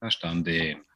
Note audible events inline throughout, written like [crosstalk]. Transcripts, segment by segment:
Verstanden.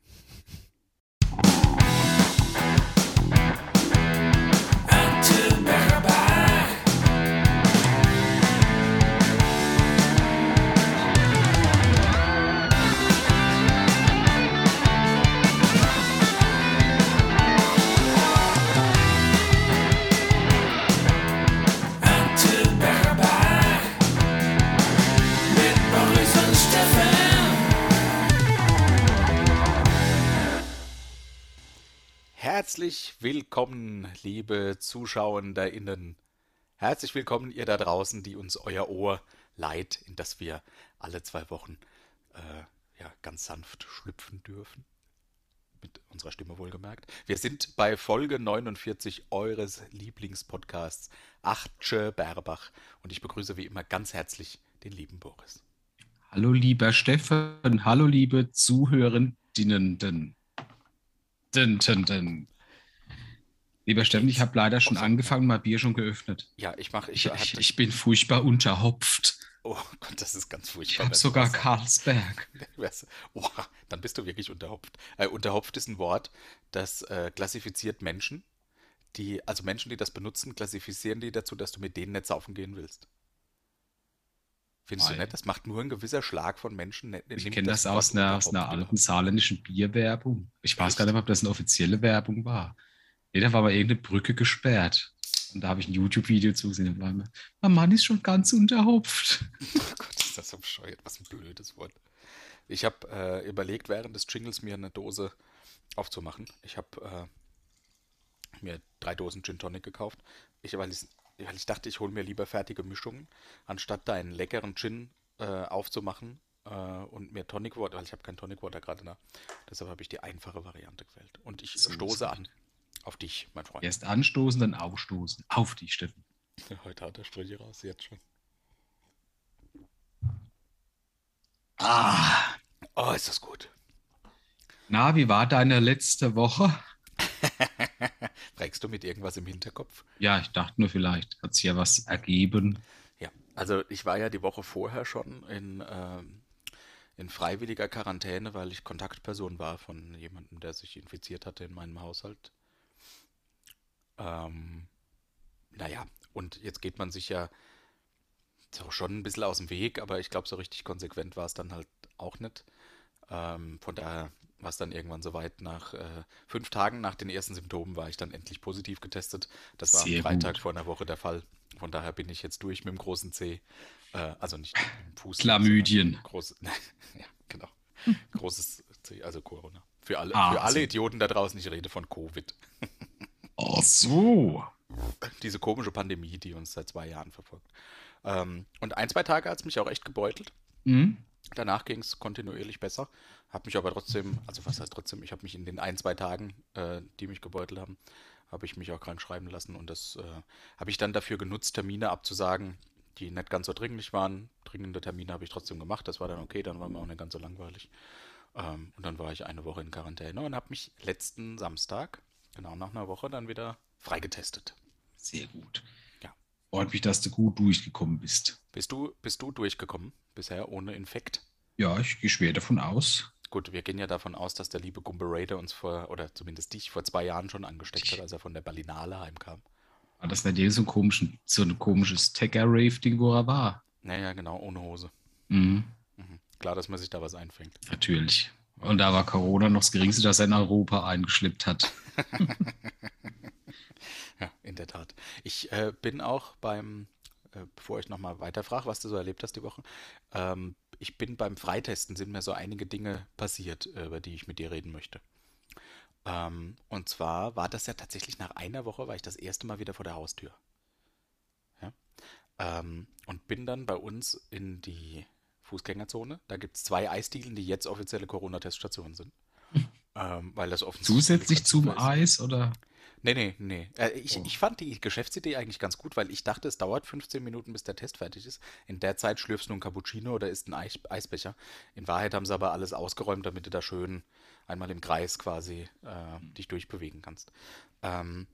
Herzlich willkommen, liebe ZuschauerInnen. Herzlich willkommen, ihr da draußen, die uns euer Ohr leiht, in das wir alle zwei Wochen äh, ja, ganz sanft schlüpfen dürfen. Mit unserer Stimme wohlgemerkt. Wir sind bei Folge 49 eures Lieblingspodcasts, Achtsche Berbach. Und ich begrüße wie immer ganz herzlich den lieben Boris. Hallo, lieber Steffen. Hallo, liebe Zuhörerinnen. Den, den, den. Lieber Steffen, ich habe leider schon angefangen, mal Bier schon geöffnet. Ja, ich mache. Ich, ich, ich, bin furchtbar unterhopft. Oh Gott, das ist ganz furchtbar. Ich habe sogar was. Karlsberg. [laughs] Oh, dann bist du wirklich unterhopft. Äh, unterhopft ist ein Wort, das äh, klassifiziert Menschen, die, also Menschen, die das benutzen, klassifizieren die dazu, dass du mit denen nicht saufen gehen willst. Findest Nein. du nicht? Das macht nur ein gewisser Schlag von Menschen. Ich kenne das, das aus einer, aus einer alten saarländischen Bierwerbung. Ich weiß gar nicht, ob das eine offizielle Werbung war. Nee, da war aber irgendeine Brücke gesperrt. Und da habe ich ein YouTube-Video zugesehen. Da war mir, mein Mann ist schon ganz unterhopft. [laughs] Oh Gott, ist das so bescheuert. Was ein blödes Wort. Ich habe äh, überlegt, während des Jingles mir eine Dose aufzumachen. Ich habe äh, mir drei Dosen Gin Tonic gekauft. Ich, weil, ich, weil ich dachte, ich hole mir lieber fertige Mischungen, anstatt da einen leckeren Gin äh, aufzumachen äh, und mir Tonic Water, weil ich habe kein Tonic Water gerade da. Deshalb habe ich die einfache Variante gewählt. Und ich so stoße an. Auf dich, mein Freund. Erst anstoßen, dann aufstoßen. Auf dich, Steffen. Heute hat der Sprüche raus, jetzt schon. Ah. Oh, ist das gut. Na, wie war deine letzte Woche? [laughs] Prägst du mit irgendwas im Hinterkopf? Ja, ich dachte nur, vielleicht hat sich ja was ergeben. Ja, also ich war ja die Woche vorher schon in, ähm, in freiwilliger Quarantäne, weil ich Kontaktperson war von jemandem, der sich infiziert hatte in meinem Haushalt. Ähm, naja, und jetzt geht man sich ja so schon ein bisschen aus dem Weg, aber ich glaube, so richtig konsequent war es dann halt auch nicht. Ähm, von daher war es dann irgendwann soweit. Nach äh, fünf Tagen nach den ersten Symptomen war ich dann endlich positiv getestet. Das war Sehr am Freitag gut. vor einer Woche der Fall. Von daher bin ich jetzt durch mit dem großen C. Äh, also nicht mit Fuß. Chlamydien. Groß, [laughs] ja, genau. Großes C, also Corona. Für alle, ah, für alle Idioten da draußen, ich rede von Covid. [laughs] Ach so. Diese komische Pandemie, die uns seit zwei Jahren verfolgt. Ähm, und ein, zwei Tage hat es mich auch echt gebeutelt. Mhm. Danach ging es kontinuierlich besser. Habe mich aber trotzdem, also was heißt trotzdem, ich habe mich in den ein, zwei Tagen, äh, die mich gebeutelt haben, habe ich mich auch krank schreiben lassen. Und das äh, habe ich dann dafür genutzt, Termine abzusagen, die nicht ganz so dringlich waren. Dringende Termine habe ich trotzdem gemacht. Das war dann okay, dann war mir auch nicht ganz so langweilig. Ähm, und dann war ich eine Woche in Quarantäne und habe mich letzten Samstag Genau, nach einer Woche dann wieder freigetestet. Sehr gut. Mich, dass du gut durchgekommen bist. Bist du, bist du durchgekommen bisher ohne Infekt? Ja, ich gehe schwer davon aus. Gut, wir gehen ja davon aus, dass der liebe Gumbe Raider uns vor, oder zumindest dich, vor zwei Jahren schon angesteckt hat, als er von der Berlinale heimkam. Ah, das war dir so ein, komischen, so ein komisches Tagger-Rave-Ding, wo er war. Naja, genau, ohne Hose. Mhm. Mhm. Klar, dass man sich da was einfängt. Natürlich. Und da war Corona noch das Geringste, das er in Europa eingeschleppt hat. [laughs] [laughs] ja, in der Tat. Ich äh, bin auch beim, äh, bevor ich nochmal weiterfrage, was du so erlebt hast die Woche, ähm, ich bin beim Freitesten, sind mir so einige Dinge passiert, äh, über die ich mit dir reden möchte. Ähm, und zwar war das ja tatsächlich nach einer Woche, war ich das erste Mal wieder vor der Haustür. Ja? Ähm, und bin dann bei uns in die Fußgängerzone. Da gibt es zwei Eisdielen, die jetzt offizielle Corona-Teststationen sind. ähm, weil das offensichtlich. Zusätzlich zum ist. Eis oder? Nee, nee, nee. Äh, ich, oh. ich fand die Geschäftsidee eigentlich ganz gut, weil ich dachte, es dauert 15 Minuten, bis der Test fertig ist. In der Zeit schlürfst du einen Cappuccino oder isst einen Eis Eisbecher. In Wahrheit haben sie aber alles ausgeräumt, damit du da schön einmal im Kreis quasi äh, dich durchbewegen kannst. Ähm,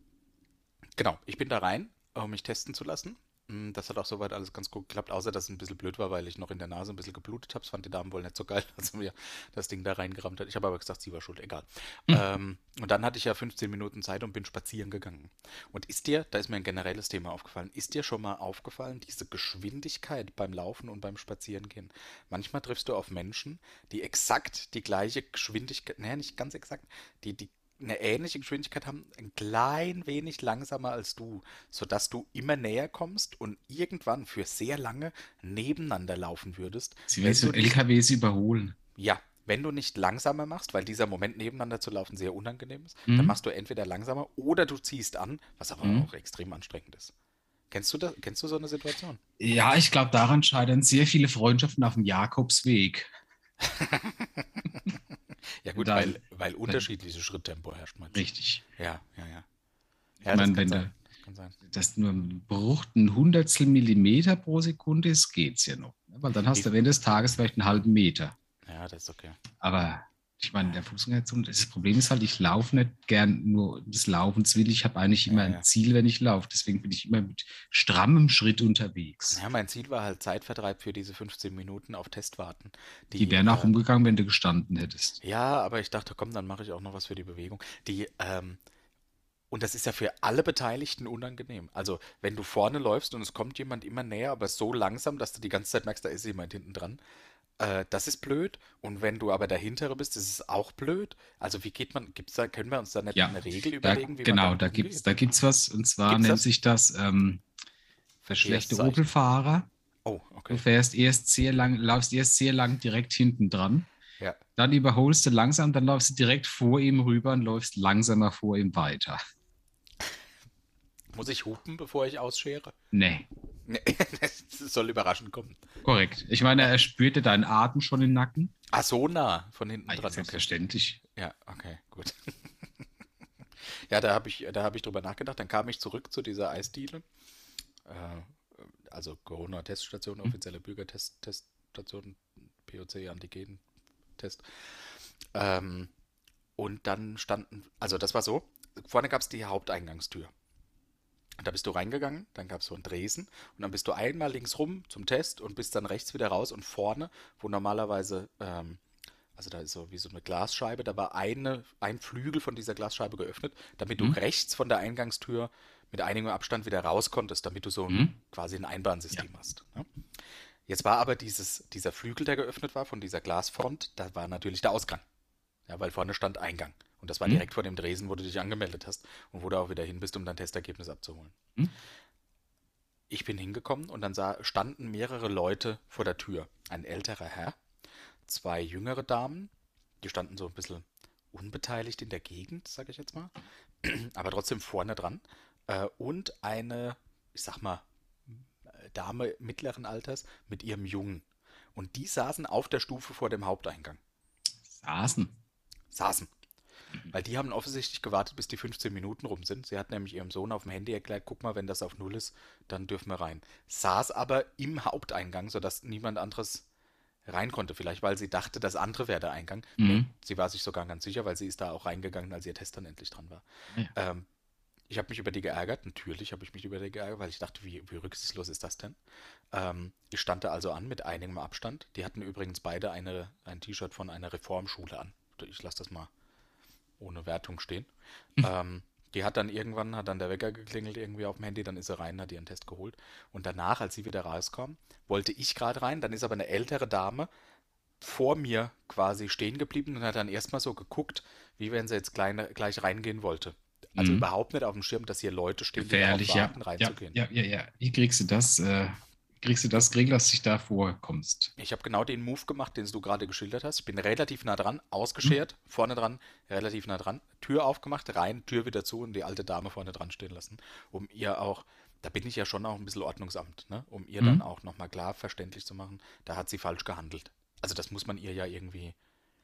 genau, ich bin da rein, um mich testen zu lassen. Hm, das hat auch soweit alles ganz gut geklappt, außer dass es ein bisschen blöd war, weil ich noch in der Nase ein bisschen geblutet habe. Das fand die Damen wohl nicht so geil, [laughs] dass mir das Ding da reingerammt hat. Ich habe aber gesagt, sie war schuld, egal. Mhm. Ähm, und dann hatte ich ja 15 Minuten Zeit und bin spazieren gegangen. Und ist dir, da ist mir ein generelles Thema aufgefallen, ist dir schon mal aufgefallen, diese Geschwindigkeit beim Laufen und beim Spazierengehen? Manchmal triffst du auf Menschen, die exakt die gleiche Geschwindigkeit, naja, nicht ganz exakt, die die eine ähnliche Geschwindigkeit haben, ein klein wenig langsamer als du, sodass du immer näher kommst und irgendwann für sehr lange nebeneinander laufen würdest. Sie werden so LKWs überholen. Ja, wenn du nicht langsamer machst, weil dieser Moment nebeneinander zu laufen sehr unangenehm ist, mhm. dann machst du entweder langsamer oder du ziehst an, was aber mhm. auch extrem anstrengend ist. Kennst du, das, kennst du so eine Situation? Ja, ich glaube, daran scheitern sehr viele Freundschaften auf dem Jakobsweg. [laughs] Ja gut, dann, weil, weil unterschiedliche Schritttempo herrscht. Meinst Richtig. Ja, ja, ja. ja ich meine, wenn sein. Da, das nur ein Bruch, ein Hundertstel Millimeter pro Sekunde ist, geht es ja noch. Weil dann hast du am Ende des Tages vielleicht einen halben Meter. Ja, das ist okay. Aber ich meine, der Fußgängerzone, das Problem ist halt, ich laufe nicht gern nur des Laufens will. Ich habe eigentlich immer ja, ein Ziel, wenn ich laufe. Deswegen bin ich immer mit strammem Schritt unterwegs. Ja, mein Ziel war halt Zeitvertreib für diese 15 Minuten auf Test warten. Die, die wären auch äh, umgegangen, wenn du gestanden hättest. Ja, aber ich dachte, komm, dann mache ich auch noch was für die Bewegung. Die, ähm, und das ist ja für alle Beteiligten unangenehm. Also, wenn du vorne läufst und es kommt jemand immer näher, aber so langsam, dass du die ganze Zeit merkst, da ist jemand hinten dran, äh, das ist blöd. Und wenn du aber dahintere bist, ist es auch blöd. Also wie geht man, gibt's da, können wir uns da nicht ja, eine Regel überlegen, da, wie genau, man da gibt es da gibt's was. Und zwar gibt's nennt das? sich das ähm, verschlechte Opelfahrer. Oh, okay. Du fährst erst sehr lang, laufst erst sehr lang direkt hinten dran. Ja. Dann überholst du langsam, dann läufst du direkt vor ihm rüber und läufst langsamer vor ihm weiter. Muss ich hupen, bevor ich ausschere? Nee. [laughs] das soll überraschend kommen. Korrekt. Ich meine, er spürte deinen Atem schon im Nacken. Ah, so nah von hinten ah, dran. Selbstverständlich. Ja, okay, gut. [laughs] ja, da habe ich, hab ich drüber nachgedacht. Dann kam ich zurück zu dieser Eisdiele. Äh, also Corona-Teststation, hm. offizielle Bürgerteststation, POC-Antigen-Test. Ähm, und dann standen, also das war so, vorne gab es die Haupteingangstür. Da bist du reingegangen, dann gab es so ein Dresen und dann bist du einmal links rum zum Test und bist dann rechts wieder raus und vorne, wo normalerweise, ähm, also da ist so wie so eine Glasscheibe, da war eine, ein Flügel von dieser Glasscheibe geöffnet, damit mhm. du rechts von der Eingangstür mit einigem Abstand wieder raus konntest, damit du so mhm. quasi ein Einbahnsystem ja. hast. Ne? Jetzt war aber dieses, dieser Flügel, der geöffnet war von dieser Glasfront, da war natürlich der Ausgang. Ja, weil vorne stand Eingang. Und das war mhm. direkt vor dem Dresen, wo du dich angemeldet hast und wo du auch wieder hin bist, um dein Testergebnis abzuholen. Mhm. Ich bin hingekommen und dann sah, standen mehrere Leute vor der Tür. Ein älterer Herr, zwei jüngere Damen, die standen so ein bisschen unbeteiligt in der Gegend, sage ich jetzt mal, [clears throat] aber trotzdem vorne dran. Äh, und eine, ich sag mal, Dame mittleren Alters mit ihrem Jungen. Und die saßen auf der Stufe vor dem Haupteingang. Saßen? Saßen. Weil die haben offensichtlich gewartet, bis die 15 Minuten rum sind. Sie hat nämlich ihrem Sohn auf dem Handy erklärt, guck mal, wenn das auf Null ist, dann dürfen wir rein. Saß aber im Haupteingang, sodass niemand anderes rein konnte. Vielleicht, weil sie dachte, das andere wäre der Eingang. Mhm. Sie war sich sogar ganz sicher, weil sie ist da auch reingegangen, als ihr Test dann endlich dran war. Ja. Ähm, ich habe mich über die geärgert. Natürlich habe ich mich über die geärgert, weil ich dachte, wie, wie rücksichtslos ist das denn? Ähm, ich stand da also an mit einigem Abstand. Die hatten übrigens beide eine, ein T-Shirt von einer Reformschule an. Ich lasse das mal ohne Wertung stehen. Mhm. Ähm, die hat dann irgendwann, hat dann der Wecker geklingelt irgendwie auf dem Handy, dann ist sie rein, hat ihren Test geholt. Und danach, als sie wieder rauskam, wollte ich gerade rein, dann ist aber eine ältere Dame vor mir quasi stehen geblieben und hat dann erstmal so geguckt, wie wenn sie jetzt kleine, gleich reingehen wollte. Also mhm. überhaupt nicht auf dem Schirm, dass hier Leute stehen, Gefährlich, die warten, ja. reinzugehen. Ja, ja, ja. Wie kriegst du das? Äh, kriegst du das geregelt, dass du dich da vorkommst. Ich habe genau den Move gemacht, den du gerade geschildert hast. Ich bin relativ nah dran, ausgeschert, mhm. vorne dran, relativ nah dran, Tür aufgemacht, rein, Tür wieder zu und die alte Dame vorne dran stehen lassen, um ihr auch, da bin ich ja schon auch ein bisschen Ordnungsamt, ne? um ihr mhm. dann auch nochmal klar verständlich zu machen, da hat sie falsch gehandelt. Also das muss man ihr ja irgendwie.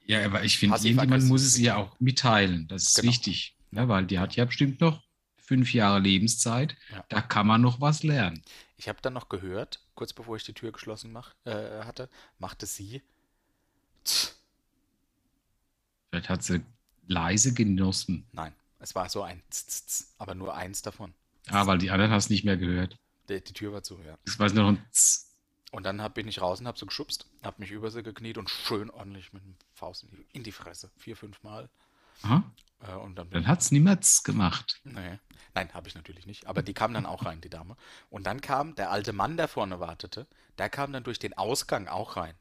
Ja, aber ich finde, irgendjemand muss es ihr auch mitteilen. Das ist genau. wichtig, ne? weil die hat ja bestimmt noch fünf Jahre Lebenszeit. Ja. Da kann man noch was lernen. Ich habe dann noch gehört, kurz bevor ich die Tür geschlossen mach, äh, hatte, machte sie. Vielleicht hat sie leise genossen. Nein, es war so ein Tz, aber nur eins davon. Ah, weil die anderen hast du nicht mehr gehört. Die, die Tür war zu, ja. Ich weiß noch ein Z und dann hab, bin ich raus und habe so geschubst, habe mich über sie gekniet und schön ordentlich mit dem Faust in die, in die Fresse. Vier, fünf Mal. Äh, und dann dann hat es niemals gemacht. Nee. Nein, habe ich natürlich nicht. Aber die kam dann auch rein, die Dame. Und dann kam der alte Mann, der vorne wartete, der kam dann durch den Ausgang auch rein.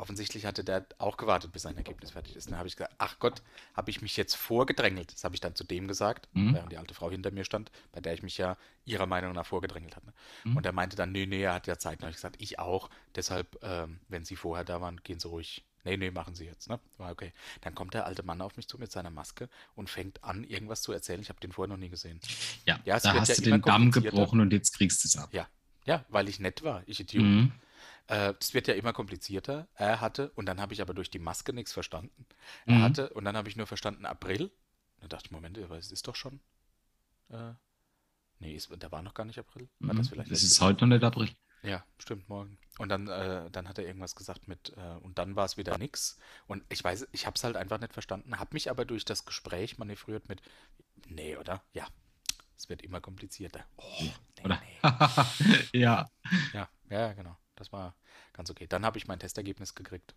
Offensichtlich hatte der auch gewartet, bis sein Ergebnis fertig ist. Dann habe ich gesagt, ach Gott, habe ich mich jetzt vorgedrängelt. Das habe ich dann zu dem gesagt, mhm. während die alte Frau hinter mir stand, bei der ich mich ja ihrer Meinung nach vorgedrängelt hatte. Mhm. Und er meinte dann, nee, nee, er hat ja Zeit. Dann habe ich gesagt, ich auch. Deshalb, ähm, wenn Sie vorher da waren, gehen Sie ruhig. Nee, nee, machen Sie jetzt, ne? War okay. Dann kommt der alte Mann auf mich zu mit seiner Maske und fängt an, irgendwas zu erzählen. Ich habe den vorher noch nie gesehen. Ja, ja da hast ja du den Damm gebrochen und jetzt kriegst du es ab. Ja, ja, weil ich nett war, ich Idiot. Mhm. Äh, das wird ja immer komplizierter. Er hatte, und dann habe ich aber durch die Maske nichts verstanden. Er mhm. hatte, und dann habe ich nur verstanden April. Da dachte ich, Moment, aber es ist doch schon. Äh, nee, ist, da war noch gar nicht April. War mhm. das vielleicht es ist heute noch nicht April. Ja, stimmt, morgen. Und dann, äh, dann hat er irgendwas gesagt mit, äh, und dann war es wieder nix. Und ich weiß, ich habe es halt einfach nicht verstanden, habe mich aber durch das Gespräch manövriert mit, nee, oder? Ja, es wird immer komplizierter. Oh, nee, oder? [laughs] Nee. ja. Ja, ja, genau. Das war ganz okay. Dann habe ich mein Testergebnis gekriegt.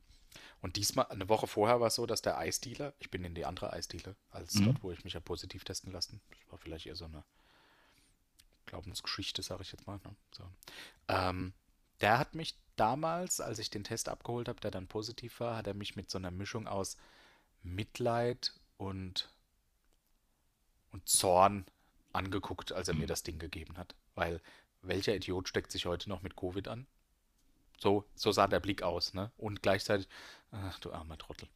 Und diesmal, eine Woche vorher war es so, dass der Eisdealer, ich bin in die andere Eisdealer, als mhm. dort, wo ich mich ja positiv testen lassen. Das war vielleicht eher so eine Glaubensgeschichte, sage ich jetzt mal. Ne? So. Ähm, der hat mich damals, als ich den Test abgeholt habe, der dann positiv war, hat er mich mit so einer Mischung aus Mitleid und, und Zorn angeguckt, als er mhm. mir das Ding gegeben hat. Weil welcher Idiot steckt sich heute noch mit Covid an? So, so sah der Blick aus, ne? Und gleichzeitig, ach du armer Trottel.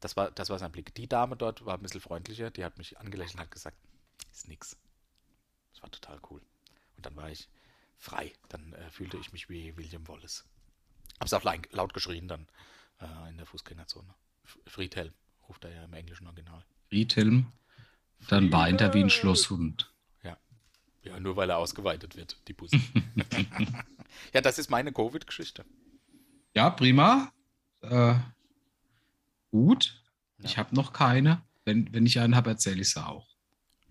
Das war, das war sein Blick. Die Dame dort war ein bisschen freundlicher, die hat mich angelächelt und hat gesagt, ist nix. War total cool. Und dann war ich frei. Dann äh, fühlte ich mich wie William Wallace. Hab's auch laut geschrien dann äh, in der Fußgängerzone. Friedhelm ruft er ja im englischen Original. Friedhelm? Dann weint er wie ein Schlosshund. Ja. Ja, nur weil er ausgeweitet wird, die Busse. [laughs] Ja, das ist meine Covid-Geschichte. Ja, prima. Äh, gut. Ja. Ich habe noch keine. Wenn, wenn ich einen habe, erzähle ich es auch.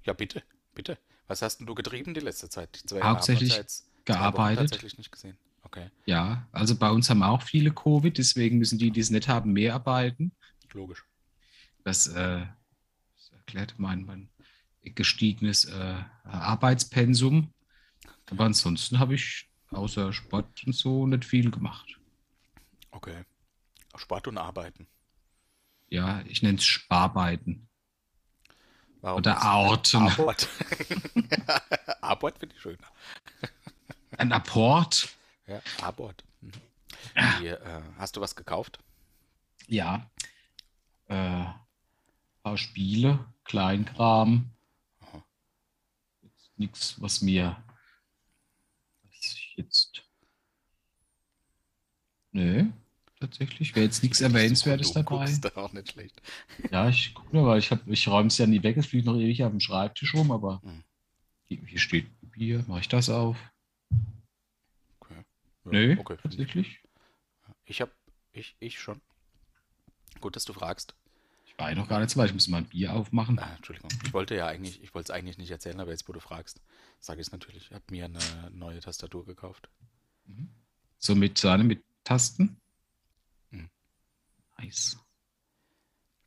Ja, bitte, bitte. Was hast denn du getrieben die letzte Zeit? Die Hauptsächlich gearbeitet. Tatsächlich nicht gesehen. Okay. Ja, also bei uns haben auch viele Covid, deswegen müssen die, die es nicht haben, mehr arbeiten. Logisch. Das, äh, das erklärt mein, mein gestiegenes äh, Arbeitspensum. Aber ansonsten habe ich außer Sport und so nicht viel gemacht. Okay. Sport und Arbeiten. Ja, ich nenne es Sparbeiten. Warum Oder Arten. Abort. [laughs] Abort finde ich schöner. Ein Apport. Ja, Abort. Mhm. Wie, äh, hast du was gekauft? Ja. Äh, ein paar Spiele, Kleinkram. Nichts, was mir jetzt. Nö, tatsächlich. Wäre jetzt nichts Erwähnenswertes dabei. Ist auch nicht schlecht. Ja, ich gucke nur, weil ich, ich räume es ja nie weg. Es fliegt noch ewig auf dem Schreibtisch rum, aber hm. hier, steht Bier. Mache ich das auf? Okay. Ja, Nö, okay, tatsächlich. Ich habe, ich, ich schon. Gut, dass du fragst. Ich war ja noch gar nicht so weit. Ich muss mal ein Bier aufmachen. Ah, Entschuldigung. Ich wollte ja eigentlich, ich wollte es eigentlich nicht erzählen, aber jetzt, wo du fragst sage ich es natürlich. Ich habe mir eine neue Tastatur gekauft. Mhm. So mit Sahne mit Tasten? Nice.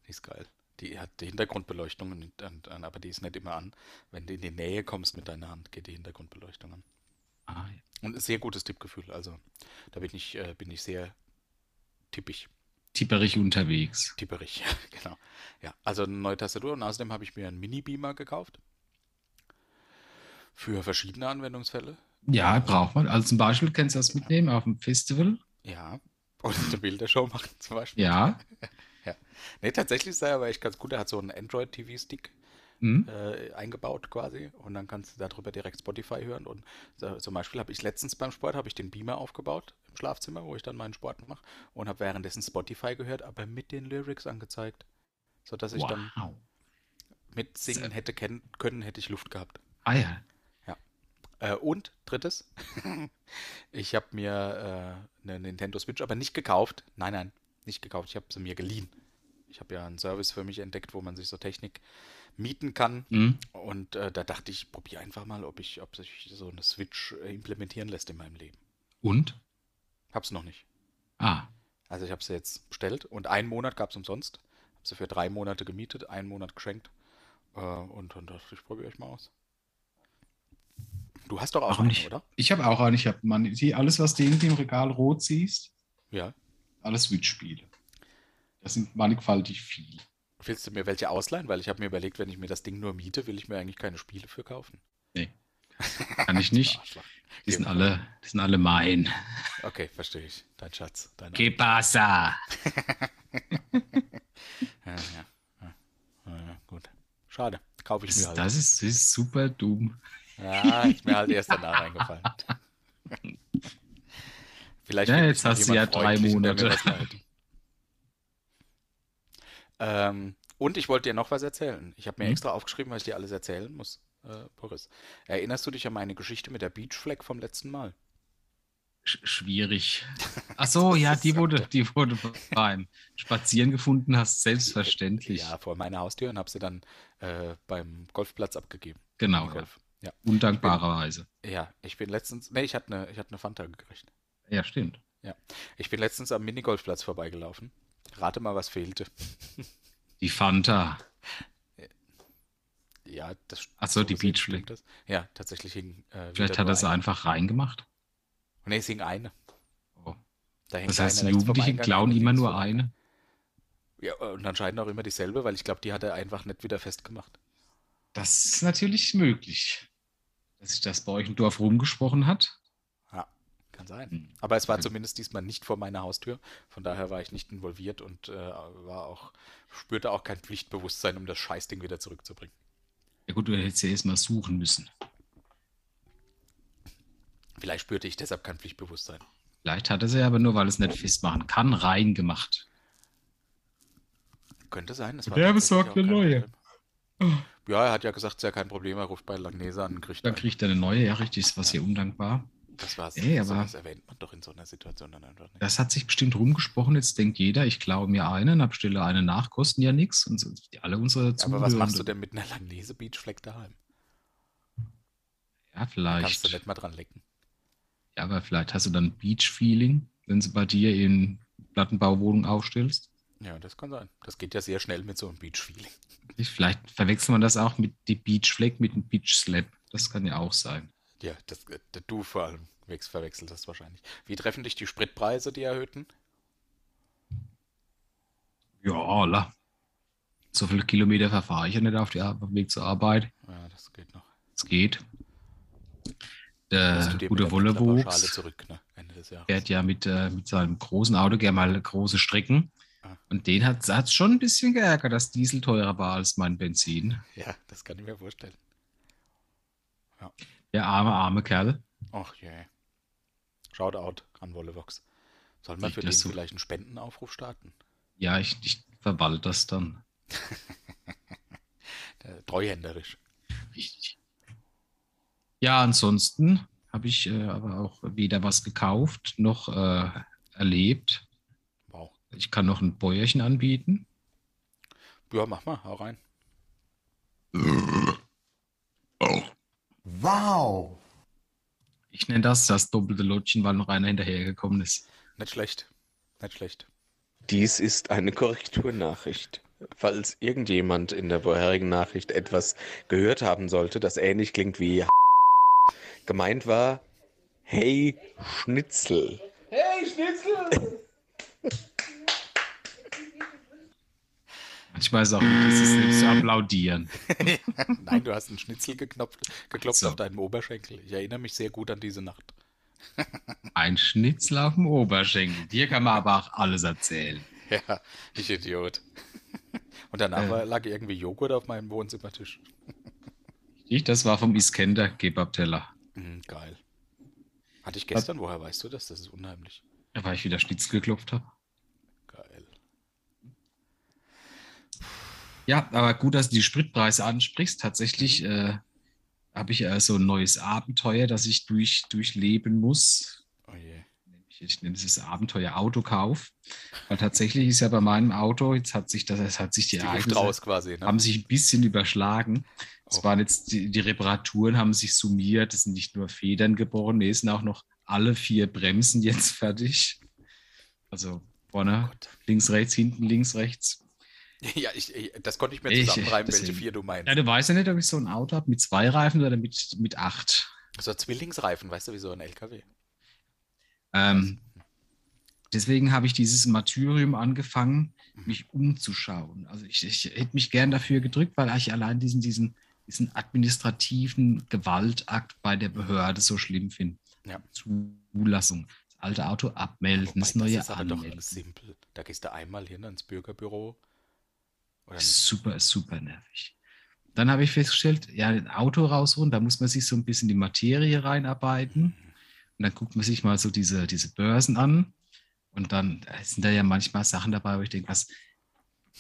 Die ist geil. Die hat die Hintergrundbeleuchtung, und, und, aber die ist nicht immer an. Wenn du in die Nähe kommst mit deiner Hand, geht die Hintergrundbeleuchtung an. Ah, ja. Und ein sehr gutes Tippgefühl. Also da bin ich, äh, bin ich sehr tippig. Tipperig unterwegs. Tipperig, [laughs] genau. Ja, also eine neue Tastatur und außerdem habe ich mir einen Mini-Beamer gekauft. Für verschiedene Anwendungsfälle? Ja, braucht man. Also zum Beispiel kannst du das mitnehmen auf dem Festival. Ja. Und eine [laughs] Bildershow machen zum Beispiel. Ja. [laughs] ja. Nee, tatsächlich ist er aber echt ganz gut. Er hat so einen Android-TV-Stick. Mhm. Äh, eingebaut quasi und dann kannst du darüber direkt Spotify hören und so, zum Beispiel habe ich letztens beim Sport habe ich den Beamer aufgebaut im Schlafzimmer, wo ich dann meinen Sport mache und habe währenddessen Spotify gehört, aber mit den Lyrics angezeigt, so dass ich wow. dann mitsingen hätte können, hätte ich Luft gehabt. Ah ja, äh, und drittes, [laughs] ich habe mir äh, eine Nintendo Switch aber nicht gekauft. Nein, nein, nicht gekauft. Ich habe sie mir geliehen. Ich habe ja einen Service für mich entdeckt, wo man sich so Technik mieten kann. Mhm. Und äh, da dachte ich, probiere einfach mal, ob ich, ob sich so eine Switch äh, implementieren lässt in meinem Leben. Und? Hab's noch nicht. Ah. Also ich habe sie jetzt bestellt und einen Monat gab es umsonst. Habe sie für drei Monate gemietet, einen Monat geschenkt. Äh, und dann dachte ich, probiere ich mal aus. Du hast doch auch einen, nicht. oder? Ich habe auch einen. Ich habe alles, was du irgendwie im Regal rot siehst. Ja. Alle Switch-Spiele. Das sind mannigfaltig viel. Willst du mir welche ausleihen? Weil ich habe mir überlegt, wenn ich mir das Ding nur miete, will ich mir eigentlich keine Spiele für kaufen. Nee. Kann ich nicht. [laughs] die, sind alle, die sind alle mein. Okay, verstehe ich. Dein Schatz. Dein Que pasa? [laughs] ja, ja. Ja, ja, gut. Schade. Kaufe ich mir halt. Das ist, das ist super dumm. Ja, ist mir halt erst danach eingefallen. Vielleicht ja, jetzt hast du ja drei Monate. Ähm, und ich wollte dir noch was erzählen. Ich habe mir hm? extra aufgeschrieben, was ich dir alles erzählen muss, äh, Boris. Erinnerst du dich an meine Geschichte mit der Beachflag vom letzten Mal? Sch schwierig. [laughs] Ach so, ja, die wurde, die wurde beim Spazieren gefunden hast, selbstverständlich. Ja, vor meiner Haustür und habe sie dann äh, beim Golfplatz abgegeben. Genau. Golf. Ja. Undankbarerweise. Ja, ich bin letztens, nee, ich hatte eine, ich hatte eine Fanta gekriegt. Ja, stimmt. Ja, ich bin letztens am Minigolfplatz vorbeigelaufen. Rate mal, was fehlte. [laughs] Die Fanta. Ja, das. Achso, so die Beachflag. Ja, tatsächlich hing. Äh, Vielleicht hat er sie einfach reingemacht. Nee, es hing eine. Oh. Da das heißt, Jugendliche klauen immer nur eine? Ja, und anscheinend auch immer dieselbe, weil ich glaube, die hat er einfach nicht wieder festgemacht. Das ist natürlich möglich, dass sich das bei euch im Dorf rumgesprochen hat. Ja, kann sein. Hm. Aber es war zumindest diesmal nicht vor meiner Haustür. Von daher war ich nicht involviert und äh, war auch, spürte auch kein Pflichtbewusstsein, um das Scheißding wieder zurückzubringen. Ja gut, du hättest ja erstmal suchen müssen. Vielleicht spürte ich deshalb kein Pflichtbewusstsein. Vielleicht hat er sie aber nur, weil es nicht festmachen kann, reingemacht. Könnte sein. Das war Der besorgt eine neue. Ja, er hat ja gesagt, es ist ja kein Problem, er ruft bei Langnese an und kriegt Dann kriegt er eine neue, ja, richtig, ist was ja. hier undankbar. Das war's. Ey, aber das erwähnt man doch in so einer Situation dann einfach nicht. Das hat sich bestimmt rumgesprochen. Jetzt denkt jeder, ich klaue mir einen, abstelle eine nach, kosten ja nichts. Und alle unsere Aber was machst du denn mit einer Langnese Beachfleck daheim? Ja, vielleicht. Da kannst du nicht mal dran lecken. Ja, aber vielleicht hast du dann Beach-Feeling, wenn du bei dir in Plattenbauwohnung aufstellst. Ja, das kann sein. Das geht ja sehr schnell mit so einem Beach-Feeling. Vielleicht verwechselt man das auch mit dem Beach-Fleck mit dem Beach-Slap. Das kann ja auch sein. Ja, das, äh, du vor allem verwechselt das wahrscheinlich. Wie treffen dich die Spritpreise, die erhöhten? Ja, la. So viele Kilometer verfahre ich ja nicht auf, die, auf dem Weg zur Arbeit. Ja, das geht noch. Es geht. Der gute Wollewuchs ne? fährt ja mit, äh, mit seinem großen Auto gerne mal große Strecken. Ah. Und den hat es schon ein bisschen geärgert, dass Diesel teurer war als mein Benzin. Ja, das kann ich mir vorstellen. Ja. Der arme, arme Kerl. Ach je. Yeah. Shoutout an Wollevox. Sollen wir für den so? vielleicht einen Spendenaufruf starten? Ja, ich, ich verwalte das dann. [laughs] Treuhänderisch. Richtig. Ja, ansonsten habe ich äh, aber auch weder was gekauft noch äh, erlebt. Ich kann noch ein Bäuerchen anbieten. Ja, mach mal, hau rein. Oh. Wow. Ich nenne das das doppelte Lotchen, weil noch einer hinterhergekommen ist. Nicht schlecht. Nicht schlecht. Dies ist eine Korrekturnachricht. Falls irgendjemand in der vorherigen Nachricht etwas gehört haben sollte, das ähnlich klingt wie Gemeint war, hey Schnitzel. Hey Schnitzel! Manchmal ist auch das ist nicht zu applaudieren. [laughs] Nein, du hast einen Schnitzel geknopft, geklopft so. auf deinem Oberschenkel. Ich erinnere mich sehr gut an diese Nacht. [laughs] Ein Schnitzel auf dem Oberschenkel. Dir kann man aber auch alles erzählen. Ja, ich Idiot. [laughs] Und danach äh. lag irgendwie Joghurt auf meinem Wohnzimmertisch. Ich, das war vom Iskender Kebab-Teller. Mhm, geil. Hatte ich gestern, woher weißt du das? Das ist unheimlich. Ja, weil ich wieder Schnitzel geklopft habe. Geil. Ja, aber gut, dass du die Spritpreise ansprichst. Tatsächlich äh, habe ich äh, so ein neues Abenteuer, das ich durch, durchleben muss. Oh je. ich nenne es Abenteuer Autokauf. Weil tatsächlich ist ja bei meinem Auto, jetzt hat sich das, es hat sich die, die Ereignisse, raus quasi, ne? haben sich ein bisschen überschlagen. Es oh. waren jetzt die, die, Reparaturen haben sich summiert. Es sind nicht nur Federn geboren, es sind auch noch alle vier Bremsen jetzt fertig. Also vorne, oh links, rechts, hinten, links, rechts. [laughs] Ja, ich, ich, das konnte ich mir zusammenreimen, welche vier du meinst. Ja, du weißt ja nicht, ob ich so ein Auto habe mit zwei Reifen oder mit, mit acht. So Zwillingsreifen, weißt du, wie so ein LKW. Ähm, deswegen habe ich dieses Martyrium angefangen, mhm. mich umzuschauen. Also ich, ich hätte mich gern dafür gedrückt, weil ich allein diesen, diesen, diesen administrativen Gewaltakt bei der Behörde so schlimm finde. Ja. Zulassung. Das alte Auto abmelden, Wobei, das neue das ist aber anmelden. doch simpel. Da gehst du einmal hin ans Bürgerbüro. Super, super nervig. Dann habe ich festgestellt, ja, ein Auto rausholen, da muss man sich so ein bisschen die Materie reinarbeiten. Mhm. Und dann guckt man sich mal so diese, diese Börsen an. Und dann sind da ja manchmal Sachen dabei, wo ich denke, was,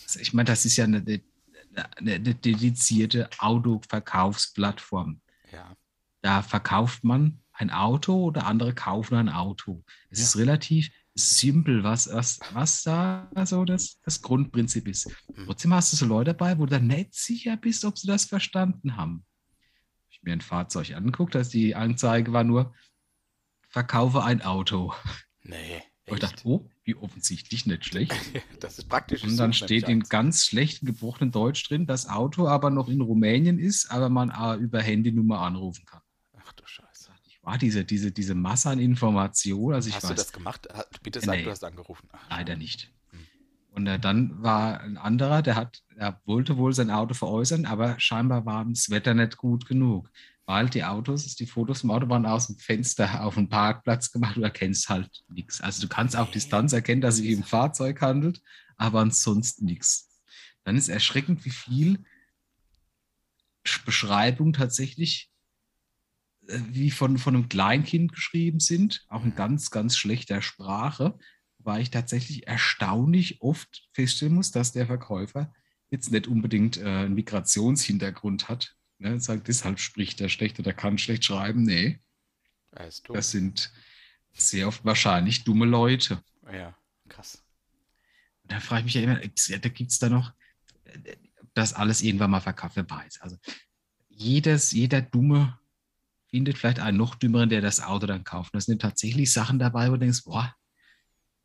was ich meine, das ist ja eine, eine, eine dedizierte Autoverkaufsplattform. Ja. Da verkauft man ein Auto oder andere kaufen ein Auto. Es ja. ist relativ simpel, was, was, was da so das, das Grundprinzip ist. Mhm. Trotzdem hast du so Leute dabei, wo du dann nicht sicher bist, ob sie das verstanden haben. Ich mir ein Fahrzeug angeguckt, dass die Anzeige war nur, verkaufe ein Auto. Nee. Und ich dachte, oh, wie offensichtlich nicht schlecht. [laughs] das ist praktisch. Und dann steht in ganz schlechten gebrochenen Deutsch drin, das Auto aber noch in Rumänien ist, aber man über Handynummer anrufen kann. Ach du Scheiße war diese, diese, diese Masse an Informationen. Also ich hast weiß, du das gemacht? Bitte sag, nee, du hast angerufen. Ach, leider nicht. Hm. Und äh, dann war ein anderer, der hat, er wollte wohl sein Auto veräußern, aber scheinbar war das Wetter nicht gut genug. Weil die Autos, die Fotos vom Auto waren aus dem Fenster auf dem Parkplatz gemacht, du erkennst halt nichts. Also du kannst auf Distanz erkennen, dass es sich um ein Fahrzeug handelt, aber ansonsten nichts. Dann ist erschreckend, wie viel Beschreibung tatsächlich wie von, von einem Kleinkind geschrieben sind, auch in mhm. ganz, ganz schlechter Sprache, wobei ich tatsächlich erstaunlich oft feststellen muss, dass der Verkäufer jetzt nicht unbedingt äh, einen Migrationshintergrund hat. Ne? Sagt, deshalb spricht er schlecht oder kann schlecht schreiben. Nee. Das sind sehr oft wahrscheinlich dumme Leute. Ja, krass. Und da frage ich mich ja immer, da gibt es da noch, äh, das alles irgendwann mal verkauft, wer weiß. Also jedes, jeder dumme findet vielleicht einen noch dümmeren, der das Auto dann kauft. Und da sind tatsächlich Sachen dabei, wo du denkst, boah,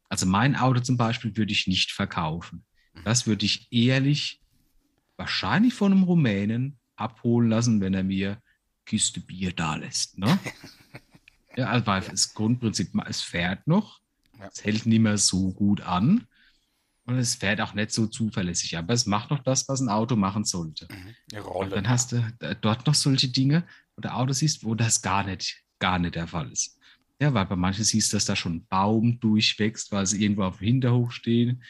also mein Auto zum Beispiel würde ich nicht verkaufen. Mhm. Das würde ich ehrlich wahrscheinlich von einem Rumänen abholen lassen, wenn er mir Kiste Bier da lässt. Ne? [laughs] ja, also weil das Grundprinzip, es fährt noch, es hält nicht mehr so gut an und es fährt auch nicht so zuverlässig, aber es macht noch das, was ein Auto machen sollte. Mhm. Und dann hast du dort noch solche Dinge, oder Autos siehst, wo das gar nicht, gar nicht der Fall ist. Ja, weil bei manchen siehst du, dass da schon ein Baum durchwächst, weil sie irgendwo auf dem Hinterhof stehen.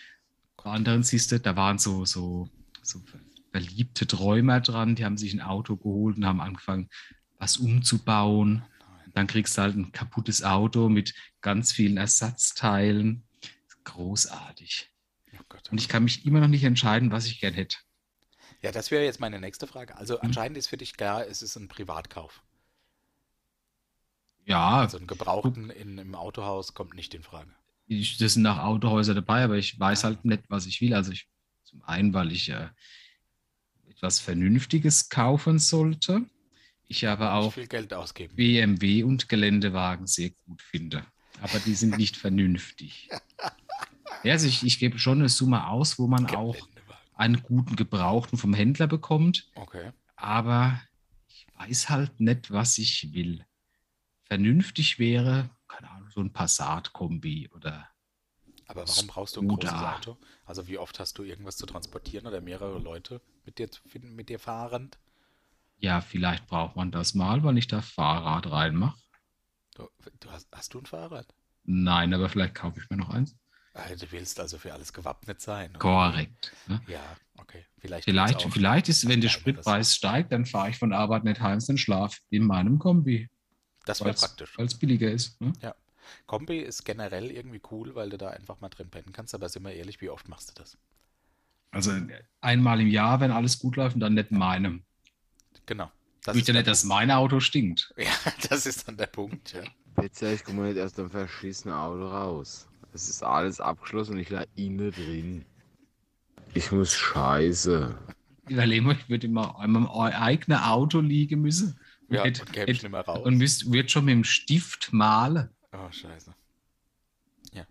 Bei anderen siehst du, da waren so, so, so verliebte Träumer dran, die haben sich ein Auto geholt und haben angefangen, was umzubauen. Dann kriegst du halt ein kaputtes Auto mit ganz vielen Ersatzteilen. Großartig. Oh Gott, oh und ich kann mich immer noch nicht entscheiden, was ich gern hätte. Ja, das wäre jetzt meine nächste Frage. Also hm. anscheinend ist für dich klar, es ist ein Privatkauf. Ja. Also ein Gebrauchten in, im Autohaus kommt nicht in Frage. Ich, das sind nach Autohäuser dabei, aber ich weiß halt nicht, was ich will. Also ich, zum einen, weil ich äh, etwas Vernünftiges kaufen sollte. Ich aber auch BMW und Geländewagen sehr gut finde. Aber die sind nicht [laughs] vernünftig. Ja, also ich, ich gebe schon eine Summe aus, wo man auch einen guten Gebrauchten vom Händler bekommt. Okay. Aber ich weiß halt nicht, was ich will. Vernünftig wäre, keine Ahnung, so ein Passat-Kombi oder. Aber warum brauchst du ein großes Auto? Also wie oft hast du irgendwas zu transportieren oder mehrere Leute mit dir zu finden, mit dir fahrend? Ja, vielleicht braucht man das mal, weil ich da Fahrrad reinmache. Du, du hast, hast du ein Fahrrad? Nein, aber vielleicht kaufe ich mir noch eins. Du willst also für alles gewappnet sein. Oder? Korrekt. Ne? Ja, okay. Vielleicht, vielleicht, vielleicht ist, wenn der Spritpreis steigt, dann fahre ich von Arbeit nicht heim, dann schlaf in meinem Kombi. Das wäre praktisch. Weil es billiger ist. Ne? Ja. Kombi ist generell irgendwie cool, weil du da einfach mal drin pennen kannst, aber sind wir ehrlich, wie oft machst du das? Also einmal im Jahr, wenn alles gut läuft und dann nicht meinem. Genau. Das ich ja nicht, dass mein Auto stinkt. [laughs] Ja, das ist dann der Punkt, ja. Pizza, ich komme nicht aus dem verschissenen Auto raus. Es ist alles abgeschlossen und ich lag innen drin. Ich muss scheiße. Überlegen wir, ich würde immer in meinem eigenen Auto liegen müssen. Ja, hätte, und käme nicht mehr raus. Und müsst, wird schon mit dem Stift malen. Oh, scheiße. Ja,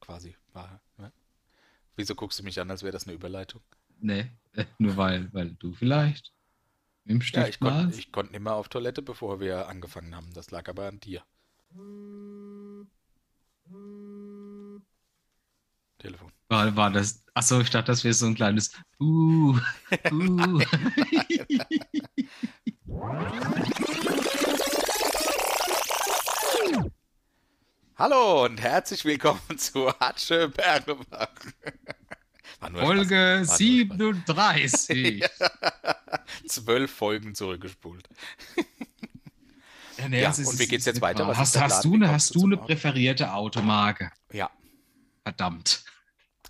quasi. War, ja. Wieso guckst du mich an, als wäre das eine Überleitung? Nee, nur weil, weil du vielleicht mit dem Stift ja, ich konnte konnt nicht mehr auf Toilette, bevor wir angefangen haben. Das lag aber an dir. Telefon. War, war das. Achso, ich dachte, das wäre so ein kleines Uh. uh. [laughs] Hallo und herzlich willkommen zu Hatsche Bergebach. [laughs] Folge 37. [laughs] Zwölf Folgen zurückgespult. Ja, nee, ja und wie geht's jetzt weiter? Hast, hast, du eine, hast du eine präferierte Automarke? Ja. Verdammt.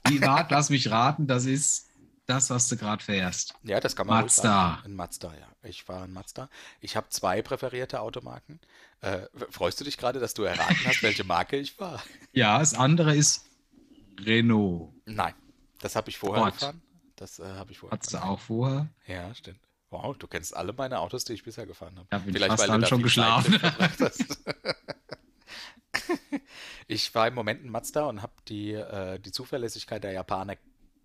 Wie war, lass mich raten, das ist das, was du gerade fährst. Ja, das kann man Mazda. Ein Mazda, ja. Ich war ein Mazda. Ich habe zwei präferierte Automarken. Äh, freust du dich gerade, dass du erraten hast, welche Marke ich war? [laughs] Ja, das andere ist Renault. Nein, das habe ich vorher Ford. gefahren. Das äh, habe ich vorher. Hattest du auch vorher? Ja, stimmt. Wow, du kennst alle meine Autos, die ich bisher gefahren habe. Ja, Vielleicht, weil du schon geschlafen. [laughs] ich war im Moment in Mazda und habe die, äh, die Zuverlässigkeit der Japaner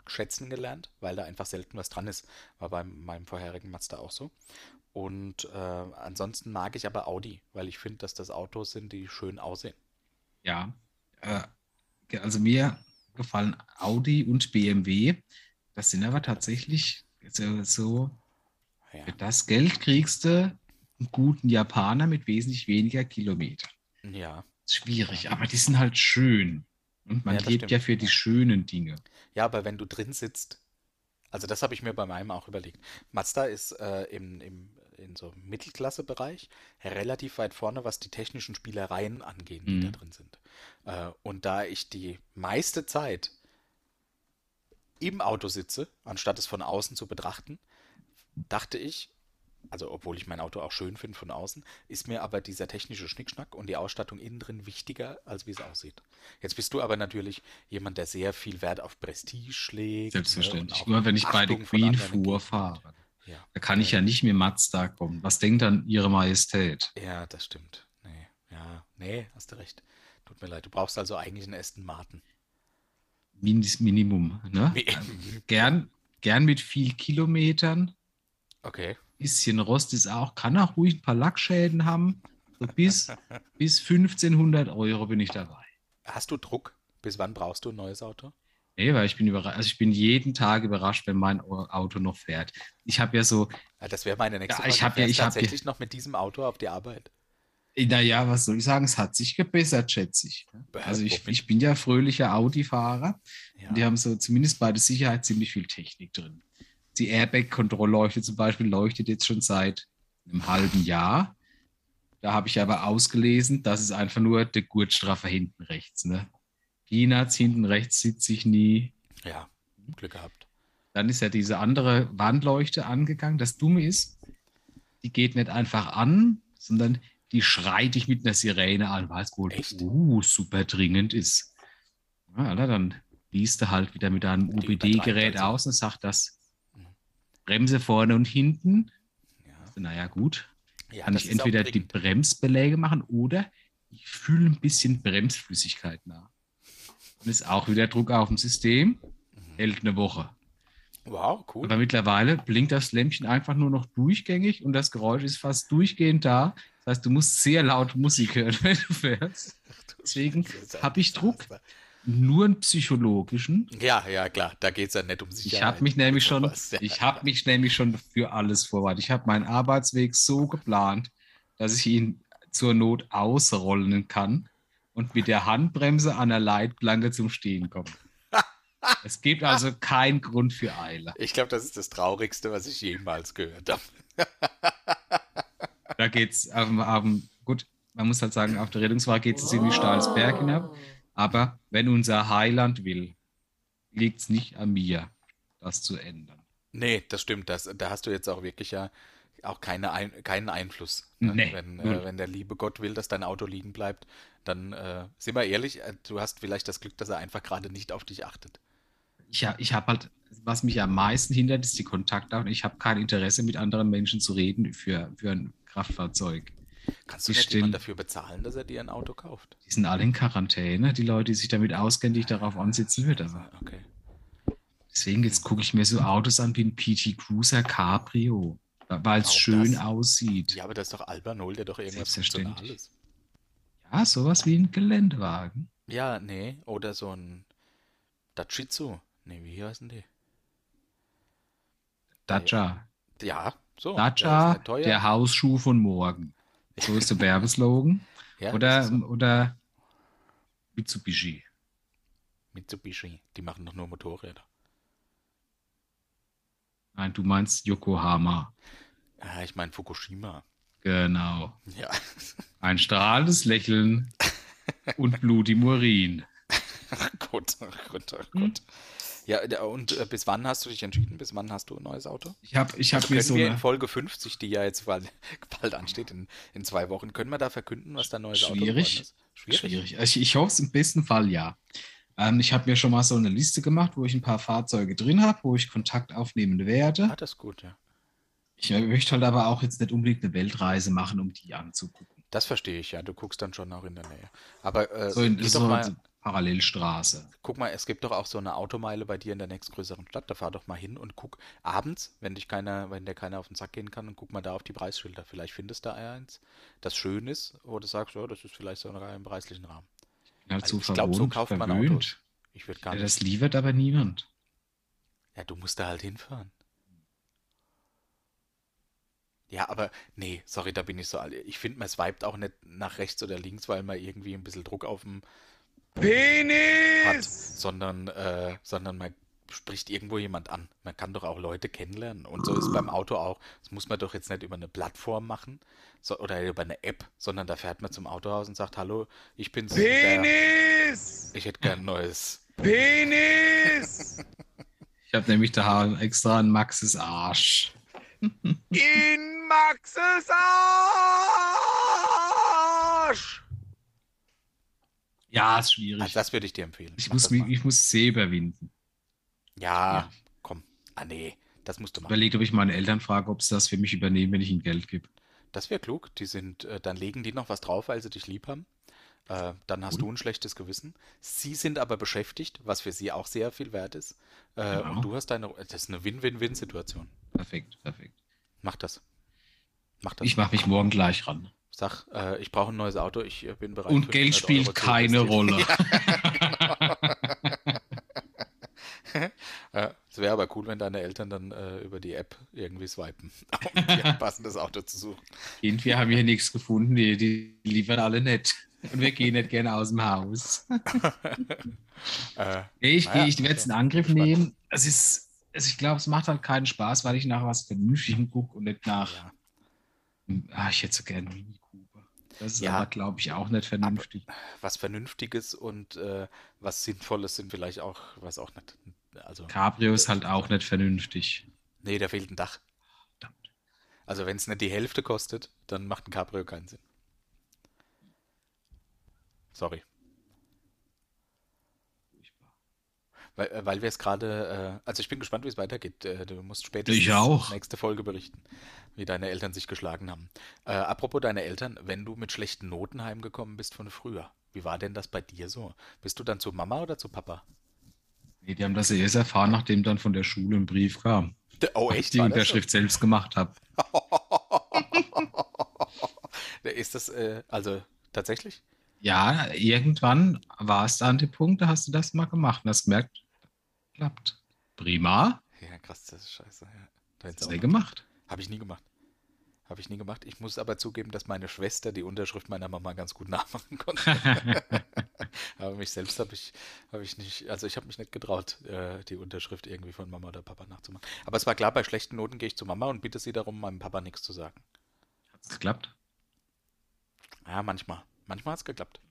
schätzen gelernt, weil da einfach selten was dran ist. War bei meinem vorherigen Mazda auch so. Und äh, ansonsten mag ich aber Audi, weil ich finde, dass das Autos sind, die schön aussehen. Ja, äh, also mir gefallen Audi und BMW. Das sind aber tatsächlich so, so ja. für das Geld kriegst du einen guten Japaner mit wesentlich weniger Kilometern. Ja. Schwierig, aber die sind halt schön. Und man ja, lebt stimmt. ja für die schönen Dinge. Ja, aber wenn du drin sitzt, also das habe ich mir bei meinem auch überlegt. Mazda ist äh, im, im, in so Mittelklasse-Bereich relativ weit vorne, was die technischen Spielereien angehen, die mhm. da drin sind. Äh, und da ich die meiste Zeit im Auto sitze, anstatt es von außen zu betrachten, dachte ich, also obwohl ich mein Auto auch schön finde von außen, ist mir aber dieser technische Schnickschnack und die Ausstattung innen drin wichtiger, als wie es aussieht. Jetzt bist du aber natürlich jemand, der sehr viel Wert auf Prestige schlägt. Ne, Selbstverständlich. Immer wenn ich bei der Queen fuhr fahre. Ja. Da kann ich ja nicht mit Mazda kommen. Was denkt dann Ihre Majestät? Ja, das stimmt. Nee, ja, nee, hast du recht. Tut mir leid. Du brauchst also eigentlich einen Aston Martin. Minimum, ne? [laughs] gern, gern mit viel Kilometern. Okay bisschen Rost ist auch, kann auch ruhig ein paar Lackschäden haben. So bis, [laughs] bis 1500 Euro bin ich dabei. Hast du Druck? Bis wann brauchst du ein neues Auto? Nee, weil ich bin überrascht, also ich bin jeden Tag überrascht, wenn mein Auto noch fährt. Ich habe ja so. Ja, das wäre meine nächste Frage. Ich habe ja, ich tatsächlich noch mit diesem Auto auf die Arbeit. Naja, was soll ich sagen? Es hat sich gebessert, schätze ich. Also ich, ich bin ja fröhlicher Audi-Fahrer. Ja. Die haben so zumindest bei der Sicherheit ziemlich viel Technik drin. Die Airbag-Kontrollleuchte zum Beispiel leuchtet jetzt schon seit einem halben Jahr. Da habe ich aber ausgelesen, das ist einfach nur der Gurtstraffer hinten rechts. Ne? Peanuts hinten rechts sitze ich nie. Ja, Glück gehabt. Dann ist ja diese andere Wandleuchte angegangen. Das Dumme ist, die geht nicht einfach an, sondern die schreit dich mit einer Sirene an, weil es wohl uh, super dringend ist. Ja, dann liest du halt wieder mit deinem UBD-Gerät aus und sagt das Bremse vorne und hinten. Ja. Also, naja, gut. Ja, Kann ich entweder die Bremsbeläge machen oder ich fühle ein bisschen Bremsflüssigkeit nach. Und ist auch wieder Druck auf dem System. Mhm. Hält eine Woche. Wow, cool. Aber mittlerweile blinkt das Lämpchen einfach nur noch durchgängig und das Geräusch ist fast durchgehend da. Das heißt, du musst sehr laut Musik hören, [laughs] wenn du fährst. Deswegen habe ich Druck nur einen psychologischen. Ja, ja, klar, da geht es ja nicht um Sicherheit. Ich habe mich nämlich schon, was, ja. ich habe mich nämlich schon für alles vorbereitet. Ich habe meinen Arbeitsweg so geplant, dass ich ihn zur Not ausrollen kann und mit der Handbremse an der Leitplanke zum Stehen komme. [laughs] es gibt also keinen Grund für Eile. Ich glaube, das ist das Traurigste, was ich jemals gehört habe. da geht's, ähm, ähm, gut, man muss halt sagen, auf der Rettungswaage geht es ziemlich steiles Berg hinab. Aber wenn unser Heiland will, liegt es nicht an mir, das zu ändern. Nee, das stimmt. Das, da hast du jetzt auch wirklich ja auch keine ein, keinen Einfluss. Ne? Nee, wenn, äh, wenn der liebe Gott will, dass dein Auto liegen bleibt, dann äh, sind wir ehrlich, äh, du hast vielleicht das Glück, dass er einfach gerade nicht auf dich achtet. Ich, ich habe halt, was mich am meisten hindert, ist die Kontaktdaten. Ich habe kein Interesse, mit anderen Menschen zu reden für, für ein Kraftfahrzeug. Kannst du nicht jemanden dafür bezahlen, dass er dir ein Auto kauft? Die sind alle in Quarantäne, die Leute, die sich damit auskennen, die ich darauf ansitzen würde. Okay. Deswegen jetzt gucke ich mir so Autos an wie ein PT Cruiser Cabrio, weil es schön das. aussieht. Ja, aber das ist doch albern, hol dir doch irgendwas Funktionales. Ja, sowas wie ein Geländewagen. Ja, nee, oder so ein Dachitsu. Nee, wie heißen die? Dacia. Ja, so. Dacia, der, der Hausschuh von morgen. So ist der Werbeslogan. ja, oder, so. oder Mitsubishi. Mitsubishi, die machen doch nur Motorräder. Nein, du meinst Yokohama. Ja, ich meine Fukushima. Genau. Ja. [laughs] Ein strahlendes Lächeln und Blut im Urin. Ach Gott, ach Gott, ach Gott. Hm? Ja, und äh, bis wann hast du dich entschieden? Bis wann hast du ein neues Auto? Ich habe ich hab also mir so. Wir in Folge 50, die ja jetzt bald, [laughs] bald ansteht, in, in zwei Wochen, können wir da verkünden, was dein neues Schwierig. Auto ist? Schwierig. Schwierig. Ich, ich hoffe es im besten Fall ja. Ähm, ich habe mir schon mal so eine Liste gemacht, wo ich ein paar Fahrzeuge drin habe, wo ich Kontakt aufnehmen werde. Ah, das ist gut, ja. Ich möchte halt aber auch jetzt nicht unbedingt eine Weltreise machen, um die anzugucken. Das verstehe ich, ja. Du guckst dann schon auch in der Nähe. Aber äh, so in, so mal, Parallelstraße. Guck mal, es gibt doch auch so eine Automeile bei dir in der nächstgrößeren Stadt. Da fahr doch mal hin und guck abends, wenn dich keiner, wenn der keiner auf den Sack gehen kann, und guck mal da auf die Preisschilder. Vielleicht findest du da eins, das schön ist, wo du sagst, oh, das ist vielleicht so im preislichen Rahmen. Halt also so ich glaube, so kauft verwöhnt. man Autos. Ich würde gar ja, Das liefert aber niemand. Ja, du musst da halt hinfahren. Ja, aber nee, sorry, da bin ich so alt. Ich finde, man swiped auch nicht nach rechts oder links, weil man irgendwie ein bisschen Druck auf dem Penis hat, sondern, äh, sondern man spricht irgendwo jemand an. Man kann doch auch Leute kennenlernen. Und so ist beim Auto auch. Das muss man doch jetzt nicht über eine Plattform machen so, oder über eine App, sondern da fährt man zum Autohaus und sagt, hallo, ich bin's. Penis! Der, ich hätte gern neues. Penis! [laughs] ich habe nämlich da extra einen Maxes Arsch. In Maxes Arsch! Ja, ist schwierig. Also das würde ich dir empfehlen. Ich muss, mich, ich muss sehr überwinden. Ja, ja, komm. Ah, nee, das musst du machen. Überlegt, ob ich meine Eltern frage, ob sie das für mich übernehmen, wenn ich ihnen Geld gebe. Das wäre klug. Die sind, äh, dann legen die noch was drauf, weil sie dich lieb haben. Äh, dann hast und? du ein schlechtes Gewissen. Sie sind aber beschäftigt, was für sie auch sehr viel wert ist. Äh, genau. Und du hast deine. Das ist eine Win-Win-Win-Situation. Perfekt, perfekt. Mach das. Mach das. Ich mache mich morgen gleich ran. Sag, äh, ich brauche ein neues Auto, ich äh, bin bereit. Und Geld spielt Euro keine Rolle. [laughs] Ja, [laughs] es wäre aber cool, wenn deine Eltern dann äh, über die App irgendwie swipen, [laughs] um dir ein passendes Auto zu suchen. Irgendwie haben wir hier nichts gefunden, die, die liefern alle nicht. Und wir gehen nicht gerne aus dem Haus. äh, nee, ich, naja, ich werde es in Angriff spannend. nehmen. Es ist, also ich glaube, es macht halt keinen Spaß, weil ich nach was Vernünftigem gucke und nicht nach. Ja. Ah, ich hätte so gerne. Das ist ja, aber, glaube ich, auch nicht vernünftig. Was Vernünftiges und äh, was Sinnvolles sind vielleicht auch, was auch nicht. Also, Cabrio ist halt auch nicht vernünftig. Nee, da fehlt ein Dach. Verdammt. Also, wenn es nicht die Hälfte kostet, dann macht ein Cabrio keinen Sinn. Sorry. Weil, äh, weil wir es gerade, äh, also ich bin gespannt, wie es weitergeht. Äh, du musst später ich auch. nächste Folge berichten, wie deine Eltern sich geschlagen haben. Äh, apropos deine Eltern, wenn du mit schlechten Noten heimgekommen bist von früher, wie war denn das bei dir so? Bist du dann zu Mama oder zu Papa? Nee, die haben das erst erfahren, nachdem dann von der Schule ein Brief kam. Oh, echt? Die Unterschrift so? selbst gemacht habe. [laughs] Ist das, äh, also tatsächlich? Ja, irgendwann war es da an dem Punkt, da hast du das mal gemacht und hast gemerkt, klappt. Prima. Ja, krass, das ist scheiße. Ja. Da hast du gemacht. Habe ich nie gemacht. Habe ich nie gemacht. Ich muss aber zugeben, dass meine Schwester die Unterschrift meiner Mama ganz gut [laughs] nachmachen konnte. [laughs] aber mich selbst habe ich, hab ich nicht, also ich habe mich nicht getraut, äh, die Unterschrift irgendwie von Mama oder Papa nachzumachen. Aber es war klar, bei schlechten Noten gehe ich zu Mama und bitte sie darum, meinem Papa nichts zu sagen. Hat es geklappt? Ja, manchmal. Manchmal hat es geklappt.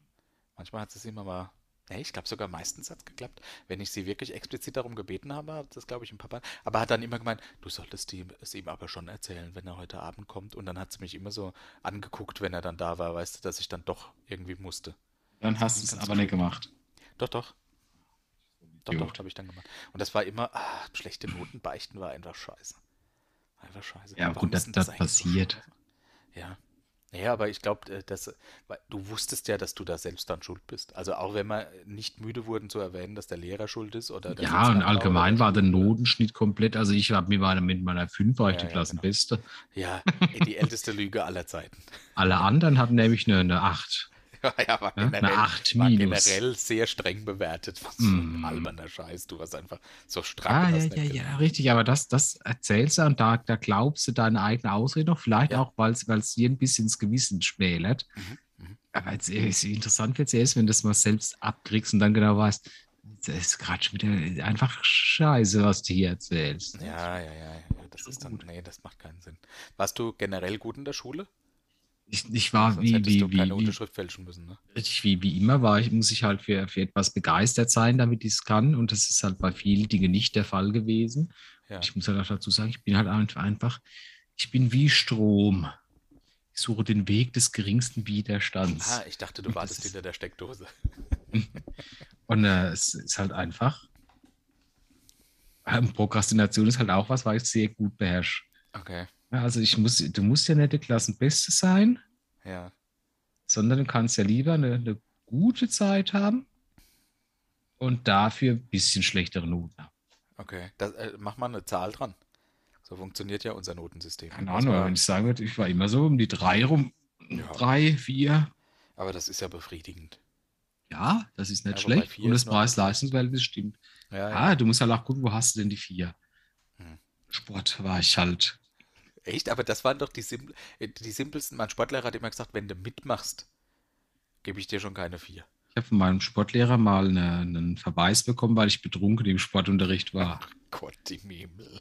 Manchmal hat es immer mal Nee, ich glaube sogar meistens hat es geklappt. Wenn ich sie wirklich explizit darum gebeten habe, hat das glaube ich im Papa. Aber hat dann immer gemeint, du solltest die, es ihm aber schon erzählen, wenn er heute Abend kommt. Und dann hat sie mich immer so angeguckt, wenn er dann da war, weißt du, dass ich dann doch irgendwie musste. Dann hast du es aber nicht gemacht. Doch, doch. Doch, Gut. doch, habe ich dann gemacht. Und das war immer, ah, schlechte Noten beichten war einfach scheiße. Einfach scheiße. Ja, gut, das, das, das passiert. So ja. Ja, aber ich glaube, äh, dass du wusstest ja, dass du da selbst dann schuld bist. Also auch wenn wir nicht müde wurden zu erwähnen, dass der Lehrer schuld ist oder Ja, und allgemein war der Notenschnitt komplett. Also ich habe mir mal mit meiner 5 war ich ja, die ja, Klassenbeste. Genau. Ja, die älteste Lüge aller Zeiten. Alle anderen hatten nämlich eine, eine 8. [laughs] ja, war, generell, eine 8 war generell sehr streng bewertet. [laughs] Was mm. ein alberner Scheiß. Du hast einfach so stramm. Ah, ja, ja, ja, richtig. Aber das, das erzählst du und da, da glaubst du deine eigene Ausrede noch. Vielleicht ja. auch, weil es dir ein bisschen ins Gewissen schmälert. Mhm. Mhm. Aber jetzt, ist interessant wird es erst, wenn du das mal selbst abkriegst und dann genau weißt, das ist gerade schon wieder einfach scheiße, was du hier erzählst. Ja, ja, ja. ja. Das ist dann, nee, das macht keinen Sinn. Warst du generell gut in der Schule? Ich, ich war Sonst wie, wie, du keine wie, Unterschrift fälschen müssen. Ne? Richtig, wie, wie immer war ich, muss ich halt für, für etwas begeistert sein, damit ich es kann. Und das ist halt bei vielen Dingen nicht der Fall gewesen. Ja. Ich muss halt auch dazu sagen, ich bin halt einfach, ich bin wie Strom. Ich suche den Weg des geringsten Widerstands. Ah, ich dachte, du wartest hinter der Steckdose. [laughs] und äh, es ist halt einfach. Ähm, Prokrastination ist halt auch was, weil ich es sehr gut beherrsche. Okay. Also ich muss, du musst ja nicht der Klassenbeste sein. Ja. Sondern du kannst ja lieber eine, eine gute Zeit haben und dafür ein bisschen schlechtere Noten haben. Okay, das, äh, mach mal eine Zahl dran. So funktioniert ja unser Notensystem. Keine Ahnung, wenn ich sagen würde, ich war immer so um die drei rum. Ja. Drei, vier. Aber das ist ja befriedigend. Ja, das ist nicht ja, schlecht. Und das Preis-Leistungsverhältnis stimmt. Ja, ja. Ah, du musst halt auch gucken, wo hast du denn die vier? Hm. Sport war ich halt Echt? Aber das waren doch die, simpl äh, die simpelsten. Mein Sportlehrer hat immer gesagt, wenn du mitmachst, gebe ich dir schon keine vier. Ich habe von meinem Sportlehrer mal eine, einen Verweis bekommen, weil ich betrunken im Sportunterricht war. Ach Gott im Himmel.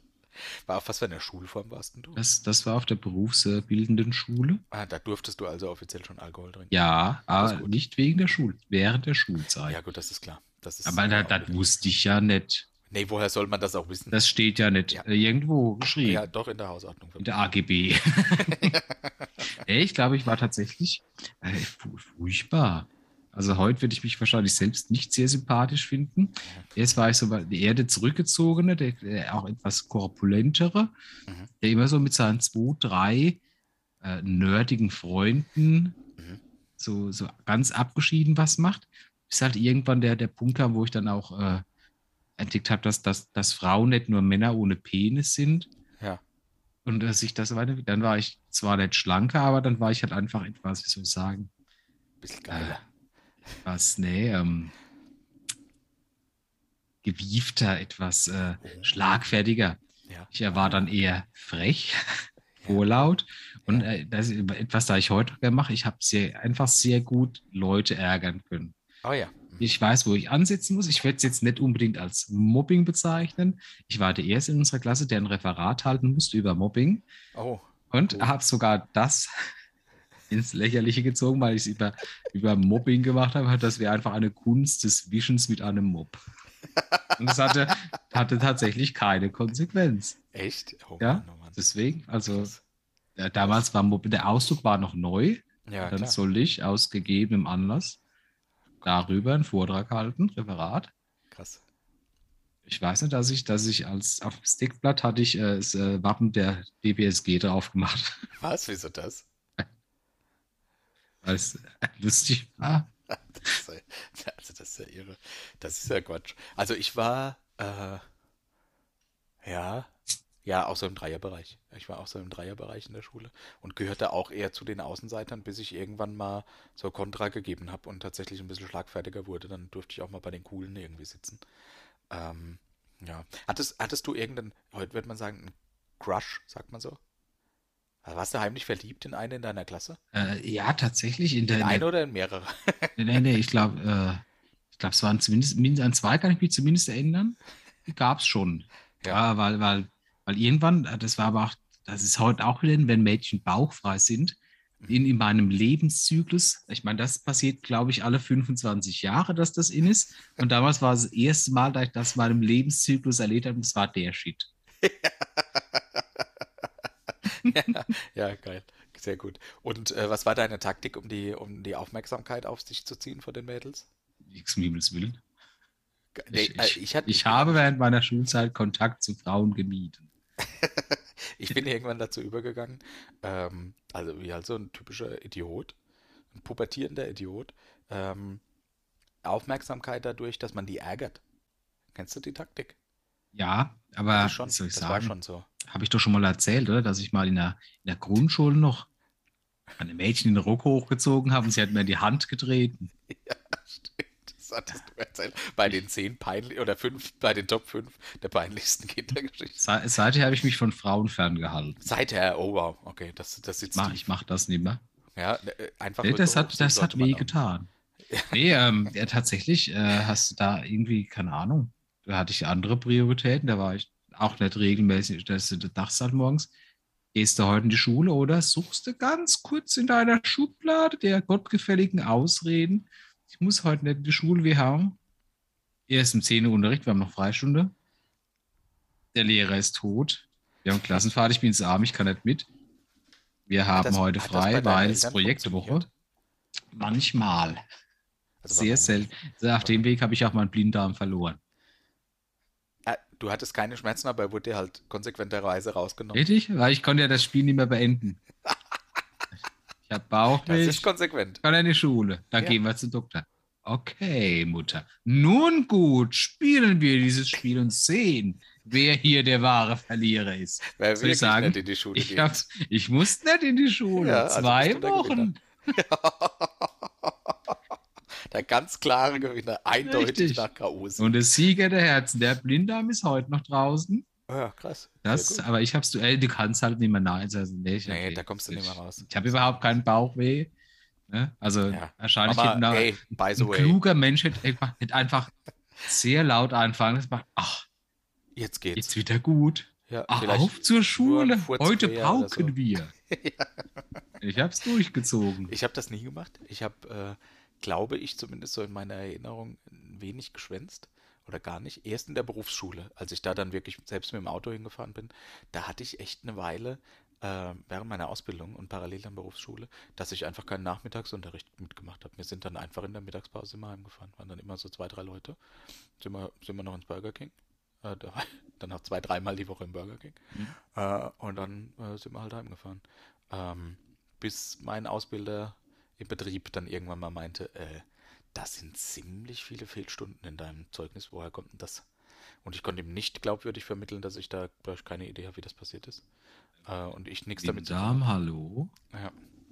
War auf was für einer Schulform warst du? Das, das war auf der berufsbildenden Schule. Ah, da durftest du also offiziell schon Alkohol trinken. Ja, aber nicht wegen der Schule, während der Schulzeit. Ja, gut, das ist klar. Das ist aber das, das wusste ich ja nicht. Nee, woher soll man das auch wissen? Das steht ja nicht ja. irgendwo geschrieben. Ja, doch in der Hausordnung. In der AGB. [laughs] [laughs] ich glaube, ich war tatsächlich äh, furchtbar. Also heute würde ich mich wahrscheinlich selbst nicht sehr sympathisch finden. Erst war ich so der Erde zurückgezogene, der, der auch etwas korpulentere, mhm. der immer so mit seinen zwei, drei äh, nerdigen Freunden mhm. so, so ganz abgeschieden was macht. Bis halt irgendwann der, der Punkt kam, wo ich dann auch äh, entdeckt habe, dass, dass, dass Frauen nicht nur Männer ohne Penis sind. Ja. Und dass ich das dann war ich zwar nicht schlanker, aber dann war ich halt einfach etwas, wie soll ich sagen? Bisschen geiler. Äh, was, nee, ähm, gewiefter, etwas äh, schlagfertiger. Ja. Ich war dann eher frech, [laughs] vorlaut. Und äh, das ist etwas, da ich heute mache, ich habe sehr, einfach sehr gut Leute ärgern können. Oh ja. Ich weiß, wo ich ansetzen muss. Ich werde es jetzt nicht unbedingt als Mobbing bezeichnen. Ich war der Erste in unserer Klasse, der ein Referat halten musste über Mobbing. Oh. Und oh. habe sogar das [laughs] ins Lächerliche gezogen, weil ich es über, über Mobbing gemacht habe. Das wäre einfach eine Kunst des Wischens mit einem Mob. Und das hatte, hatte tatsächlich keine Konsequenz. Echt? Oh, ja, Mann, oh Mann. deswegen, also äh, damals war Mobbing, der Ausdruck war noch neu. Ja, dann klar. soll ich aus gegebenem Anlass darüber einen Vortrag halten, Referat. Krass. Ich weiß nicht, dass ich, dass ich als auf dem Stickblatt hatte ich äh, das äh, Wappen der DBSG drauf gemacht. [laughs] Was? Wieso das? Weil es lustig war. [laughs] Das ist, ja, also das ist ja irre. Das ist ja Quatsch. Also ich war, äh, ja, ja, auch so im Dreierbereich. Ich war auch so im Dreierbereich in der Schule und gehörte auch eher zu den Außenseitern, bis ich irgendwann mal so Kontra gegeben habe und tatsächlich ein bisschen schlagfertiger wurde. Dann durfte ich auch mal bei den Coolen irgendwie sitzen. Ähm, ja. Hattest, hattest du irgendeinen, heute würde man sagen, einen Crush, sagt man so? Also warst du heimlich verliebt in eine in deiner Klasse? Äh, ja, tatsächlich. In, der, in eine oder in mehrere? [laughs] nee, nee, ich glaube, äh, ich glaube, es waren zumindest an zwei, kann ich mich zumindest erinnern. Gab es schon. Ja, ja weil, weil weil irgendwann, äh, das war aber auch, das ist heute auch wieder, wenn Mädchen bauchfrei sind, in, in meinem Lebenszyklus. Ich meine, das passiert, glaube ich, alle 25 Jahre, dass das in ist. Und damals war es das erste Mal, dass ich das in meinem Lebenszyklus erlebt habe, und es war der Shit. ja, [laughs] ja, geil. Sehr gut. Und äh, was war deine Taktik, um die, um die Aufmerksamkeit auf sich zu ziehen von den Mädels? Nichts um Himmels Willen. Nee, ich, ich, ich, ich habe während meiner Schulzeit Kontakt zu Frauen gemieden. [laughs] ich bin irgendwann dazu übergegangen, ähm, also wie halt so ein typischer Idiot, ein pubertierender Idiot, ähm, Aufmerksamkeit dadurch, dass man die ärgert. Kennst du die Taktik? Ja, aber schon, soll ich das sagen, war schon so. Habe ich doch schon mal erzählt, oder? Dass ich mal in der, in der Grundschule noch eine Mädchen in den Rock hochgezogen habe und sie hat mir in die Hand getreten. [laughs] Ja, stimmt. Das hattest du erzählt. Bei den zehn peinlich oder fünf, bei den Top 5 der peinlichsten Kindergeschichten. Se seither habe ich mich von Frauen ferngehalten. Seither, oh wow, okay, das, das sitzt. Mach, ich mache das nicht mehr. Ja, äh, einfach. Nee, das hat, das hat weh getan. nee, ähm, ja, tatsächlich äh, hast du da irgendwie, keine Ahnung, da hatte ich andere Prioritäten, da war ich auch nicht regelmäßig, dass du dachtest halt morgens, gehst du heute in die Schule oder suchst du ganz kurz in deiner Schublade der gottgefälligen Ausreden, ich muss heute nicht in die Schule, wir haben erst im 10 Unterricht, wir haben noch Freistunde, der Lehrer ist tot, wir haben Klassenfahrt, ich bin ins Arm, ich kann nicht mit. Wir haben das, heute frei, weil es Projektwoche. Manchmal. Also Sehr selten. Auf dem Weg habe ich auch meinen Blinddarm verloren. Du hattest keine Schmerzen, aber er wurde dir halt konsequenterweise rausgenommen. Richtig? Weil ich konnte ja das Spiel nicht mehr beenden. [laughs] ich habe Bauchweh. Das ist konsequent. Kann in die Schule. Dann ja. gehen wir zum Doktor. Okay, Mutter. Nun gut, spielen wir dieses Spiel und sehen, wer hier der wahre Verlierer ist. Wer will ich sagen, nicht in die Schule ich, hab, ich muss nicht in die Schule. Ja, also Zwei Wochen. [laughs] Der ganz klare Gewinner, eindeutig Richtig. nach K.O. Und der Sieger der Herzen, der Blinddarm ist heute noch draußen. Oh ja, krass. Das, aber ich hab's, ey, du kannst halt nicht mehr nahe. Also, nee, nee da kommst du nicht mehr raus. Ich habe überhaupt keinen Bauchweh. Ne? Also ja. wahrscheinlich Mama, hey, ein kluger Mensch hätte, hätte einfach sehr laut anfangen. Das macht, ach, jetzt geht's. Jetzt wieder gut. Ja, ach, auf zur Schule. Heute pauken so. wir. [laughs] ja. Ich hab's durchgezogen. Ich habe das nie gemacht. Ich habe äh, glaube ich zumindest so in meiner Erinnerung, wenig geschwänzt oder gar nicht. Erst in der Berufsschule, als ich da dann wirklich selbst mit dem Auto hingefahren bin, da hatte ich echt eine Weile äh, während meiner Ausbildung und parallel an Berufsschule, dass ich einfach keinen Nachmittagsunterricht mitgemacht habe. Wir sind dann einfach in der Mittagspause immer heimgefahren, waren dann immer so zwei, drei Leute. Sind wir, sind wir noch ins Burger King. Äh, da, [laughs] dann noch zwei, dreimal die Woche im Burger King. Mhm. Äh, und dann äh, sind wir halt heimgefahren. Ähm, bis mein Ausbilder im Betrieb dann irgendwann mal meinte, äh, das sind ziemlich viele Fehlstunden in deinem Zeugnis, woher kommt denn das? Und ich konnte ihm nicht glaubwürdig vermitteln, dass ich da ich keine Idee habe, wie das passiert ist. Äh, und ich nichts damit zu tun. hallo? Ja,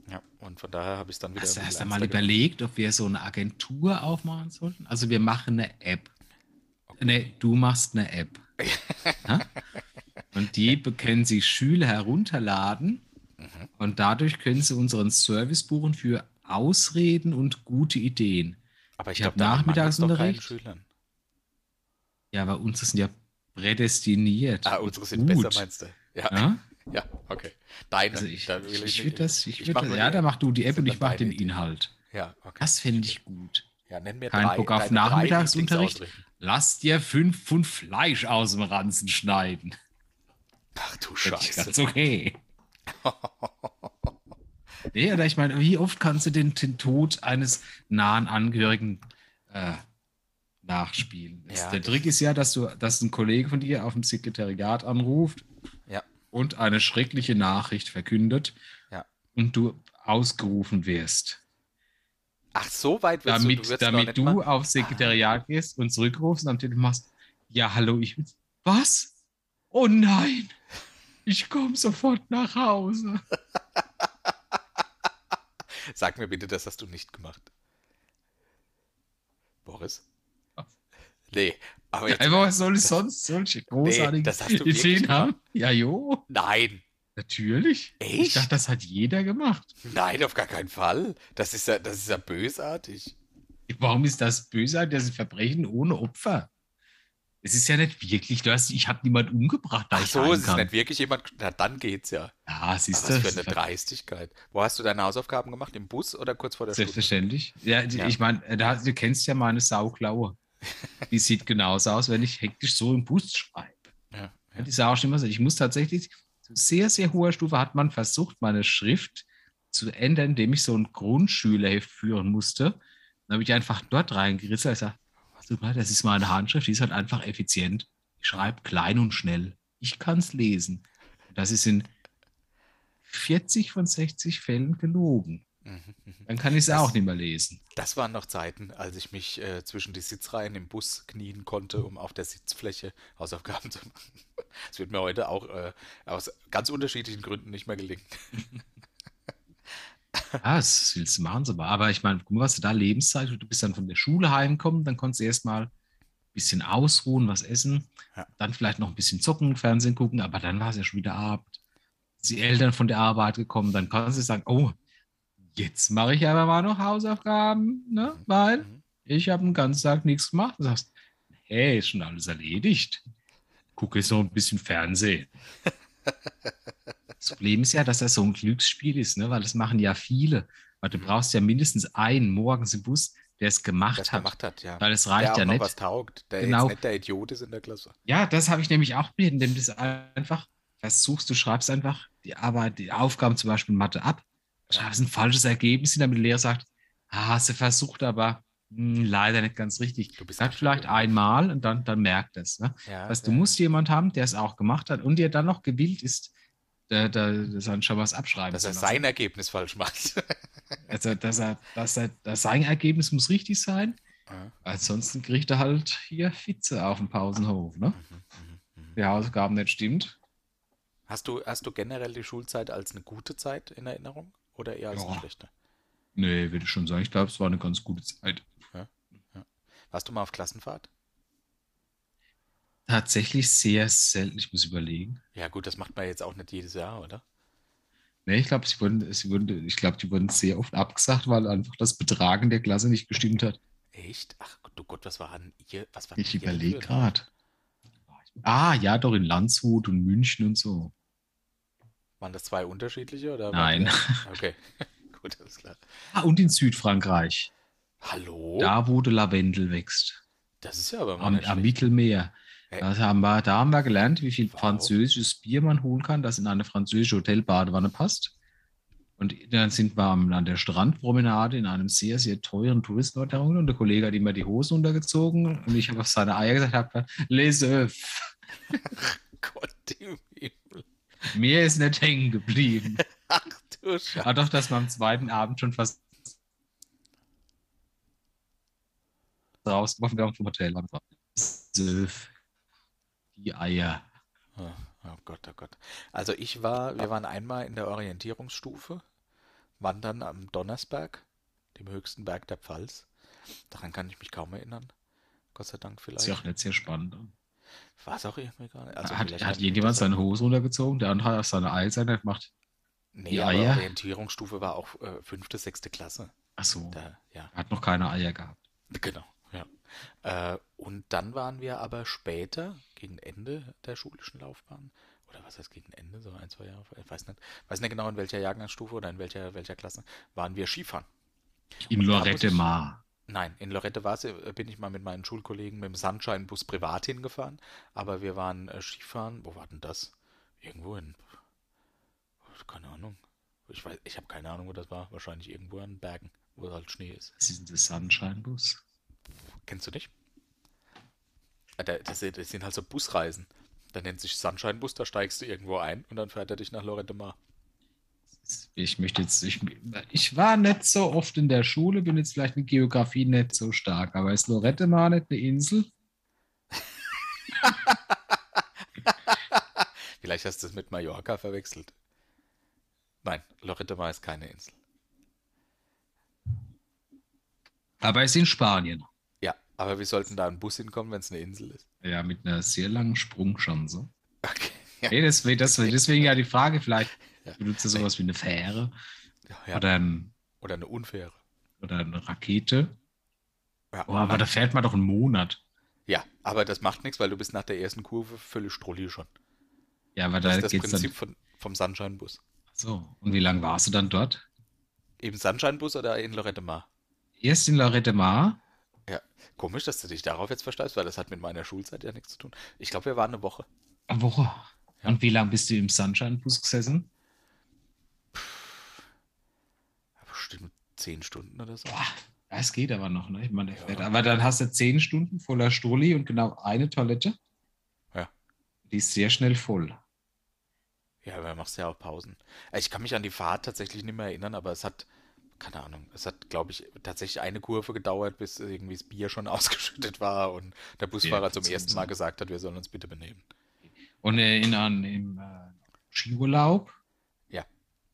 ja, und von daher habe ich es dann wieder. Hast, hast du mal überlegt, ob wir so eine Agentur aufmachen sollten? Also wir machen eine App. Okay. Nee, du machst eine App. [laughs] und die können sich Schüler herunterladen mhm. und dadurch können sie unseren Service buchen für Ausreden und gute Ideen. Aber ich, ich habe Nachmittagsunterricht. Ja, aber uns sind ja prädestiniert. Ah, unsere sind gut. besser, meinst du? Ja. ja? [laughs] ja okay. Deine. Also ich, da ich, ich würde das, ich, ich würd das, ja, da mach du die App und ich mache den Inhalt. Ja, okay. Das finde ich gut. Ja, nenn mir Kein drei, Bock auf Nachmittagsunterricht. Lass dir fünf Pfund Fleisch aus dem Ranzen schneiden. Ach du Scheiße. Ganz okay. [laughs] Nee, oder ich meine, wie oft kannst du den, den Tod eines nahen Angehörigen äh, nachspielen? Ja, der Trick ist ja, dass du, dass ein Kollege von dir auf dem Sekretariat anruft ja. und eine schreckliche Nachricht verkündet ja. und du ausgerufen wirst. Ach, so weit wirst damit, du, du Damit du aufs Sekretariat ah. gehst und zurückrufst und am Telefon machst, ja, hallo, ich bin. Was? Oh nein! Ich komme sofort nach Hause. [laughs] Sag mir bitte, das hast du nicht gemacht. Boris? Nee, aber jetzt. Einfach, was soll ich sonst solche großartigen nee, Ideen haben? Ja, jo. Nein. Natürlich. Echt? Ich dachte, das hat jeder gemacht. Nein, auf gar keinen Fall. Das ist ja, das ist ja bösartig. Warum ist das bösartig? Das ist ein Verbrechen ohne Opfer. Es ist ja nicht wirklich, du hast, ich habe niemanden umgebracht, da Ach so, es ist nicht wirklich jemand, na dann geht's ja. Ja, siehst du. Was für eine Dreistigkeit. Wo hast du deine Hausaufgaben gemacht? Im Bus oder kurz vor der Schule? Selbstverständlich. Ja, ja, ich meine, du kennst ja meine Sauklaue. [laughs] Die sieht genauso aus, wenn ich hektisch so im Bus schreibe. Ja, ja. Die sah auch schon immer so. Ich muss tatsächlich, zu sehr, sehr hoher Stufe hat man versucht, meine Schrift zu ändern, indem ich so ein Grundschülerheft führen musste. Dann habe ich einfach dort reingerissen. Ich sage, das ist meine Handschrift, die ist halt einfach effizient. Ich schreibe klein und schnell. Ich kann es lesen. Das ist in 40 von 60 Fällen gelogen. Mhm, mhm. Dann kann ich es auch nicht mehr lesen. Das waren noch Zeiten, als ich mich äh, zwischen die Sitzreihen im Bus knien konnte, um auf der Sitzfläche Hausaufgaben zu [laughs] machen. Das wird mir heute auch äh, aus ganz unterschiedlichen Gründen nicht mehr gelingen. [laughs] Ja, das willst du machen, aber, aber ich meine, guck mal, was du da Lebenszeit, du bist dann von der Schule heimgekommen, dann konntest du erstmal ein bisschen ausruhen, was essen, ja. dann vielleicht noch ein bisschen zocken, Fernsehen gucken, aber dann war es ja schon wieder Abend. Die Eltern von der Arbeit gekommen, dann kannst du sagen, oh, jetzt mache ich aber mal noch Hausaufgaben, ne? Mhm. weil mhm. ich habe den ganzen Tag nichts gemacht. Du sagst, hey, ist schon alles erledigt. Gucke jetzt noch ein bisschen Fernsehen. [laughs] Das Problem ist ja, dass das so ein Glücksspiel ist, ne? weil das machen ja viele. Weil du mhm. brauchst ja mindestens einen morgens im Bus, der es gemacht der hat. gemacht hat, ja. Weil es reicht der ja nicht. was taugt, der genau. nicht der Idiot ist in der Klasse. Ja, das habe ich nämlich auch indem du es einfach versuchst, du schreibst einfach die Arbeit, die Aufgaben zum Beispiel Mathe ab, schreibst ein falsches Ergebnis hin, damit der Lehrer sagt, ah, hast du versucht, aber mh, hm, leider nicht ganz richtig. Du bist halt vielleicht einmal und dann, dann merkt es. Ne? Ja, weißt, ja. Du musst jemanden haben, der es auch gemacht hat und der dann noch gewillt ist, da, da, dass er schon was abschreiben Dass er sein Ergebnis falsch macht. [laughs] also, dass er, dass er, dass sein Ergebnis muss richtig sein. Ja. Ansonsten kriegt er halt hier Fitze auf dem Pausenhof. Ne? Mhm, mh, mh. Die Hausaufgaben nicht stimmt. Hast du, hast du generell die Schulzeit als eine gute Zeit in Erinnerung oder eher als ja. eine schlechte? Nee, würde ich schon sagen. Ich glaube, es war eine ganz gute Zeit. Ja. Warst du mal auf Klassenfahrt? Tatsächlich sehr selten, ich muss überlegen. Ja, gut, das macht man jetzt auch nicht jedes Jahr, oder? Nee, ich glaube, sie wurden, sie wurden, ich glaube, die wurden sehr oft abgesagt, weil einfach das Betragen der Klasse nicht gestimmt hat. Echt? Ach du Gott, was war an ihr? Was war ich überlege gerade. Ah, ja, doch in Landshut und München und so. Waren das zwei unterschiedliche? Oder Nein. [laughs] Okay, [laughs] gut, alles klar. Ah, und in Südfrankreich. Hallo? Da, wo der Lavendel wächst. Das ist ja aber mal am, am Mittelmeer. Das haben wir, da haben wir gelernt, wie viel wow. französisches Bier man holen kann, das in eine französische Hotelbadewanne passt. Und dann sind wir an der Strandpromenade in einem sehr, sehr teuren Touristenhotel und der Kollege hat immer die Hose untergezogen und ich habe auf seine Eier gesagt, habe, les [laughs] Gott im Himmel. Mir ist nicht hängen geblieben. [laughs] Ach du Scheiße. Aber doch, dass wir am zweiten Abend schon fast rausgeworfen werden vom Hotel. Söf die Eier. Oh, oh Gott, oh Gott. Also ich war, wir waren einmal in der Orientierungsstufe, wandern am Donnersberg, dem höchsten Berg der Pfalz. Daran kann ich mich kaum erinnern. Gott sei Dank vielleicht. Ist ja auch nicht sehr spannend. War es auch irgendwie gar nicht. Also hat hat jemand seine Hose runtergezogen? Der andere hat seine Eier gemacht. Nee, die Eier? Orientierungsstufe war auch äh, fünfte, sechste Klasse. Ach so. Da, ja. Hat noch keine Eier gehabt. Genau. Äh, und dann waren wir aber später, gegen Ende der schulischen Laufbahn, oder was heißt gegen Ende, so ein, zwei Jahre, ich weiß nicht, weiß nicht genau in welcher Jahrgangsstufe oder in welcher, welcher Klasse, waren wir Skifahren. In Lorette Mar. Nein, in Lorette war äh, bin ich mal mit meinen Schulkollegen mit dem Sunshine-Bus privat hingefahren, aber wir waren äh, Skifahren, wo war denn das? Irgendwo in, keine Ahnung, ich weiß, ich habe keine Ahnung, wo das war, wahrscheinlich irgendwo an Bergen, wo halt Schnee ist. Das ist der Sunshine-Bus. Kennst du nicht? Ah, das sind halt so Busreisen. Da nennt sich Sunshine-Bus, da steigst du irgendwo ein und dann fährt er dich nach Lorette Mar. Ich möchte jetzt, ich, ich war nicht so oft in der Schule, bin jetzt vielleicht mit Geografie nicht so stark, aber ist Lorette Mar nicht eine Insel? [laughs] vielleicht hast du es mit Mallorca verwechselt. Nein, Lorette Mar ist keine Insel. Aber es ist in Spanien. Aber wir sollten da ein Bus hinkommen, wenn es eine Insel ist. Ja, mit einer sehr langen Sprungschanze. Okay. Ja. Nee, deswegen, deswegen, deswegen ja die Frage, vielleicht ja. benutzt du sowas wie eine Fähre ja. oder, ein, oder eine Unfähre. Oder eine Rakete. Ja, oh, aber da fährt man doch einen Monat. Ja, aber das macht nichts, weil du bist nach der ersten Kurve völlig strolli schon. Ja, aber da das ist das geht's Prinzip dann. von, vom Sunshine-Bus. So, und wie lange warst du dann dort? Im Sunshine-Bus oder in Lorette Mar? Erst in Lorette Mar. Ja, komisch, dass du dich darauf jetzt versteißt, weil das hat mit meiner Schulzeit ja nichts zu tun. Ich glaube, wir waren eine Woche. Eine Woche. Und wie lange bist du im Sunshine-Bus gesessen? Bestimmt zehn Stunden oder so. Boah, es geht aber noch, ne? Ich meine, fährt. Aber dann hast du zehn Stunden voller Strolli und genau eine Toilette. Ja. Die ist sehr schnell voll. Ja, aber du machst ja auch Pausen. Ich kann mich an die Fahrt tatsächlich nicht mehr erinnern, aber es hat, keine Ahnung, es hat, glaube ich, tatsächlich eine Kurve gedauert, bis irgendwie das Bier schon [laughs] ausgeschüttet war und der Busfahrer zum zum ersten Mal gesagt hat, wir sollen uns bitte benehmen. Und in, an, im äh, Skiurlaub Ja.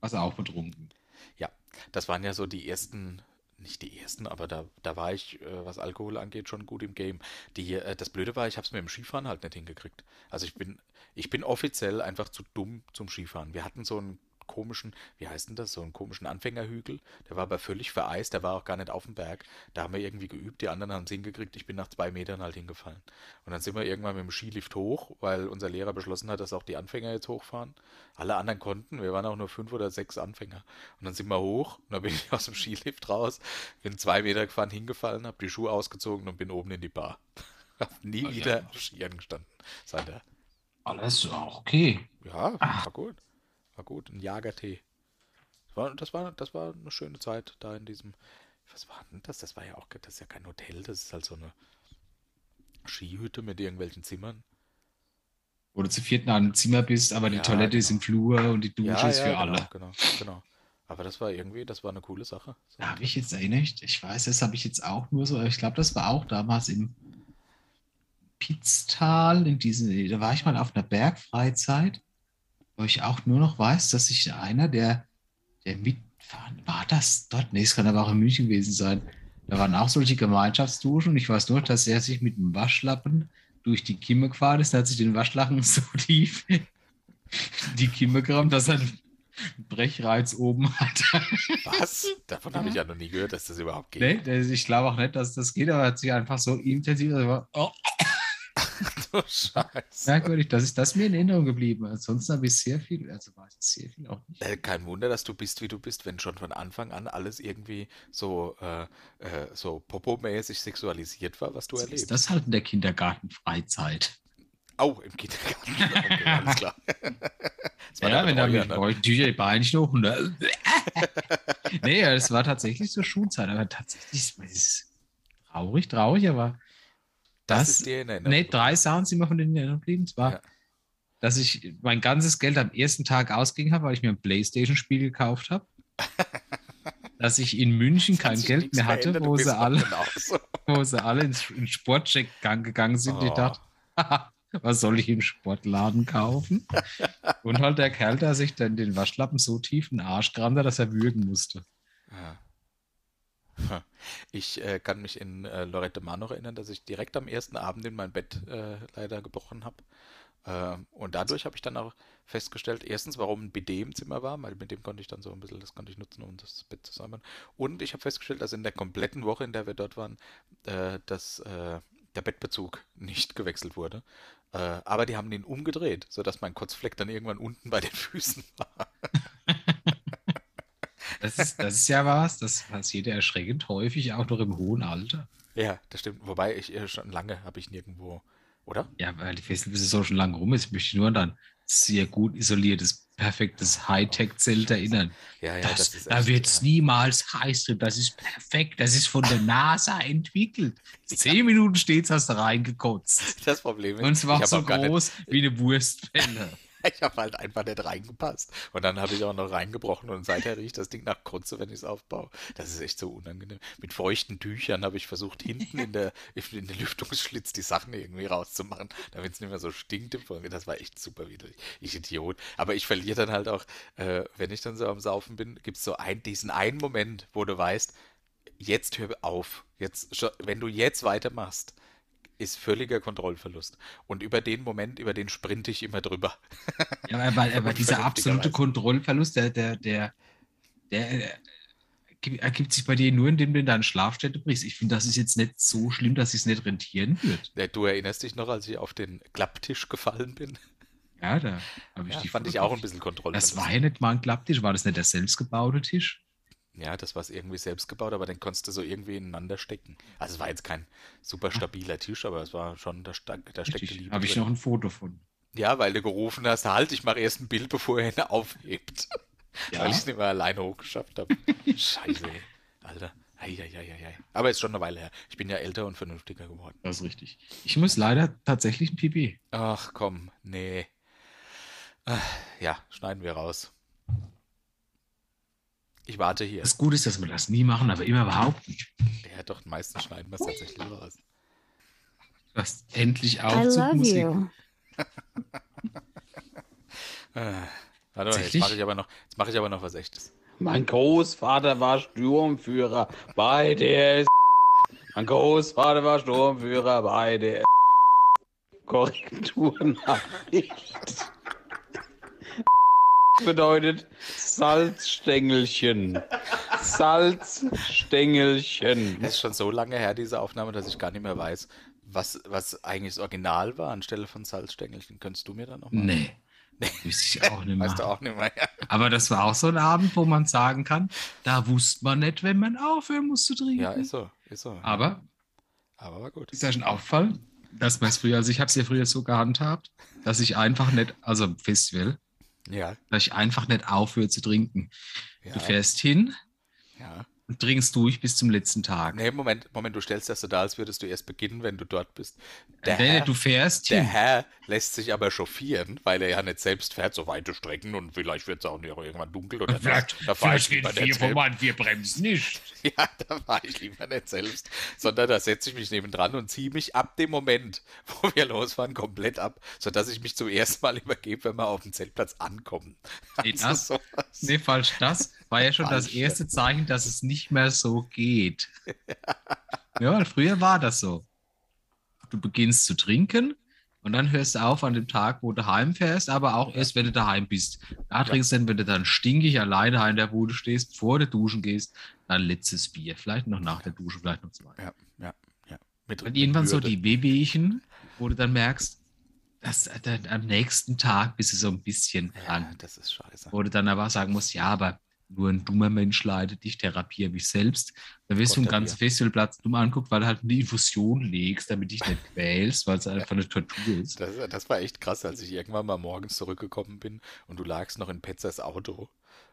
warst du auch betrunken. Ja, das waren ja so die ersten, nicht die ersten, aber da, da war ich, äh, was Alkohol angeht, schon gut im Game. Die, äh, das Blöde war, ich habe es mit dem Skifahren halt nicht hingekriegt. Also ich bin, ich bin offiziell einfach zu dumm zum Skifahren. Wir hatten so einen komischen, wie heißt denn das, so einen komischen Anfängerhügel. Der war aber völlig vereist, der war auch gar nicht auf dem Berg. Da haben wir irgendwie geübt, die anderen haben es hingekriegt. Ich bin nach zwei Metern halt hingefallen. Und dann sind wir irgendwann mit dem Skilift hoch, weil unser Lehrer beschlossen hat, dass auch die Anfänger jetzt hochfahren. Alle anderen konnten, wir waren auch nur fünf oder sechs Anfänger. Und dann sind wir hoch und dann bin ich [laughs] aus dem Skilift raus, bin zwei Meter gefahren, hingefallen, habe die Schuhe ausgezogen und bin oben in die Bar. [laughs] Hab nie Alter. wieder auf Skiern gestanden. Seither. Alles auch okay. Ja, Ach. war gut. War gut. Ein Jagertee. Das war, das war, das war eine schöne Zeit da in diesem. Was war denn das? Das war ja auch, das ist ja kein Hotel, das ist halt so eine Skihütte mit irgendwelchen Zimmern. Wo du zu viert in einem Zimmer bist, aber die Ja, Toilette ist genau. im Flur und die Dusche ist für genau, alle. Genau, genau. Aber das war irgendwie, das war eine coole Sache. So. Da habe ich jetzt erinnert, ich weiß, das habe ich jetzt auch nur so, ich glaube, das war auch damals im Pitztal, in diese, da war ich mal auf einer Bergfreizeit, wo ich auch nur noch weiß, dass sich einer, der, der mitfahren, war das dort? Nee, es kann aber auch in München gewesen sein. Da waren auch solche Gemeinschaftsduschen und ich weiß nur, dass er sich mit dem Waschlappen durch die Kimme gefahren ist, der hat sich den Waschlappen [laughs] so tief in die Kimme gerammt, dass er einen Brechreiz oben hat. Was? [laughs] Davon habe ich ja noch nie gehört, dass das überhaupt geht. Nee, ich glaube auch nicht, dass das geht, aber er hat sich einfach so intensiv. Also oh, [laughs] Du Scheiße. merkwürdig, das ist das mir in Erinnerung geblieben. Ansonsten habe ich sehr viel, also weiß ich sehr viel auch nicht. Äh, Kein Wunder, dass du bist, wie du bist, wenn schon von Anfang an alles irgendwie so, äh, äh, so popomäßig sexualisiert war, was du So erlebst. ist das halt in der Kindergartenfreizeit. Auch im Kindergarten. [laughs] Okay, alles klar. War [laughs] Ja, wenn da mit euch Tücher die Beine noch. Ne? nee, das war tatsächlich so Schulzeit, aber tatsächlich es ist traurig, traurig, aber Das das, ist in Erinnerung. nee, drei Sachen sind mir von denen in Erinnerung geblieben. Zwar, Ja. dass ich mein ganzes Geld am ersten Tag ausgegeben habe, weil ich mir ein Playstation-Spiel gekauft habe. [laughs] dass ich in München Es kein Geld mehr hatte, wo sie alle, [laughs] wo sie alle ins, in Sportcheck gegangen sind. Ich Oh. dachte, [laughs] was soll ich im Sportladen kaufen? Und halt der Kerl, der sich dann den Waschlappen so tief in den Arsch kramte, dass er würgen musste. Ja. Ha. Ich äh, kann mich in äh, Lorette Mar erinnern, dass ich direkt am ersten Abend in mein Bett äh, leider gebrochen habe. Ähm, und dadurch habe ich dann auch festgestellt, erstens, warum ein BD im Zimmer war, weil mit dem konnte ich dann so ein bisschen, das konnte ich nutzen, um das Bett zu säubern. Und ich habe festgestellt, dass in der kompletten Woche, in der wir dort waren, äh, dass äh, der Bettbezug nicht gewechselt wurde. Äh, aber die haben den umgedreht, sodass mein Kotzfleck dann irgendwann unten bei den [laughs] Füßen war. Das ist, das ist ja was, das passiert ja erschreckend häufig, auch noch im hohen Alter. Ja, das stimmt. Wobei ich äh, schon lange habe ich nirgendwo, oder? Ja, weil ich weiß nicht, bis es so schon lange rum ist. Ich möchte nur an ein sehr gut isoliertes, perfektes Hightech-Zelt erinnern. Ja, ja, Das, ist da wird es ja. niemals heiß drin. Das ist perfekt. Das ist von der NASA entwickelt. [laughs] Zehn Minuten stets hast du reingekotzt. Das Problem ist, Und zwar ich so gar nicht, groß wie eine Wurstpelle. [laughs] ich habe halt einfach nicht reingepasst. Und dann habe ich auch noch reingebrochen und seither riecht das Ding nach Kotze, wenn ich es aufbaue. Das ist echt so unangenehm. Mit feuchten Tüchern habe ich versucht, hinten in der, in der Lüftungsschlitz die Sachen irgendwie rauszumachen, damit es nicht mehr so stinkt im Folge. Das war echt super widerlich. Ich Idiot. Aber ich verliere dann halt auch, äh, wenn ich dann so am Saufen bin, gibt es so ein, diesen einen Moment, wo du weißt, jetzt hör auf. Jetzt, wenn du jetzt weitermachst, ist völliger Kontrollverlust. Und über den Moment, über den sprinte ich immer drüber. [laughs] Ja, aber, [laughs] aber dieser absolute Kontrollverlust, der, der, der, der äh, ergibt sich bei dir nur, indem du in deine Schlafstätte brichst. Ich finde, das ist jetzt nicht so schlimm, dass es nicht rentieren wird. Ja, du erinnerst dich noch, als ich auf den Klapptisch gefallen bin? Ja, da habe ich Ja, die fand ich auch ein bisschen Kontrolle. Das war ja nicht mal ein Klapptisch, war das nicht der selbstgebaute Tisch? Ja, das war irgendwie selbst gebaut, aber den konntest du so irgendwie ineinander stecken. Also es war jetzt kein super stabiler Tisch, aber es war schon, da, sta- da steckte. Liebe Habe ich noch ein Foto von. Ja, weil du gerufen hast, halt, ich mache erst ein Bild, bevor er ihn [laughs] aufhebt. Ja. Weil ich es nicht mehr alleine hochgeschafft habe. [laughs] Scheiße, ey. Alter. Eieieiei. Aber ist schon eine Weile her. Ich bin ja älter und vernünftiger geworden. Das ist richtig. Ich muss leider tatsächlich ein Pipi. Ach komm, nee. Ah, Ja, schneiden wir raus. Ich warte hier. Das Gute ist, dass wir das nie machen, aber immer behaupten. Ja, doch, meistens schneiden wir es tatsächlich raus. Du hast endlich I auch love Zugmusik. you. [laughs] Ah, Warte mal, jetzt mache ich, aber noch- jetzt mache ich aber noch was Echtes. Mein Großvater war Sturmführer bei der Mein Großvater war Sturmführer bei der Korrekturnachricht. Bedeutet Salzstängelchen. Salzstängelchen. Es ist schon so lange her, diese Aufnahme, dass ich gar nicht mehr weiß, was, was eigentlich das Original war anstelle von Salzstängelchen. Könntest du mir dann noch mal? Nee. [laughs] Wüsste ich auch nicht mehr. Weißt du auch nicht mehr. Ja. Aber das war auch so ein Abend, wo man sagen kann, da wusste man nicht, wenn man aufhören muss zu trinken. ja, ist so, ist so. Aber Aber war gut. ist ja schon auffallen, dass man es früher, also ich habe es ja früher so gehandhabt, dass ich einfach nicht, also Festival, Ja, dass ich einfach nicht aufhöre zu trinken. ja, Du fährst hin trinkst durch bis zum letzten Tag. Nee, Moment, Moment, du stellst das so dar, als würdest du erst beginnen, wenn du dort bist. Der, Nee, Herr, du fährst der hin. Herr lässt sich aber chauffieren, weil er ja nicht selbst fährt, so weite Strecken und vielleicht wird es auch nicht irgendwann dunkel oder nass. [laughs] Da fahr ich lieber nicht selbst. an, wir bremsen nicht. Ja, da war ich lieber nicht selbst, sondern da setze ich mich nebendran und ziehe mich ab dem Moment, [laughs] wo wir losfahren, komplett ab, sodass ich mich zum ersten Mal übergebe, wenn wir auf dem Zeltplatz ankommen. [laughs] Nee, Also das- sowas. Nee, falsch. Das war ja schon das erste Zeichen, dass es nicht mehr so geht. [laughs] Ja, früher war das so. Du beginnst zu trinken und dann hörst du auf an dem Tag, wo du heimfährst, aber auch erst, wenn du daheim bist. Da trinkst du dann, wenn du dann stinkig alleine in der Bude stehst, vor der Duschen gehst, dann letztes Bier. Vielleicht noch nach der Dusche, vielleicht noch zwei. Ja, ja, ja. Mit, Und irgendwann so die Wehwehchen, wo du dann merkst, dass dann am nächsten Tag bist du so ein bisschen Ja, krank. das ist scheiße. Wo du dann aber sagen musst, ja, aber nur ein dummer Mensch leidet, ich therapiere mich selbst. Dann wirst du Gott der ganzen Festivalplatz dumm anguckt, weil du halt eine Infusion legst, damit dich nicht quälst, weil es einfach eine Tortur ist. Das, das war echt krass, als ich irgendwann mal morgens zurückgekommen bin und du lagst noch in Petzers Auto.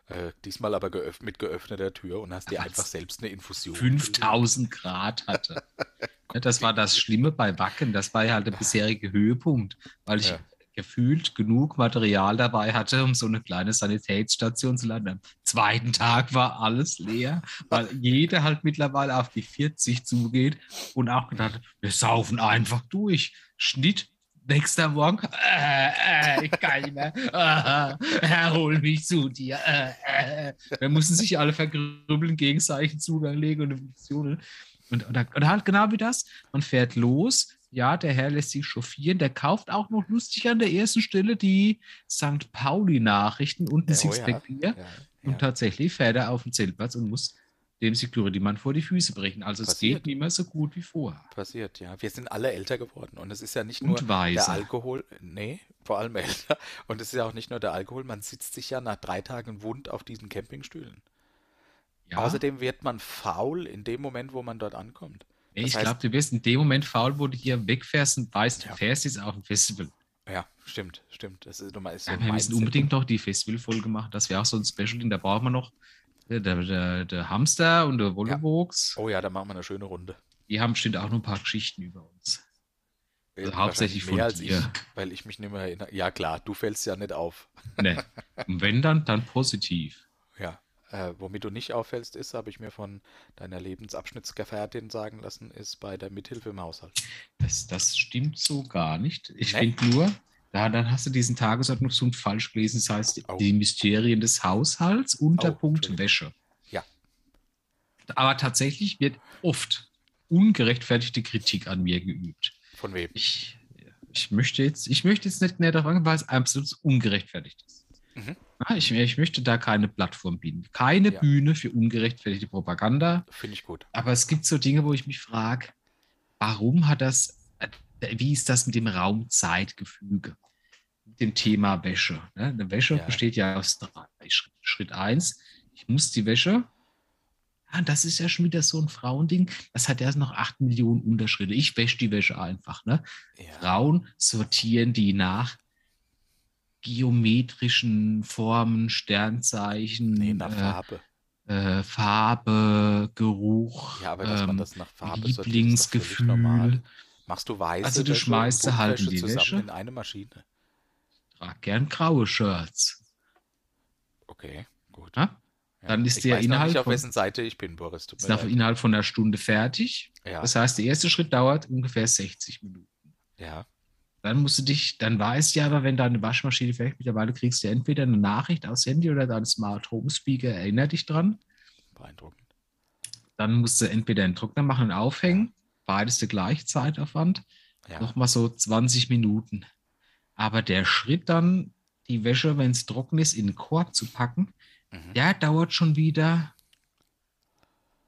Äh, diesmal aber geöff mit geöffneter Tür und hast dir einfach selbst eine Infusion. 5000 Grad hatte. [laughs] Ja, das war das Schlimme bei Wacken. Das war ja halt der bisherige Höhepunkt, weil ich Ja. Gefühlt genug Material dabei hatte, um so eine kleine Sanitätsstation zu landen. Am zweiten Tag war alles leer, weil [laughs] jeder halt mittlerweile auf die 40 zugeht und auch gedacht hat, wir saufen einfach durch. Schnitt. Nächster Morgen, äh, äh, keiner, [laughs] äh, Herr, hol mich zu dir. Äh, äh. Wir mussten sich alle vergrübeln, gegenseitig Zugang legen und Informationen. Und, und, und halt genau wie das, man fährt los, ja, der Herr lässt sich chauffieren, der kauft auch noch lustig an der ersten Stelle die St. Pauli-Nachrichten und ein Ja, oh Sixpack ja. Bier. Ja, Und tatsächlich fährt er auf den Zeltplatz und muss dem Security-Mann vor die Füße brechen. Also es Passiert. geht nicht mehr so gut wie vorher. Passiert, ja. Wir sind alle älter geworden und es ist ja nicht nur weiser. der Alkohol, nee, vor allem älter. Und es ist ja auch nicht nur der Alkohol, man sitzt sich ja nach drei Tagen wund auf diesen Campingstühlen. Ja, Außerdem wird man faul in dem Moment, wo man dort ankommt. Das ich glaube, du wirst in dem Moment faul, wo du hier wegfährst und weißt, du Ja. fährst jetzt auf ein Festival. Ja, stimmt, stimmt. Das ist, nochmal- ist so Ja, wir müssen unbedingt noch die Festivalfolge machen. Das wäre auch so ein Special-Ding. Da brauchen wir noch äh, der, der, der Hamster und der Volvox. Oh ja, da machen wir eine schöne Runde. Die haben bestimmt auch noch ein paar Geschichten über uns. Also Äh, hauptsächlich wahrscheinlich mehr von als dir. ich, weil ich mich nicht mehr erinnere. Ja klar, du fällst ja nicht auf. Nee. Und wenn dann, dann positiv. Ja. Äh, womit du nicht auffällst, ist, habe ich mir von deiner Lebensabschnittsgefährtin sagen lassen, ist bei der Mithilfe im Haushalt. Das, das stimmt so gar nicht. Ich Nee? finde nur, da, dann hast du diesen Tagesordnungspunkt falsch gelesen. Das heißt, Oh. die Mysterien des Haushalts, Unterpunkt Entschuldigung. Wäsche. Ja. Aber tatsächlich wird oft ungerechtfertigte Kritik an mir geübt. Von wem? Ich, ich, möchte, jetzt, ich möchte jetzt nicht näher darauf eingehen, weil es absolut ungerechtfertigt ist. Mhm. Ah, ich, ich, möchte da keine Plattform bieten. Keine ja. Bühne für ungerechtfertigte Propaganda. Finde ich gut. Aber es gibt so Dinge, wo ich mich frage, warum hat das, äh, wie ist das mit dem Raum-Zeit-Gefüge? Mit dem Thema Wäsche. Ne? Eine Wäsche ja. besteht ja aus drei Schritten. Schritt eins, ich muss die Wäsche ja, das ist ja schon wieder so ein Frauending. Das hat ja noch acht Millionen Unterschritte. Ich wäsche die Wäsche einfach. Ne? Frauen sortieren die nach geometrischen Formen, Sternzeichen, nee, nach äh, Farbe. Äh, Farbe, Geruch, ja, aber dass man ähm, das nach Farbe Lieblingsgefühl. Normal. Machst du weiße Also du Wäsche schmeißt sie halt in die Wäsche in eine Maschine. Trag gern graue Shirts. Okay, gut. Ja? Dann ist ich der weiß Inhalt. Nicht, auf wessen Seite ich bin, Boris. Ist nach innerhalb von einer Stunde fertig. Ja. Das heißt, der erste Schritt dauert ungefähr 60 Minuten. Ja. Dann musst du dich, dann weißt du ja aber, wenn deine Waschmaschine fertig mittlerweile kriegst du entweder eine Nachricht aus Handy oder dein Smart Home Speaker erinnert dich dran. Beeindruckend. Dann musst du entweder einen Trockner machen und aufhängen. Beides der gleiche Zeitaufwand. Ja. Nochmal so 20 Minuten. Aber der Schritt dann, die Wäsche, wenn es trocken ist, in den Korb zu packen, mhm. der dauert schon wieder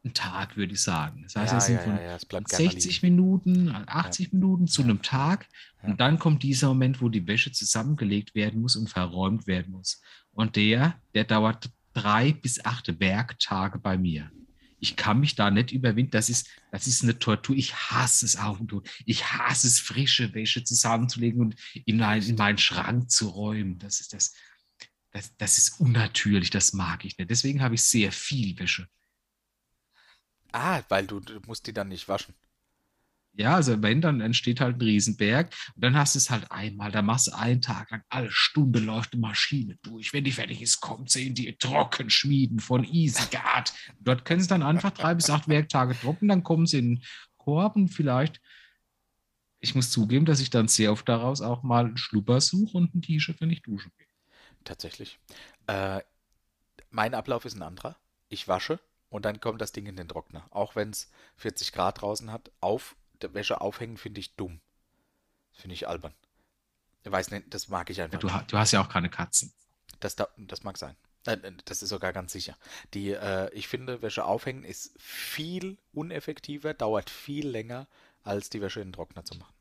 einen Tag, würde ich sagen. Das heißt, ja, es sind ja, von ja, 60 Minuten, 80 Minuten zu einem Tag. Und dann kommt dieser Moment, wo die Wäsche zusammengelegt werden muss und verräumt werden muss. Und der, der dauert drei bis acht Werktage bei mir. Ich kann mich da nicht überwinden. Das ist, das ist eine Tortur. Ich hasse es zu. Ich hasse es, frische Wäsche zusammenzulegen und in, ein, in meinen Schrank zu räumen. Das ist das, das, das ist unnatürlich. Das mag ich nicht. Deswegen habe ich sehr viel Wäsche. Ah, weil du, du musst die dann nicht waschen. Ja, also wenn, dann entsteht halt ein Riesenberg. Und dann hast du es halt einmal, da machst du einen Tag lang, alle Stunde läuft die Maschine durch. Wenn die fertig ist, kommt sie in die Trockenschmieden von EasyGuard. Dort können sie dann einfach drei bis acht Werktage trocken, dann kommen sie in den Korb und vielleicht, ich muss zugeben, dass ich dann sehr oft daraus auch mal einen Schlupper suche und ein T-Shirt, wenn ich duschen gehe. Tatsächlich. Äh, mein Ablauf ist ein anderer. Ich wasche und dann kommt das Ding in den Trockner. Auch wenn es 40 Grad draußen hat, auf der Wäsche aufhängen finde ich dumm. Finde ich albern. Ich weiß nicht, das mag ich einfach. Ja, du, du, hast ja auch keine Katzen. Das, das mag sein. Äh, das ist sogar ganz sicher. Die, äh, ich finde, Wäsche aufhängen ist viel uneffektiver, dauert viel länger, als die Wäsche in den Trockner zu machen.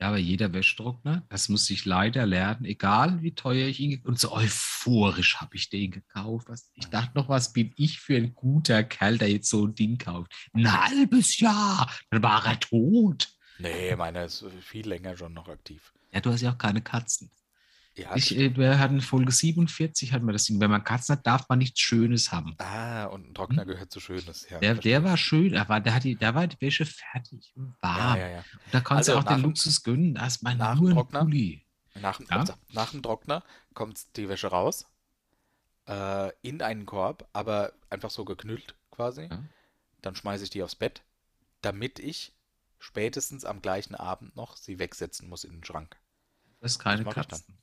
Ja, aber jeder Wäschtrockner, das muss ich leider lernen, egal wie teuer ich ihn und so euphorisch habe ich den gekauft. Ich dachte noch, was bin ich für ein guter Kerl, der jetzt so ein Ding kauft? Ein halbes Jahr, dann war er tot. Nee, meiner ist viel länger schon noch aktiv. Ja, du hast ja auch keine Katzen. Ja, ich, äh, wir hatten Folge 47, hatten wir das Ding. Wenn man Katzen hat, darf man nichts Schönes haben. Ah, und ein Trockner hm? gehört zu Schönes. Ja, der, der war schön, aber der, hat die, der war die Wäsche fertig und warm. Ja, ja, ja. da kannst also du auch den Luxus gönnen, da ist man nach nur dem Trockner, Nach, ja? nach dem Trockner kommt die Wäsche raus, äh, in einen Korb, aber einfach so geknüllt quasi. Ja. Dann schmeiße ich die aufs Bett, damit ich spätestens am gleichen Abend noch sie wegsetzen muss in den Schrank. Das ist keine Katzen.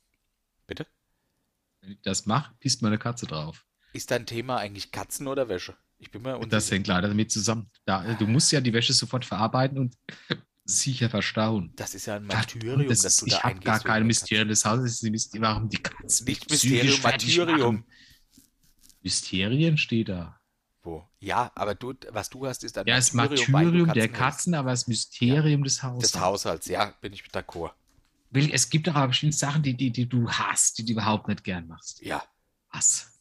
Bitte? Wenn ich das mache, pisst meine Katze drauf. Ist dein Thema eigentlich Katzen oder Wäsche? Ich bin mir unsicher. Das hängt leider damit zusammen. Da, du musst ja die Wäsche sofort verarbeiten und [laughs] sicher verstauen. Das ist ja ein Martyrium, das, dass du ich da Ich habe gar keine Mysterien des Hauses. Warum die Katzen Nicht Mysterium, Martyrium. Mysterien steht da. Wo? Ja, aber du, was du hast, ist ein ja, Martyrium. Ja, das Martyrium der Katzen, aber das Mysterium ja, des Haushalts. Des Haushalts, ja, bin ich mit d'accord. Will, es gibt aber bestimmte Sachen, die, die, die du hast, die du überhaupt nicht gern machst. Ja. Was?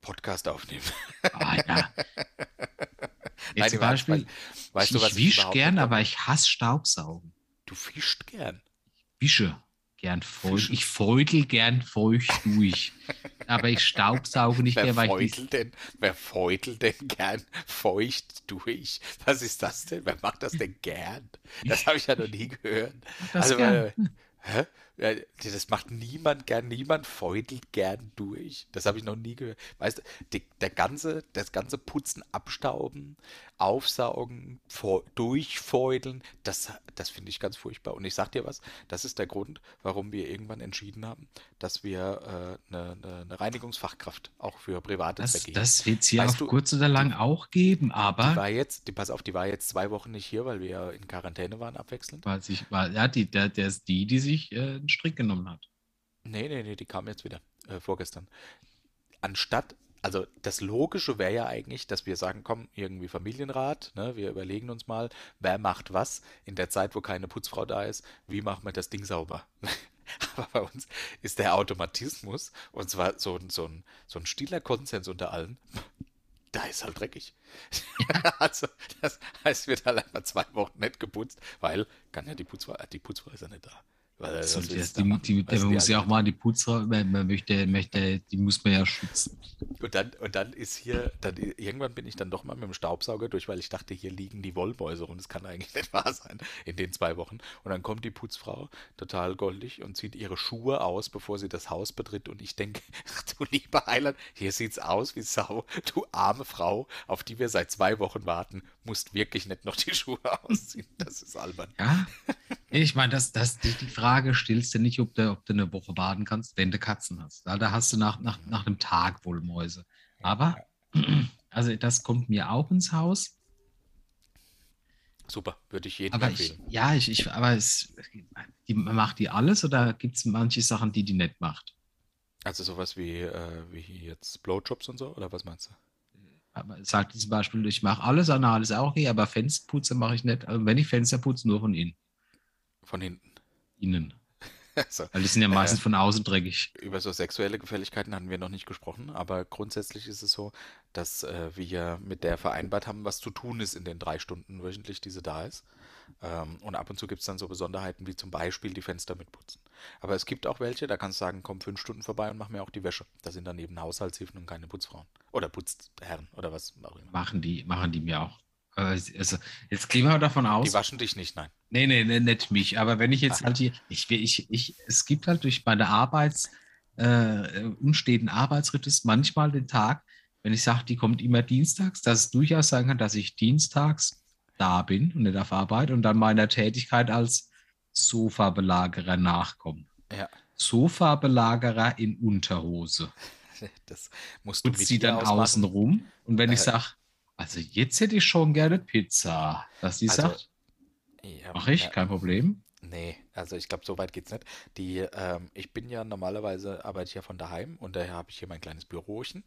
Podcast aufnehmen. Ah, ja. [laughs] Jetzt Nein, zum Beispiel, weißt ich, du, was ich wische gern, aber ich hasse Staubsaugen. Du fischst gern. Ich wische gern feucht. Ich feudel gern feucht durch. [laughs] aber ich staubsauge nicht wer mehr, weil ich. Denn, wer feudelt denn gern feucht durch? Was ist das denn? Wer macht das denn gern? Das habe ich ja noch nie gehört. Das also, gern. Äh, hä? Das macht niemand gern, niemand feudelt gern durch. Das habe ich noch nie gehört. Weißt du, die, der ganze, das ganze Putzen, Abstauben, Aufsaugen, durchfeudeln, das, das finde ich ganz furchtbar. Und ich sag dir was, das ist der Grund, warum wir irgendwann entschieden haben, dass wir äh, eine, eine, Reinigungsfachkraft auch für private das, Zwecke Das wird es hier auf du, kurz oder lang die, auch geben, aber. Die war jetzt, die, pass auf, die war jetzt zwei Wochen nicht hier, weil wir in Quarantäne waren, abwechselnd. Weil sich, war, ja, die, der, der ist die, die sich äh, einen Strick genommen hat. Nee, nee, nee, die kam jetzt wieder, äh, vorgestern. Anstatt, also das Logische wäre ja eigentlich, dass wir sagen, komm, irgendwie Familienrat, ne, wir überlegen uns mal, wer macht was in der Zeit, wo keine Putzfrau da ist, wie machen wir das Ding sauber? [laughs] Aber bei uns ist der Automatismus, und zwar so, so, ein, so ein stiller Konsens unter allen, da ist halt dreckig. [laughs] also, das heißt, wird halt einfach zwei Wochen nicht geputzt, weil kann ja die Putzfrau, die Putzfrau ist ja nicht da. Weil, so, die, die, die, der muss ja auch mal die Putzer, man, man möchte, möchte, die muss man ja schützen. Und dann, und dann ist hier, dann, irgendwann bin ich dann doch mal mit dem Staubsauger durch, weil ich dachte, hier liegen die Wollmäuse und es kann eigentlich nicht wahr sein in den zwei Wochen. Und dann kommt die Putzfrau, total goldig, und zieht ihre Schuhe aus, bevor sie das Haus betritt. Und ich denke, [laughs] du lieber Heiland, hier sieht's aus wie Sau. Du arme Frau, auf die wir seit zwei Wochen warten, musst wirklich nicht noch die Schuhe [laughs] ausziehen. Das ist albern. Ja, ich meine, das, das, die, die Frage stellst du nicht, ob du, ob du eine Woche baden kannst, wenn du Katzen hast. Da hast du nach, nach, nach einem Tag wohl Mäuse. Aber, [clears throat] also das kommt mir auch ins Haus. Super, würde ich jedem aber empfehlen. Ich, ja, ich, ich, aber es, die, macht die alles oder gibt es manche Sachen, die die nicht macht? Also sowas wie, äh, wie jetzt Blowjobs und so, oder was meinst du? Aber sagt zum Beispiel, ich mache alles, Anal ist auch okay, aber Fensterputze mache ich nicht. Also wenn ich Fenster putze, nur von innen. Von hinten innen. [laughs] So. Weil die sind ja meistens äh, von außen dreckig. Über so sexuelle Gefälligkeiten hatten wir noch nicht gesprochen, aber grundsätzlich ist es so, dass äh, wir mit der vereinbart haben, was zu tun ist in den drei Stunden wöchentlich, die sie da ist. Ähm, und ab und zu gibt es dann so Besonderheiten wie zum Beispiel die Fenster mitputzen. Aber es gibt auch welche, da kannst du sagen, komm fünf Stunden vorbei und mach mir auch die Wäsche. Da sind dann eben Haushaltshilfen und keine Putzfrauen. Oder Putzherren oder was auch immer. Machen die, machen die mir auch. Also, jetzt gehen wir davon aus. Die waschen dich nicht, nein. Nee, nee, nee nicht mich. Aber wenn ich jetzt Ach. halt hier, ich, ich, ich, es gibt halt durch meine Arbeits, äh, unsteten Arbeitsritus manchmal den Tag, wenn ich sage, die kommt immer dienstags, dass es durchaus sein kann, dass ich dienstags da bin und nicht auf Arbeit und dann meiner Tätigkeit als Sofabelagerer nachkomme. Ja. Sofabelagerer in Unterhose. [laughs] Das musst du Putzt sie dann ausmachen. außen rum und wenn äh, ich sage, also jetzt hätte ich schon gerne Pizza. Dass die also, sagt, ja, mach ich, ja, kein Problem. Nee, also ich glaube, so weit geht's nicht. Die, ähm, ich bin ja normalerweise arbeite ich ja von daheim und daher habe ich hier mein kleines Bürochen.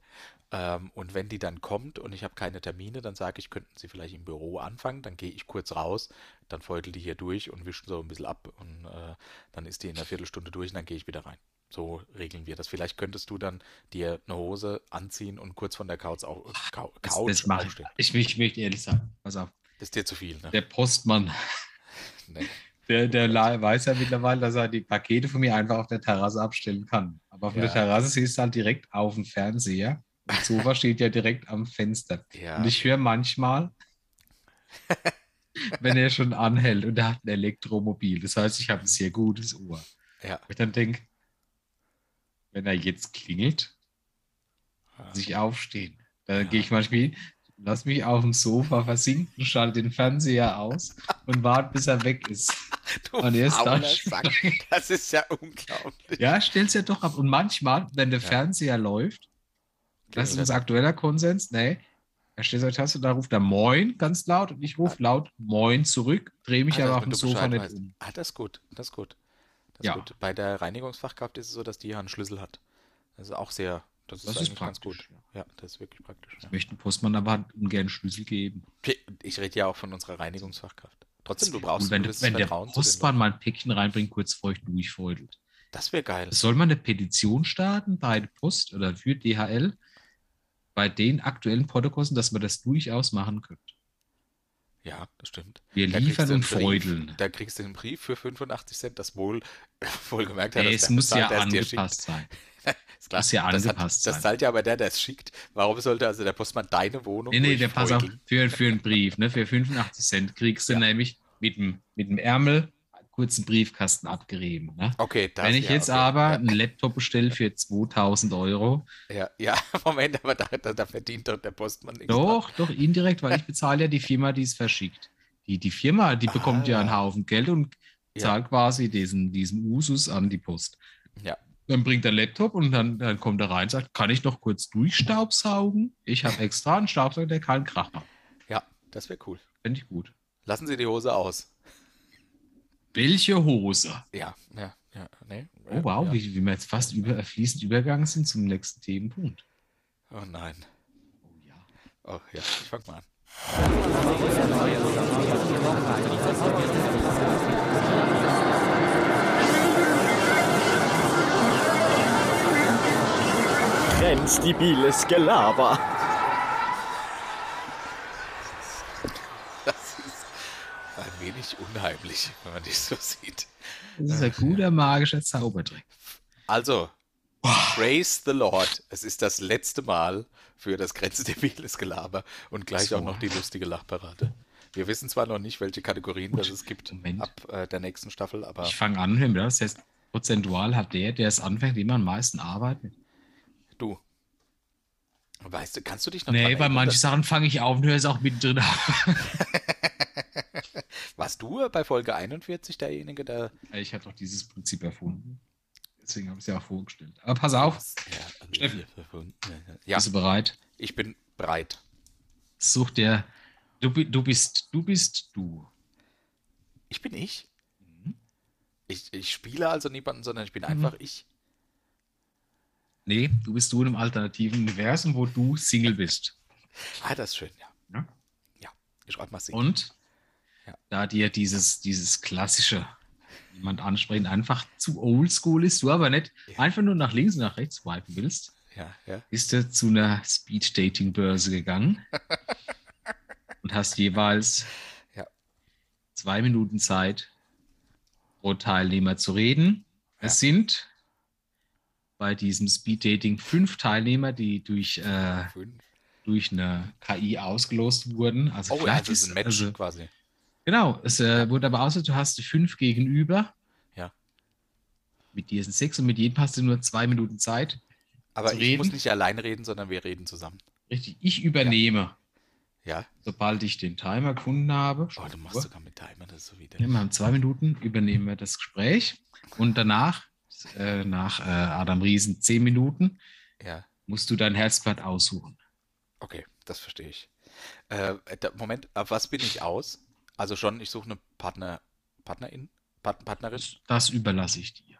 Ähm, und wenn die dann kommt und ich habe keine Termine, dann sage ich, könnten sie vielleicht im Büro anfangen. Dann gehe ich kurz raus, dann feutelt die hier durch und wischt so ein bisschen ab und äh, dann ist die in einer Viertelstunde durch und dann gehe ich wieder rein. So regeln wir das. Vielleicht könntest du dann dir eine Hose anziehen und kurz von der Couch, auch, Couch das, das aufstehen. Ich, ich möchte ehrlich sagen, pass auf. Das ist dir zu viel, ne? Der Postmann, nee. der, der weiß ja mittlerweile, dass er die Pakete von mir einfach auf der Terrasse abstellen kann. Aber auf ja. der Terrasse siehst du halt direkt auf dem Fernseher. Das Sofa [laughs] steht ja direkt am Fenster. Ja. Und ich höre manchmal, [laughs] wenn er schon anhält und er hat ein Elektromobil. Das heißt, ich habe ein sehr gutes Ohr. Ja. Und ich dann denke, wenn er jetzt klingelt, sich aufstehen. Da ja. gehe ich manchmal, lass mich auf dem Sofa versinken, schalte den Fernseher aus und warte, bis er weg ist. [laughs] Du und er ist da das ist ja unglaublich. Ja, stell's ja doch ab. Und manchmal, wenn der ja. Fernseher läuft, das ist unser aktueller Konsens, nee, er steht so Taste, da ruft er Moin ganz laut und ich rufe ah. laut Moin zurück, drehe mich ah, aber auf dem Sofa nicht um. Ah, das ist gut, das ist gut. Das ja. Gut. Bei der Reinigungsfachkraft ist es so, dass die ja einen Schlüssel hat. Das ist auch sehr, das, das ist, ist ganz gut. Ja, das ist wirklich praktisch. Ich ja. möchte dem Postmann aber ungern Schlüssel geben. Ich rede ja auch von unserer Reinigungsfachkraft. Trotzdem, du brauchst wenn, wenn der Postmann mal ein Päckchen reinbringt, kurz feucht durchfeudelt. Das wäre geil. Soll man eine Petition starten bei Post oder für DHL bei den aktuellen Protokollen, dass man das durchaus machen könnte? Ja, das stimmt. Wir da liefern und freudeln. Da kriegst du einen Brief für 85 Cent, das wohl [laughs] wohlgemerkt hat. Hey, es muss ja angepasst sein. [laughs] ist klar. Muss ja angepasst das hat, sein. Das zahlt ja aber der, der es schickt. Warum sollte also der Postmann deine Wohnung Nee, nee, der pass auf, für, für einen Brief, ne, für 85 Cent kriegst du ja. nämlich mit dem, mit dem Ärmel kurzen Briefkasten abgerieben. Ne? Okay, das, Wenn ich ja, jetzt okay. aber einen Laptop bestelle für 2000 Euro. Ja, ja, [laughs] Moment, aber da, da, da verdient doch der Postmann nichts. Doch, doch, indirekt, weil [laughs] ich bezahle ja die Firma, die es verschickt. Die, die Firma, die bekommt ah, ja einen Haufen Geld und zahlt ja. quasi diesen, diesen Usus an die Post. Ja. Dann bringt er Laptop und dann, dann kommt er rein und sagt, kann ich noch kurz durchstaubsaugen? Ich habe extra einen Staubsauger, der keinen Krach macht. Ja, das wäre cool. Finde ich gut. Lassen Sie die Hose aus. Welche Hose? Ja, ja, ja. Nee. Oh wow, ja. wie, wie wir jetzt fast über, fließend übergegangen sind zum nächsten Themenpunkt. Oh nein. Oh ja. Oh ja, ich fang mal an. Grenzdebiles Gelaber. Das ist ein wenig unheimlich, wenn man dich so sieht. Das ist ein guter magischer Zaubertrick. Also, praise the Lord. Es ist das letzte Mal für das grenzdebiles Gelaber und gleich so. auch noch die lustige Lachparade. Wir wissen zwar noch nicht, welche Kategorien Gut, es gibt Moment. ab äh, der nächsten Staffel, aber. Ich fange an, das heißt, prozentual hat der, der es anfängt, immer am meisten arbeitet. Du. Weißt du, kannst du dich noch Nee, bei manchen Sachen fange ich auf und höre es auch mittendrin auf. [laughs] Warst du bei Folge 41 derjenige, der. Ich habe doch dieses Prinzip erfunden. Deswegen habe ich es ja auch vorgestellt. Aber pass auf. Ja, Steffen, ja. bist du bereit? Ich bin bereit. Such dir. Du, du bist du bist du. Ich bin ich? Mhm. Ich, ich spiele also niemanden, sondern ich bin mhm. einfach ich. Nee, du bist du in einem alternativen Universum, wo du Single bist. Ah, das ist schön, ja. Ja, ja ich schreibe mal Single. Und ja. da dir dieses, dieses klassische jemand ansprechen, einfach zu oldschool ist, du aber nicht ja. einfach nur nach links und nach rechts swipen willst, ja, ja. bist du zu einer Speed-Dating-Börse gegangen [laughs] und hast jeweils zwei Minuten Zeit pro Teilnehmer zu reden. Es sind bei diesem Speed-Dating fünf Teilnehmer, die durch, äh, durch eine KI ausgelost wurden. Also oh, vielleicht also ist ein Match also, quasi. Genau, es äh, wurde aber außer, du hast fünf gegenüber. Ja. Mit dir sind sechs und mit jedem hast du nur zwei Minuten Zeit. Aber ich reden. muss nicht allein reden, sondern wir reden zusammen. Richtig, ich übernehme. Ja. Sobald ich den Timer gefunden habe. Oh, du machst sogar mit Timer, das ist so wieder. Ja, wir haben zwei Minuten, übernehmen wir das Gespräch. Und danach, äh, nach äh, Adam Riesen zehn Minuten, ja. musst du dein Herzblatt aussuchen. Okay, das verstehe ich. Äh, Moment, auf was bin ich aus? Also schon, ich suche eine Partner, Partnerin, Part, Partnerin. Das überlasse ich dir.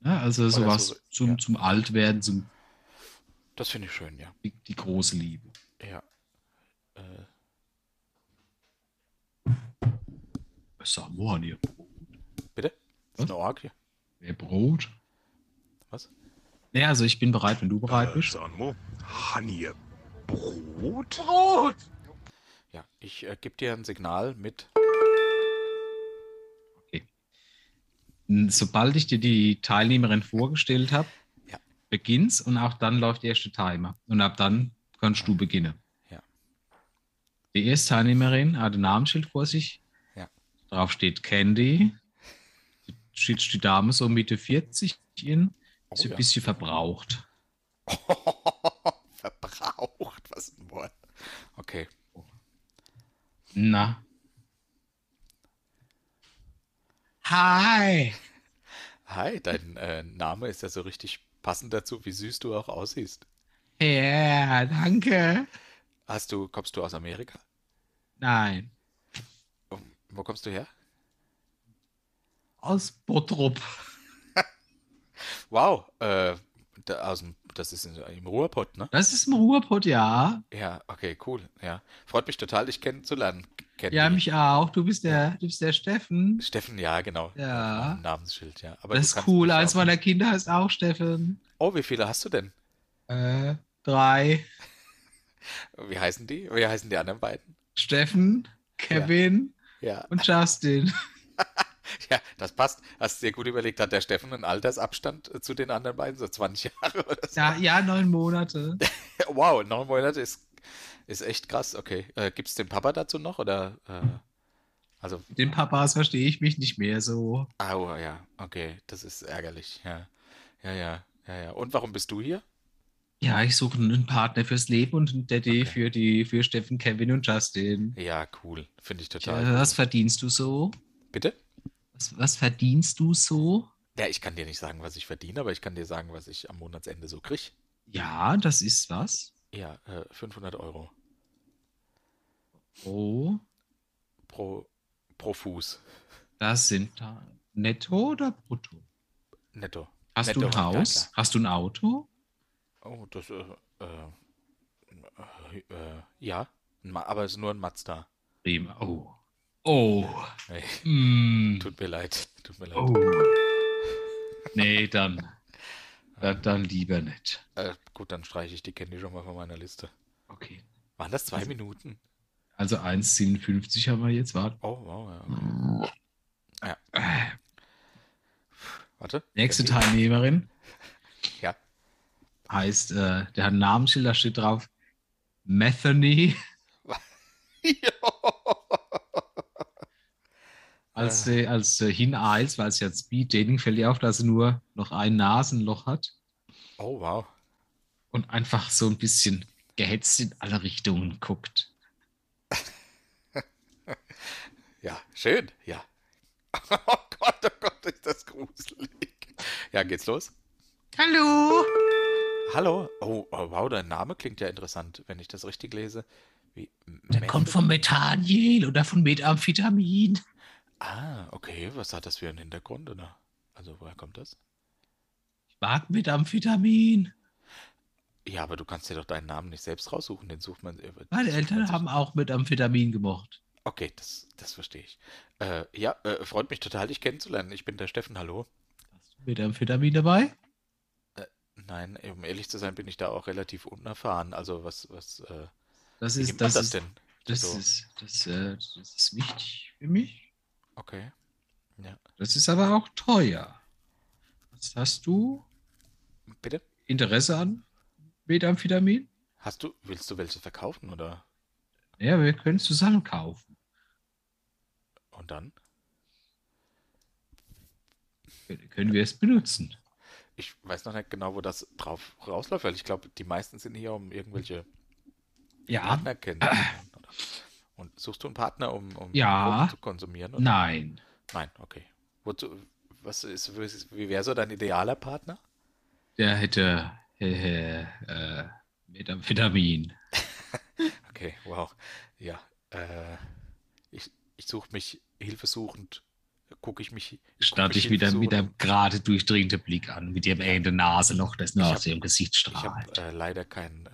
Ja, also sowas so, zum, ja. zum Altwerden, zum. Das finde ich schön, ja. Die, die große Liebe. Ja. Äh. Samoan hier. Bitte? Das ist eine Orgie. Wer Brot? Was? Ja, also ich bin bereit, wenn du bereit äh, bist. Samo, Honey, Brot? Brot! Ja, ich äh, gebe dir ein Signal mit. Sobald ich dir die Teilnehmerin vorgestellt habe, ja. beginnst und auch dann läuft der erste Timer. Und ab dann kannst du beginnen. Ja. Die erste Teilnehmerin hat ein Namensschild vor sich. Ja. Drauf steht Candy. Steht die Dame so Mitte 40 in. Oh, ist ein ja. bisschen verbraucht. [laughs] verbraucht, was ein Wort. Okay. Na. Hi. Hi, dein äh, Name ist ja so richtig passend dazu, wie süß du auch aussiehst. Ja, yeah, danke. Hast du, kommst du aus Amerika? Nein. Wo kommst du her? Aus Bottrop. [laughs] wow, äh, aus dem das ist im Ruhrpott, ne? Das ist im Ruhrpott, ja. Ja, okay, cool. Ja. Freut mich total, dich kennenzulernen. Kenn ja, mich auch. Du bist der, du bist der Steffen. Steffen, ja, genau. Ja. Namensschild, ja. Aber das ist cool. Eins meiner Kinder heißt auch Steffen. Oh, wie viele hast du denn? Äh, drei. Wie heißen die? Wie heißen die anderen beiden? Steffen, Kevin ja. Ja. und Justin. Ja, das passt. Hast du dir gut überlegt, hat der Steffen einen Altersabstand äh, zu den anderen beiden, so 20 [laughs] Jahre oder so? Ja, ja neun Monate. [laughs] wow, neun Monate ist, ist echt krass. Okay. Äh, Gibt es den Papa dazu noch? Oder, äh, also, den Papas verstehe ich mich nicht mehr so. Ah, oh, ja, okay. Das ist ärgerlich. Ja. ja, ja, ja, ja. Und warum bist du hier? Ja, ich suche einen Partner fürs Leben und einen Daddy okay. für die für Steffen, Kevin und Justin. Ja, cool. Finde ich total. Ja, was verdienst du so? Bitte? Was, was, verdienst du so? Ja, ich kann dir nicht sagen, was ich verdiene, aber ich kann dir sagen, was ich am Monatsende so kriege. Ja, das ist was? Ja, äh, 500 Euro. Pro? Pro, pro Fuß. Das sind da netto oder brutto? Netto. Hast du ein Netto, ja, Haus? klar. Hast du ein Auto? Oh, das, äh, äh, äh, ja, ein Ma- aber es ist nur ein Mazda. Prima. Oh. Oh. Nee, Mm. tut mir leid, tut mir leid. Oh. Nee, dann. Dann, dann lieber nicht. Äh, gut, dann streiche ich die Candy schon mal von meiner Liste. Okay. Waren das zwei Minuten? Also 1,57 haben wir jetzt. Warte. Oh, wow, ja. okay. Äh, Warte. Nächste Candy? Teilnehmerin Ja. heißt, äh, der hat ein Namensschild, da steht drauf Methany. Als, sie, als sie hineilt, weil es ja Speed Dating fällt ihr auf, dass sie nur noch ein Nasenloch hat oh, wow. und einfach so ein bisschen gehetzt in alle Richtungen guckt. [laughs] Ja, schön, ja. [laughs] Oh Gott, oh Gott, ist das gruselig. Ja, geht's los? Hallo! Hallo? Oh, oh, wow, dein Name klingt ja interessant, wenn ich das richtig lese. Wie, Der kommt von Methaniel oder von Methamphetamin. Ah, okay, was hat das für einen Hintergrund, oder? Also, woher kommt das? Ich mag Methamphetamin. Ja, aber du kannst dir doch deinen Namen nicht selbst raussuchen, den sucht man. äh, Meine Eltern man haben auch Methamphetamin gemocht. Okay, das, das verstehe ich. Äh, ja, äh, freut mich total, dich kennenzulernen. Ich bin der Steffen, hallo. Hast du Methamphetamin dabei? Nein, um ehrlich zu sein, bin ich da auch relativ unerfahren. Also, was, was, äh, Das ist, das, das ist, denn? das, Also- ist, das, äh, das ist wichtig für mich. Okay. Ja. Das ist aber auch teuer. Was hast du Bitte? Interesse an Methamphetamin? Hast du, willst du welche verkaufen oder? Ja, wir können es zusammen kaufen. Und dann? Können wir es benutzen? Ich weiß noch nicht genau, wo das drauf rausläuft, weil ich glaube, die meisten sind hier, um irgendwelche Ja. Partner kennenzulernen. [clears throat] Und suchst du einen Partner, um, um Ja. Drogen zu konsumieren? Oder? Nein. Nein, okay. Wozu, was ist, wie wäre so dein idealer Partner? Der hätte äh, äh, Methamphetamin. [laughs] Okay, wow. Ja, äh, ich, ich suche mich hilfesuchend, gucke ich mich. mich dich wieder mit einem gerade durchdringenden Blick an, mit dem enge Nasenloch, das nur Ich aus hab- dem Gesicht Ich habe strahlt. äh, leider kein.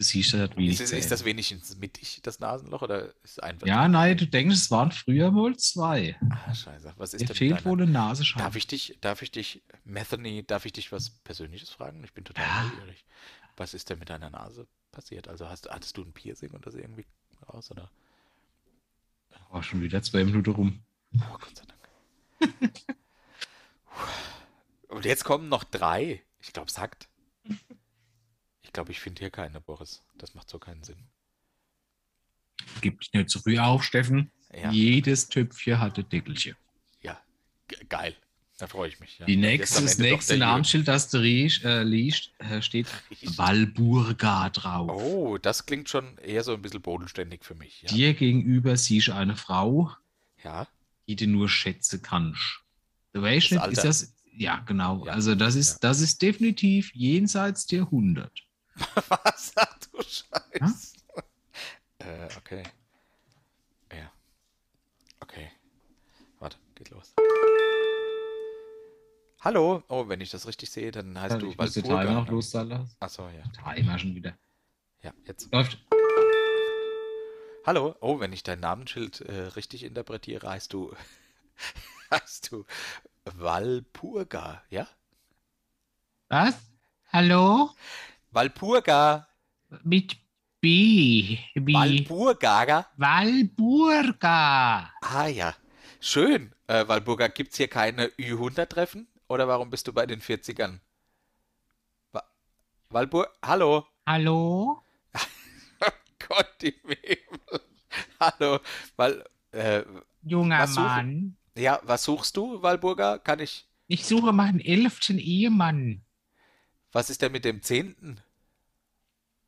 Äh, Du siehst das wenig ist, es- ist das wenigstens mittig, das Nasenloch, oder ist einfach. Ja, nein, du denkst, es waren früher wohl zwei. Ah, scheiße. Was ist Dir denn fehlt deiner- wohl eine Nasenscheibe. Darf ich dich, darf ich dich, Methany, darf ich dich was Persönliches fragen? Ich bin total Ja. neugierig. Was ist denn mit deiner Nase passiert? Also hast, hattest du ein Piercing und das irgendwie raus, oder? Oh, schon wieder zwei Minuten rum. Oh, Gott sei Dank. [laughs] und jetzt kommen noch drei. Ich glaube, sagt. Ich glaube, ich finde hier keine, Boris. Das macht so keinen Sinn. Gib dich nicht zu früh auf, Steffen. Ja, Jedes Töpfchen hatte Deckelchen. ja. Ge- geil. Da freue ich mich. Ja. Die nächste, das nächste der. Namensschild, das du riechst, äh, liest, äh, steht. [laughs] Walburga drauf. Oh, das klingt schon eher so ein bisschen bodenständig für mich. Ja. Dir gegenüber siehst du eine Frau, ja. die du nur schätzen kannst. Du weißt ist das. Ja, genau. Ja, Also, das ist, das ist definitiv jenseits der 100. [laughs] Was? Ach du Scheiße. Äh, okay. Ja. Okay. Warte, geht los. Hallo. Oh, wenn ich das richtig sehe, dann heißt du ich muss den Walpurga, Timer noch ne? loslassen. Achso, ja. Timer schon wieder. Ja, jetzt. Läuft. Hallo. Oh, wenn ich dein Namensschild äh, richtig interpretiere, heißt du [laughs] heißt du Walpurga, ja? Was? Hallo? Walpurga. Mit B. Wie Walpurga. Walburga. Ah ja, schön. Äh, Walburga, gibt es hier keine Ü100-Treffen? Oder warum bist du bei den 40ern? Wa Walburg, hallo? Hallo? [laughs] Gott, die Webel. Hallo, Wal äh, Junger Mann. ja, was suchst du, Walburga? Kann ich, Ich suche meinen elften Ehemann. Was ist denn mit dem zehnten?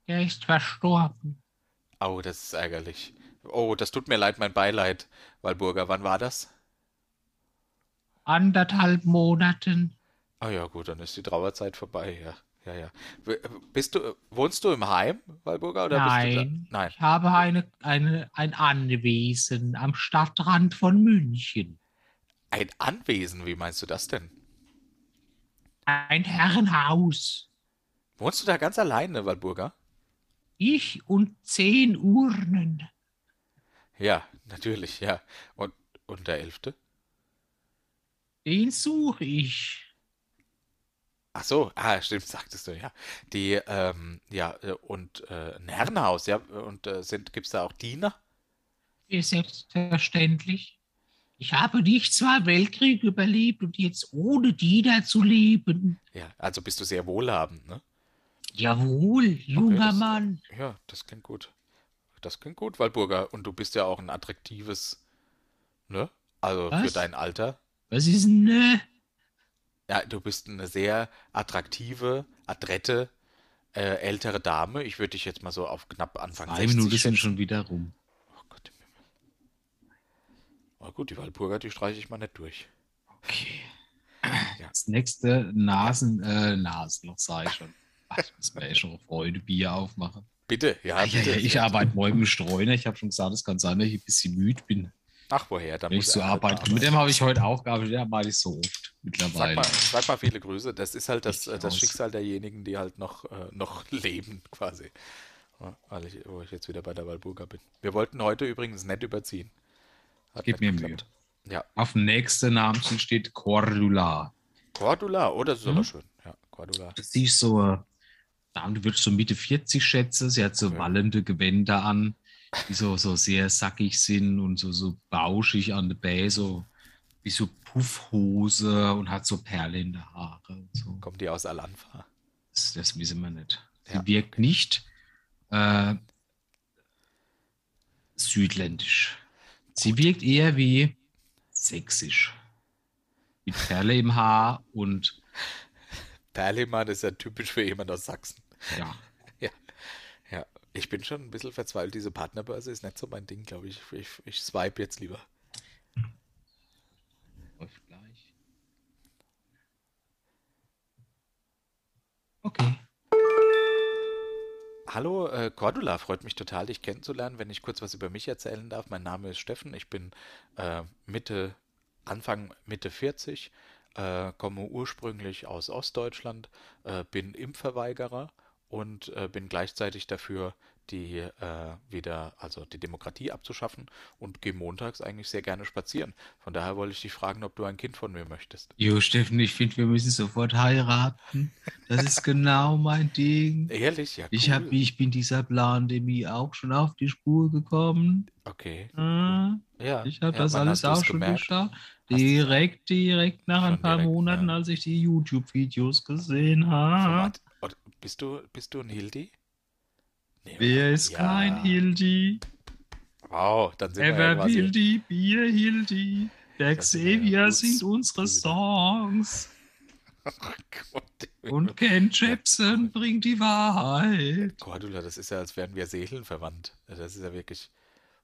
Der ist verstorben. Oh, das ist ärgerlich. Oh, das tut mir leid, mein Beileid, Walburga. Wann war das? Anderthalb Monaten. Ah ja, gut, dann ist die Trauerzeit vorbei, ja. Ja, ja. Bist du, wohnst du im Heim, Walburga, oder bist du Nein. Nein. Ich habe eine, eine, ein Anwesen am Stadtrand von München. Ein Anwesen, wie meinst du das denn? Ein Herrenhaus. Wohnst du da ganz alleine, Walburga? Ich und zehn Urnen. Ja, natürlich, ja. Und, und der Elfte? Den suche ich. Ach so, ah, stimmt, sagtest du, ja. Die, ähm, ja, äh, und äh, ein Herrenhaus, ja, und äh, gibt es da auch Diener? Selbstverständlich. Ich habe nicht zwei Weltkriege überlebt und jetzt ohne Diener zu leben. Ja, also bist du sehr wohlhabend, ne? Jawohl, junger okay, das, Mann. Ja, das klingt gut. Das klingt gut, Walburger. Und du bist ja auch ein attraktives, ne? Also Was? für dein Alter. Was ist ein ne? Ja, du bist eine sehr attraktive, adrette, äh, ältere Dame. Ich würde dich jetzt mal so auf knapp Anfang Zwei 60 Minuten sind schon wieder rum. Na gut, die Walburger, die streiche ich mal nicht durch. Okay. Ja. Das nächste Nasen, äh, Nasenloch sage ich schon. Ach, das wäre ja schon Freude, Bier aufmachen. Bitte, ja, bitte. Ja, ich arbeite morgen im Streuner. Ich habe schon gesagt, es kann sein, dass ich ein bisschen müde bin. Ach, woher? Da Wenn ich zur Arbeit komme. Mit dem habe ich heute auch gearbeitet. Der arbeite ich so oft mittlerweile. Sag mal, sag mal viele Grüße. Das ist halt das, das Schicksal derjenigen, die halt noch, äh, noch [laughs] leben, quasi. weil ich, wo ich jetzt wieder bei der Walburga bin. Wir wollten heute übrigens nett überziehen. Hat Gib mir Mühe. Ja. Auf dem nächsten Namen steht Cordula. Cordula, oh, das ist hm? aber schön. Ja, Cordula. Das ist so du würdest so Mitte 40 schätzen. Sie hat so okay. wallende Gewänder an, die so, so sehr sackig sind und so, so bauschig an der Bäh, so wie so Puffhose und hat so Perle in der Haare. So. Kommt die aus Alanfa? Das, das wissen wir nicht. Sie ja. wirkt nicht äh, südländisch. Sie wirkt eher wie sächsisch. Mit Perle im Haar und Perlemann ist ja typisch für jemand aus Sachsen. Ja. ja. Ja. Ich bin schon ein bisschen verzweifelt. Diese Partnerbörse ist nicht so mein Ding, glaube ich. ich. Ich swipe jetzt lieber. Läuft gleich. Okay. Hallo äh, Cordula, freut mich total, dich kennenzulernen. Wenn ich kurz was über mich erzählen darf, mein Name ist Steffen, ich bin äh, Mitte, Anfang Mitte 40, äh, komme ursprünglich aus Ostdeutschland, äh, bin Impfverweigerer und äh, bin gleichzeitig dafür, die äh, wieder, also die Demokratie abzuschaffen und gehe montags eigentlich sehr gerne spazieren. Von daher wollte ich dich fragen, ob du ein Kind von mir möchtest. Jo, Steffen, ich finde, wir müssen sofort heiraten. Das ist genau mein Ding. Ehrlich, ja. Cool. Ich, hab, ich bin dieser Plandemie auch schon auf die Spur gekommen. Okay. Ah, ja. Ich habe ja, das alles auch schon geschaut. Direkt, direkt nach ein paar direkt, Monaten, ja. als ich die YouTube-Videos gesehen habe. So, bist du, bist du ein Hildi? Wer ist ja. kein Hildi? Wow, dann sind Ever wir ja. Hildi, Bier Hildi. Der Xavier singt unsere Songs. [laughs] Oh Und Ken Jepsen bringt die Wahrheit. Cordula, das ist ja, als wären wir seelenverwandt. Das ist ja wirklich.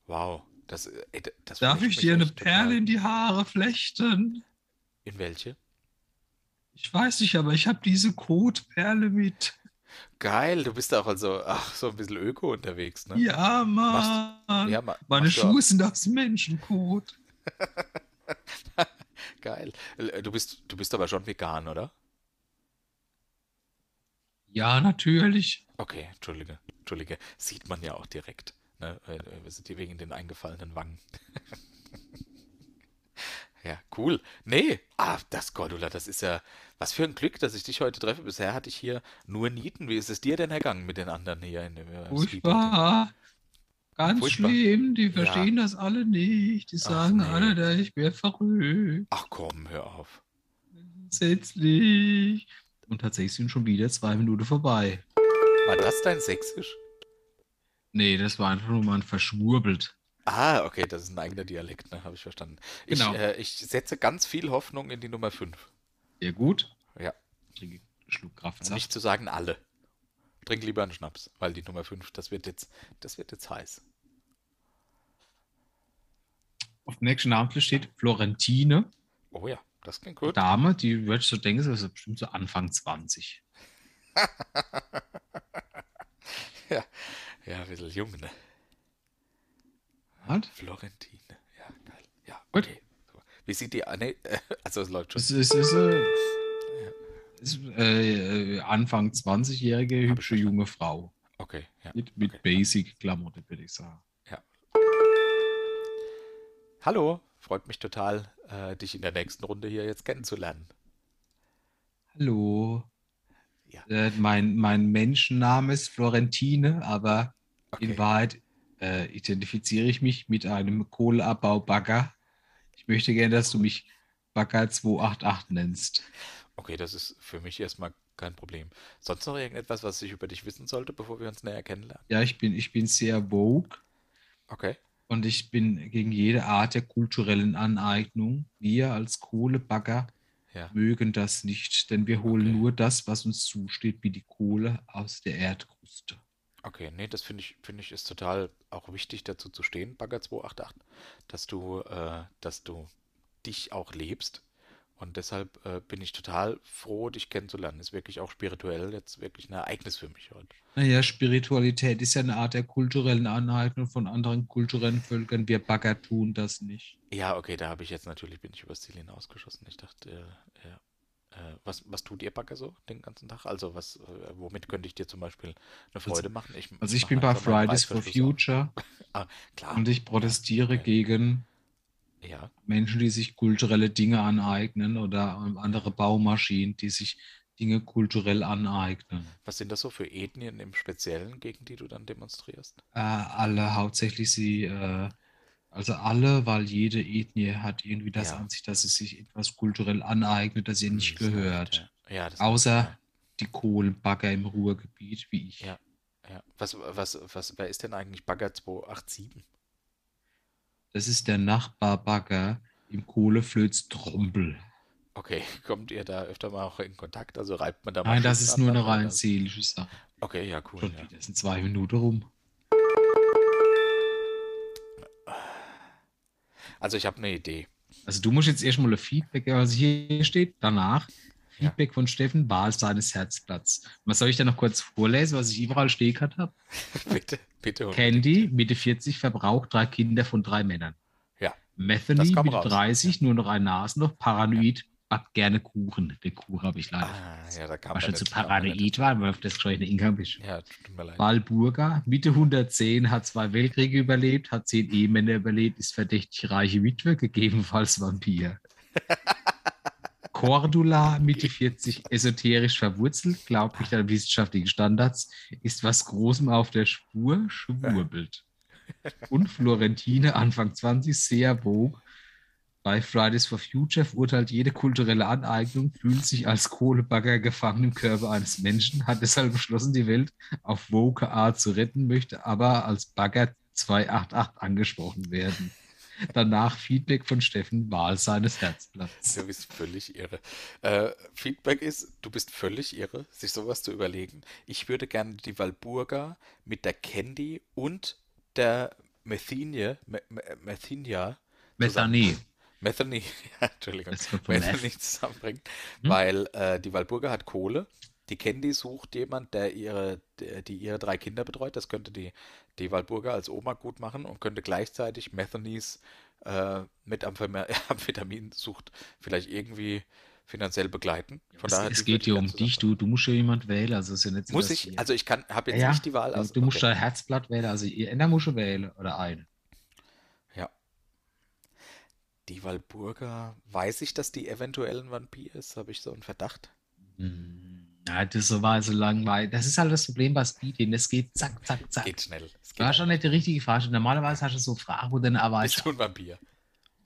Wow. Das, ey, das Darf ich dir eine Perle in die Haare flechten? In welche? Ich weiß nicht, aber ich habe diese Kotperle mit. Geil, du bist auch also ach, so ein bisschen öko unterwegs, ne? Ja, Mann. Machst, ja, ma, Meine Schuhe sind aus Menschenkot. [laughs] Geil. Äh, du bist, du bist aber schon vegan, oder? Ja, natürlich. Okay, entschuldige, entschuldige. Sieht man ja auch direkt. Ne? Wir sind hier wegen den eingefallenen Wangen. [laughs] ja, cool. Nee, ah, das Cordula, das ist ja, was für ein Glück, dass ich dich heute treffe. Bisher hatte ich hier nur Nieten. Wie ist es dir denn ergangen mit den anderen hier in dem äh, Furchtbar. Ganz Furchtbar. schlimm, die verstehen ja. das alle nicht. Die sagen nee. alle, da ich wäre verrückt. Ach komm, hör auf. Grundsätzlich. Und tatsächlich sind schon wieder zwei Minuten vorbei. War das dein Sächsisch? Nee, das war einfach nur mal ein verschwurbelt. Ah, okay, das ist ein eigener Dialekt, ne? Habe ich verstanden. Genau. Ich, äh, ich setze ganz viel Hoffnung in die Nummer 5. Sehr gut. Ja. Trinke Schluck Kraftsaft. Nicht zu sagen alle. Trink lieber einen Schnaps, weil die Nummer 5, das wird jetzt, das wird jetzt heiß. Auf dem nächsten Namen steht Florentine. Oh ja, das klingt gut. Dame, die würde ich so denken, das ist bestimmt so Anfang 20. [laughs] ja, ja, ein bisschen jung, ne? Was? Florentine. Ja, geil. Ja, okay. Wie sieht die. Nee, [laughs] also es läuft schon. Es ist, ist, äh, Ist, äh, Anfang 20-jährige, hübsche junge Frau. Okay, ja. Mit, mit okay. Basic-Klamotte, würde ich sagen. Ja. Hallo, freut mich total, äh, dich in der nächsten Runde hier jetzt kennenzulernen. Hallo. Ja. Äh, mein, mein Menschenname ist Florentine, aber Okay. in Wahrheit äh, identifiziere ich mich mit einem Kohleabbau-Bagger. Ich möchte gerne, dass du mich Bagger 288 nennst. Okay, das ist für mich erstmal kein Problem. Sonst noch irgendetwas, was ich über dich wissen sollte, bevor wir uns näher kennenlernen? Ja, ich bin, ich bin sehr vogue Okay. und ich bin gegen jede Art der kulturellen Aneignung. Wir als Kohlebagger Ja. mögen das nicht, denn wir holen Okay. nur das, was uns zusteht, wie die Kohle aus der Erdkruste. Okay, nee, das finde ich, finde ich ist total auch wichtig dazu zu stehen, Bagger 288, dass du, äh, dass du dich auch lebst. Und deshalb äh, bin ich total froh, dich kennenzulernen. Ist wirklich auch spirituell jetzt wirklich ein Ereignis für mich heute. Naja, Spiritualität ist ja eine Art der kulturellen Aneignung von anderen kulturellen Völkern. Wir Bagger tun das nicht. Ja, okay, da habe ich jetzt natürlich, bin ich übers Ziel hinausgeschossen. Ich dachte, äh, ja. Was, was tut ihr Bagger so den ganzen Tag? Also was, äh, womit könnte ich dir zum Beispiel eine Freude machen? Ich Also ich bin bei Fridays for. Future [laughs] Ah, klar. und ich protestiere okay. gegen Ja, Menschen, die sich kulturelle Dinge aneignen oder andere Baumaschinen, die sich Dinge kulturell aneignen. was sind das so für Ethnien im Speziellen, gegen die du dann demonstrierst? Äh, alle, hauptsächlich sie, äh, also alle, weil jede Ethnie hat irgendwie das Ja. an sich, dass sie sich etwas kulturell aneignet, das ihr nicht Hm, das gehört. Ja, ja Außer die Kohlenbagger im Ruhrgebiet, wie ich. Ja. ja. Was, was, was, wer ist denn eigentlich Bagger 287? Das ist der Nachbarbagger im Kohleflöz-Trompel. Okay, [laughs] kommt ihr da öfter mal auch in Kontakt? Also reibt man da mal Nein, das ist nur eine rein seelische Sache. Okay, ja, cool. Schon Ja. wieder sind zwei Minuten rum. Also ich habe eine Idee. Also du musst jetzt erstmal ein Feedback, geben, was hier steht, danach Ja. Feedback von Steffen, Wahl seines Herzplatz. Was soll ich da noch kurz vorlesen, was ich überall stehen habe? [laughs] bitte, bitte. Candy, Mitte 40, verbraucht drei Kinder von drei Männern. Ja, Metheny, Mitte raus. 30, nur noch ein Nasenloch, paranoid, backt gerne Kuchen. Den Kuchen habe ich leider. Ah, ja, da kam war schon zu paranoid war, weil auf das schon in bist. Ja, tut mir leid. Walburga, Mitte 110, hat zwei Weltkriege überlebt, hat zehn Ehemänner überlebt, ist verdächtig reiche Witwe, gegebenenfalls Vampir. [laughs] Cordula, Mitte 40, esoterisch verwurzelt, glaubt nicht an wissenschaftliche Standards, ist was Großem auf der Spur, schwurbelt. [laughs] Und Florentine, Anfang 20, sehr vogue, bei Fridays for Future verurteilt jede kulturelle Aneignung, fühlt sich als Kohlebagger gefangen im Körper eines Menschen, hat deshalb beschlossen, die Welt auf woke Art zu retten, möchte aber als Bagger 288 angesprochen werden. Danach Feedback von Steffen, Wahl seines Herzplatzes. Du bist völlig irre. Äh, Feedback ist, du bist völlig irre, sich sowas zu überlegen. Ich würde gerne die Walburga mit der Candy und der Methinie, Me Me Methinia Methanie. Methany, ja, [laughs] Entschuldigung, Das kommt von Methany Meth. zusammenbringen, Hm? weil äh, die Walburga hat Kohle, die Candy sucht jemand, der ihre, die ihre drei Kinder betreut, das könnte die, die Walburga als Oma gut machen und könnte gleichzeitig Methanys äh, mit [laughs] Amphetaminsucht vielleicht irgendwie finanziell begleiten. Von Es, daher, es geht ja gerne um dich, du, du musst ja jemand wählen, also es ist ja nicht so, Muss ich? wir- Also ich kann, habe jetzt ja, nicht die Wahl. du, Also, du musst okay. dein Herzblatt wählen, also einer muss schon wählen oder eine. Die Walburga, weiß ich, dass die eventuell ein Vampir ist? Habe ich so einen Verdacht? Hm, Ja, das war so langweilig. Das ist halt das Problem bei Speeding. Das geht zack, zack, zack. Geht schnell. Es Du hast schon nicht die richtige Frage. Normalerweise hast du so Fragen, wo dann aber Bist du ein Vampir?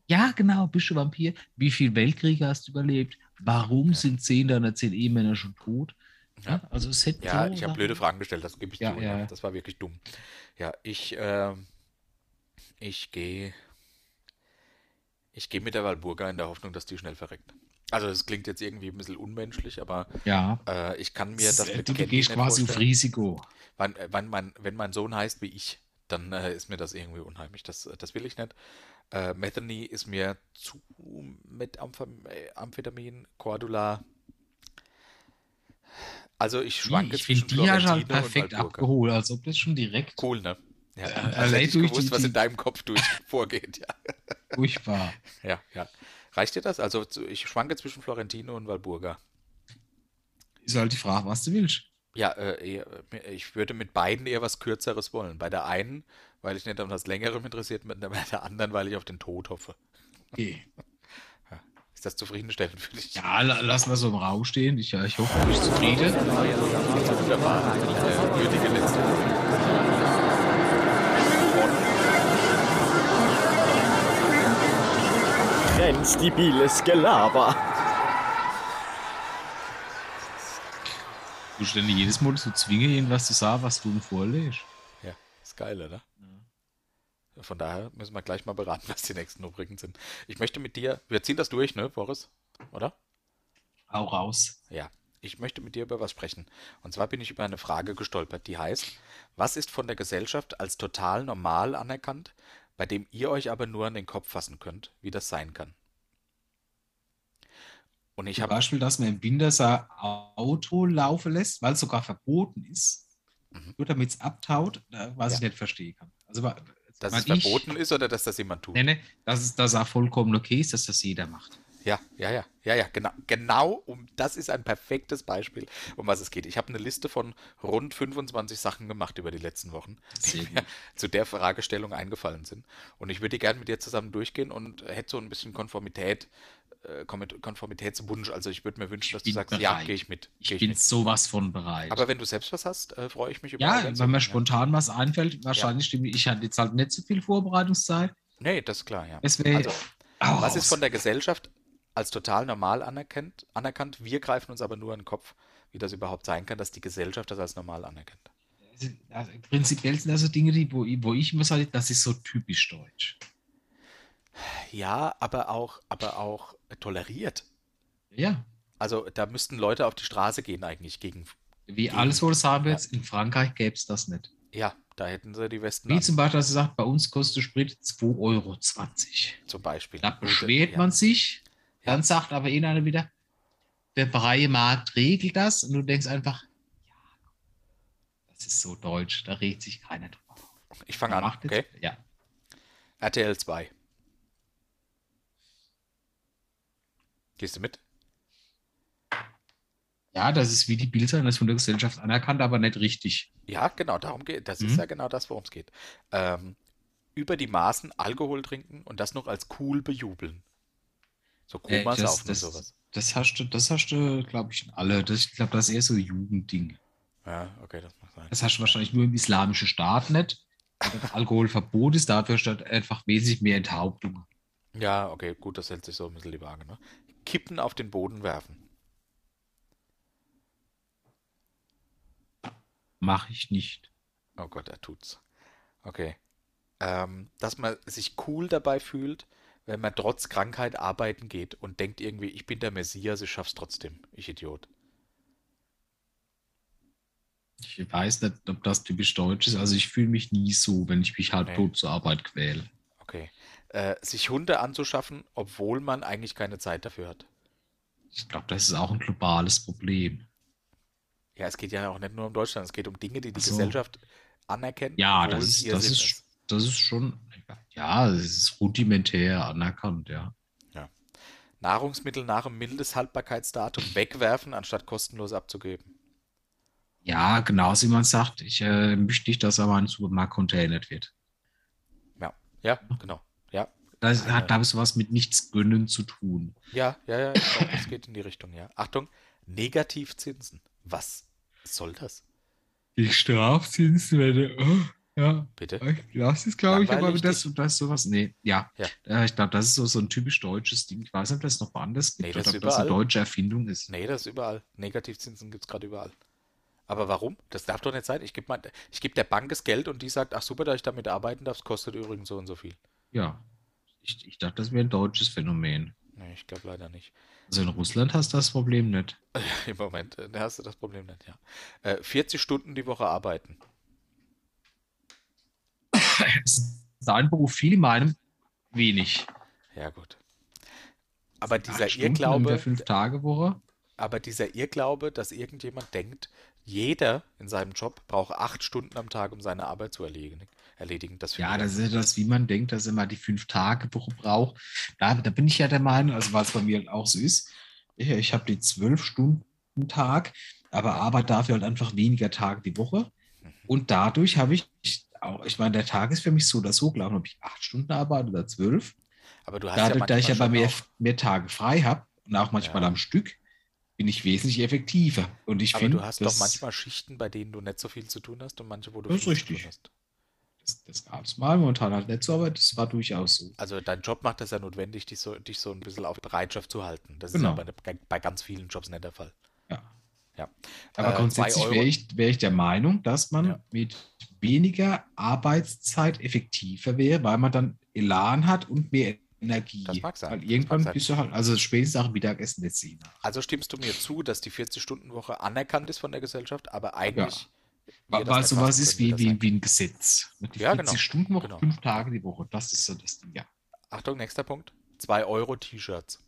Ja, genau, bist du Vampir? Wie viele Weltkriege hast du überlebt? Warum Ja. sind zehn deiner zehn Ehemänner schon tot? Ja. also es hätte Ja, so ich habe blöde Fragen gestellt, das gebe ich Ja, zu. ja. Ja. Das war wirklich dumm. Ja, ich, ähm, ich gehe, ich gehe mit der Walburga in der Hoffnung, dass die schnell verreckt. Also das klingt jetzt irgendwie ein bisschen unmenschlich, aber Ja, äh, ich kann mir das mit du, Candy gehst quasi auf. Risiko. Wann, äh, wann mein, wenn mein Sohn heißt wie ich, dann äh, ist mir das irgendwie unheimlich. Das, das will ich nicht. Äh, Methany ist mir zu mit äh, Amphetamin, Cordula. Also ich schwanke ich finde, zwischen die hast du halt Florentine und perfekt abgeholt, als ob das schon direkt Cool, ne? Ja, Äh, als allein hätte ich durch gewusst, die- was in deinem Kopf durch [laughs] vorgeht. Ja, furchtbar. ja, ja. Reicht dir das? Also ich schwanke zwischen Florentine und Walburga. Ist halt die Frage, was du willst. Ja, äh, eher- ich würde mit beiden eher was Kürzeres wollen. Bei der einen, weil ich nicht an das Längerem interessiert bin, bei der anderen, weil ich auf den Tod hoffe. Okay. Ist das zufriedenstellend für dich? Ja, la- lassen wir so im Raum stehen. Ich, äh, ich hoffe, du bist zufrieden. Wunderbar. Äh, würdige letzte. Grenzdebiles Gelaber. Du denn jedes Mal so zwingen, irgendwas zu sagen, was du ihm vorlegst. Ja, ist geil, oder? Von daher müssen wir gleich mal beraten, [laughs] was die nächsten Rubriken sind. Ich möchte mit dir, wir ziehen das durch, ne, Boris? Oder? Hau raus. Ja. Ich möchte mit dir über was sprechen. Und zwar bin ich über eine Frage gestolpert, die heißt, was ist von der Gesellschaft als total normal anerkannt, bei dem ihr euch aber nur an den Kopf fassen könnt, wie das sein kann? Und ich habe Beispiel, dass man im Winter sein Auto laufen lässt, weil es sogar verboten ist. Mhm. Nur damit es abtaut, was Ja. ich nicht verstehen kann. Also, dass es ich- verboten ist oder dass das jemand tut? Nee, nee, dass es dass auch vollkommen okay ist, dass das jeder macht. Ja, ja, ja, ja, ja, genau, genau um das ist ein perfektes Beispiel, um was es geht. Ich habe eine Liste von rund 25 Sachen gemacht über die letzten Wochen, die mir zu der Fragestellung eingefallen sind. Und ich würde die gerne mit dir zusammen durchgehen und hätte so ein bisschen Konformität, äh, Konformitätswunsch. Also ich würde mir wünschen, dass du bin sagst, ja, bereit. gehe ich mit. Ich Geh ich bin mit. sowas von bereit. Aber wenn du selbst was hast, äh, freue ich mich über ja, wenn mir spontan was einfällt, wahrscheinlich stimme ich. Ich hatte jetzt halt nicht so viel Vorbereitungszeit. Nee, das ist klar, ja. Deswegen. Also, Hau Was ist von der Gesellschaft als total normal anerkannt, anerkannt? Wir greifen uns aber nur in den Kopf, wie das überhaupt sein kann, dass die Gesellschaft das als normal anerkennt. Also, prinzipiell sind das so Dinge, die, wo, wo ich immer sage, das ist so typisch deutsch. Ja, aber auch, aber auch toleriert. Ja. Also da müssten Leute auf die Straße gehen eigentlich gegen. Wie Gegen- alles, wo du sagen willst, in Frankreich gäbe es das nicht. Ja, da hätten sie die Westen Wie an, zum Beispiel, dass sie sagt, bei uns kostet Sprit 2,20 Euro. zum Beispiel. Da beschwert ja. man sich, dann sagt aber einer wieder, der freie Markt regelt das und du denkst einfach, ja, das ist so deutsch, da regt sich keiner drüber. Ich fange an, macht jetzt- okay? Ja. RTL 2. Gehst du mit? ja, das ist wie die Bilder, das ist von der Gesellschaft anerkannt, aber nicht richtig. Ja, genau, darum geht Das Mhm. ist ja genau das, worum es geht. Ähm, über die Maßen Alkohol trinken und das noch als cool bejubeln. So Äh, Koma das, saufen und sowas. das hast du, das hast du, glaube ich, in alle. Das, ich glaube, das ist eher so ein Jugendding. Ja, okay, das mag sein. Das hast du wahrscheinlich nur im islamischen Staat nicht. Alkoholverbot ist, dafür statt einfach wesentlich mehr Enthauptung. Ja, okay, gut, das hält sich so ein bisschen die Waage, ne? Kippen auf den Boden werfen. Mache ich nicht. Oh Gott, er tut's. Okay. Ähm, dass man sich cool dabei fühlt, wenn man trotz Krankheit arbeiten geht und denkt irgendwie, ich bin der Messias, ich schaff's trotzdem. Ich Idiot. Ich weiß nicht, ob das typisch deutsch ist. Also ich fühle mich nie so, wenn ich mich halb Nee. tot zur Arbeit quäle. Okay. Äh, sich Hunde anzuschaffen, obwohl man eigentlich keine Zeit dafür hat. Ich glaube, das ist auch ein globales Problem. Ja, es geht ja auch nicht nur um Deutschland, es geht um Dinge, die die Ach so. Gesellschaft anerkennt. Ja, das ist, das Sinn ist, das ist schon, ja, es ist rudimentär anerkannt, ja. Nahrungsmittel nach dem Mindesthaltbarkeitsdatum wegwerfen, anstatt kostenlos abzugeben. Ja, genauso wie man sagt, ich äh, möchte nicht, dass aber ein Supermarkt containert wird. Ja, ja, genau. Ja, Das hat, glaube ich, sowas mit nichts gönnen zu tun. ja, ja, ja, ich glaub, das geht in die Richtung, ja. Achtung, Negativzinsen. Was soll das? Die Strafzinsen werde, oh, ja, Bitte? das ist, glaube ich, aber das, das ist sowas, nee, ja. Ja. Äh, ich glaube, das ist so, so ein typisch deutsches Ding. Ich weiß nicht, ob das noch woanders gibt Nee, das oder ist ob das eine überall. deutsche Erfindung ist. Nee, das ist überall. Negativzinsen gibt es gerade überall. Aber warum? Das darf doch nicht sein. Ich gebe ich geb der Bank das Geld und die sagt, ach super, dass ich damit arbeiten darf, es kostet übrigens so und so viel. Ja. Ich, ich dachte, das wäre ein deutsches Phänomen. Nee, ich glaube leider nicht. Also in Russland hast du das Problem nicht. [laughs] Im Moment, äh, da hast du das Problem nicht, ja. Äh, 40 Stunden die Woche arbeiten. [laughs] Dein Beruf, viele meinen, wenig. Ja, gut. Aber dieser Stunden Irrglaube, der Fünf-Tage-Woche. aber dieser Irrglaube, dass irgendjemand denkt, jeder in seinem Job braucht acht Stunden am Tag, um seine Arbeit zu erledigen. erledigen. Das Ja, das ist ja das, wie man denkt, dass er mal die Fünf-Tage-Woche braucht. Da, da bin ich ja der Meinung, also weil es bei mir halt auch so ist, ich, ich habe die zwölf Stunden Stunden-Tag, aber arbeite dafür halt einfach weniger Tage die Woche. Und dadurch habe ich auch, ich meine, der Tag ist für mich so oder so gelaufen, ob ich acht Stunden arbeite oder zwölf. Aber du hast Dadurch, ja da ich aber mehr, mehr Tage frei habe und auch manchmal Ja. am Stück, bin ich wesentlich effektiver. Und ich Aber finde, du hast das, doch manchmal Schichten, bei denen du nicht so viel zu tun hast und manche, wo du Das ist viel zu tun richtig. hast. das, das gab es mal, momentan halt nicht so, aber das war durchaus so. Also dein Job macht es ja notwendig, dich so, dich so ein bisschen auf Bereitschaft zu halten. Das Genau. ist ja bei, bei ganz vielen Jobs nicht der Fall. Ja. Ja. Aber Äh, grundsätzlich wäre ich, wär ich der Meinung, dass man Ja. mit weniger Arbeitszeit effektiver wäre, weil man dann Elan hat und mehr Energie. Das mag sein, Weil irgendwann bist du halt, also spätestens nach dem Mittagessen nicht sehen. Also stimmst du mir zu, dass die 40-Stunden-Woche anerkannt ist von der Gesellschaft, aber eigentlich. wir Weil, sowas ist wie, wie, wie ein Gesetz. Die Ja, 40 genau. Genau. fünf Tage die Woche. Das ist so das Ding, ja. Achtung, nächster Punkt. 2 Euro T-Shirts.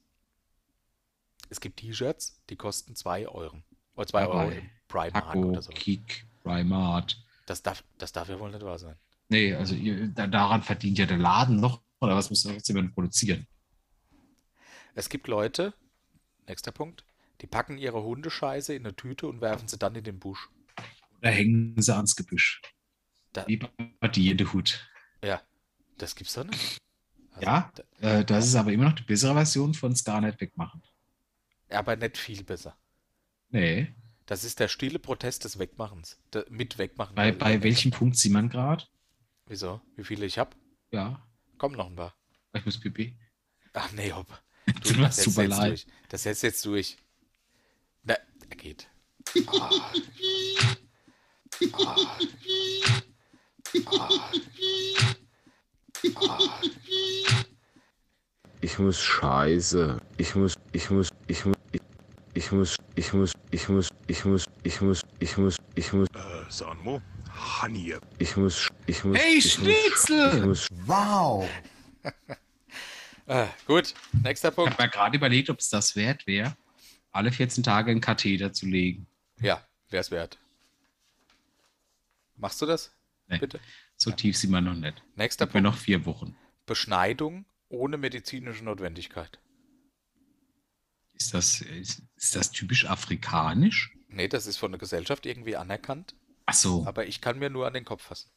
Es gibt T-Shirts, die kosten 2 Euro. Oder 2 Euro im Primark Taco, oder so. Kick, Primart. Das darf, das darf ja wohl nicht wahr sein. Nee, also ihr, da, daran verdient ja der Laden noch. Oder was muss jetzt jemand produzieren? Es gibt Leute, nächster Punkt, die packen ihre Hundescheiße in eine Tüte und werfen sie dann in den Busch. Oder hängen sie ans Gebüsch. Da, Wie bei der Hut. ja, das gibt's doch nicht. Also, Ja, da- Äh, das ist aber immer noch die bessere Version von nicht wegmachen. aber nicht viel besser. Nee. Das ist der stille Protest des Wegmachens. Der, mit Wegmachen. Bei, bei welchem Punkt sieht man gerade? Wieso? Wie viele ich hab? Ja, Komm noch ein paar. ich muss pipi. Ach nee, hopp. [laughs] Tut mir das super jetzt leid. Durch. Das setzt jetzt durch. Na, er geht. Ah. Ah. Ah. Ich muss scheiße. Ich muss, ich muss, ich muss, ich, ich muss, ich muss, ich muss, ich muss, ich muss, ich muss, ich muss, Äh, Sanmo? Hanje. ich muss, ich muss. Hey, ich muss- Schnitzel! Ich muss, Ah, [laughs] gut, nächster Ich Punkt. habe mir gerade überlegt, ob es das wert wäre, alle 14 Tage einen Katheter zu legen. Ja, wär's wert. Machst du das? Nee. Bitte. So tief sind wir noch nicht. Nächster Punkt. noch vier Wochen. Beschneidung ohne medizinische Notwendigkeit. Ist das, ist, ist das typisch afrikanisch? Nee, das ist von der Gesellschaft irgendwie anerkannt, Ach so. aber ich kann mir nur an den Kopf fassen.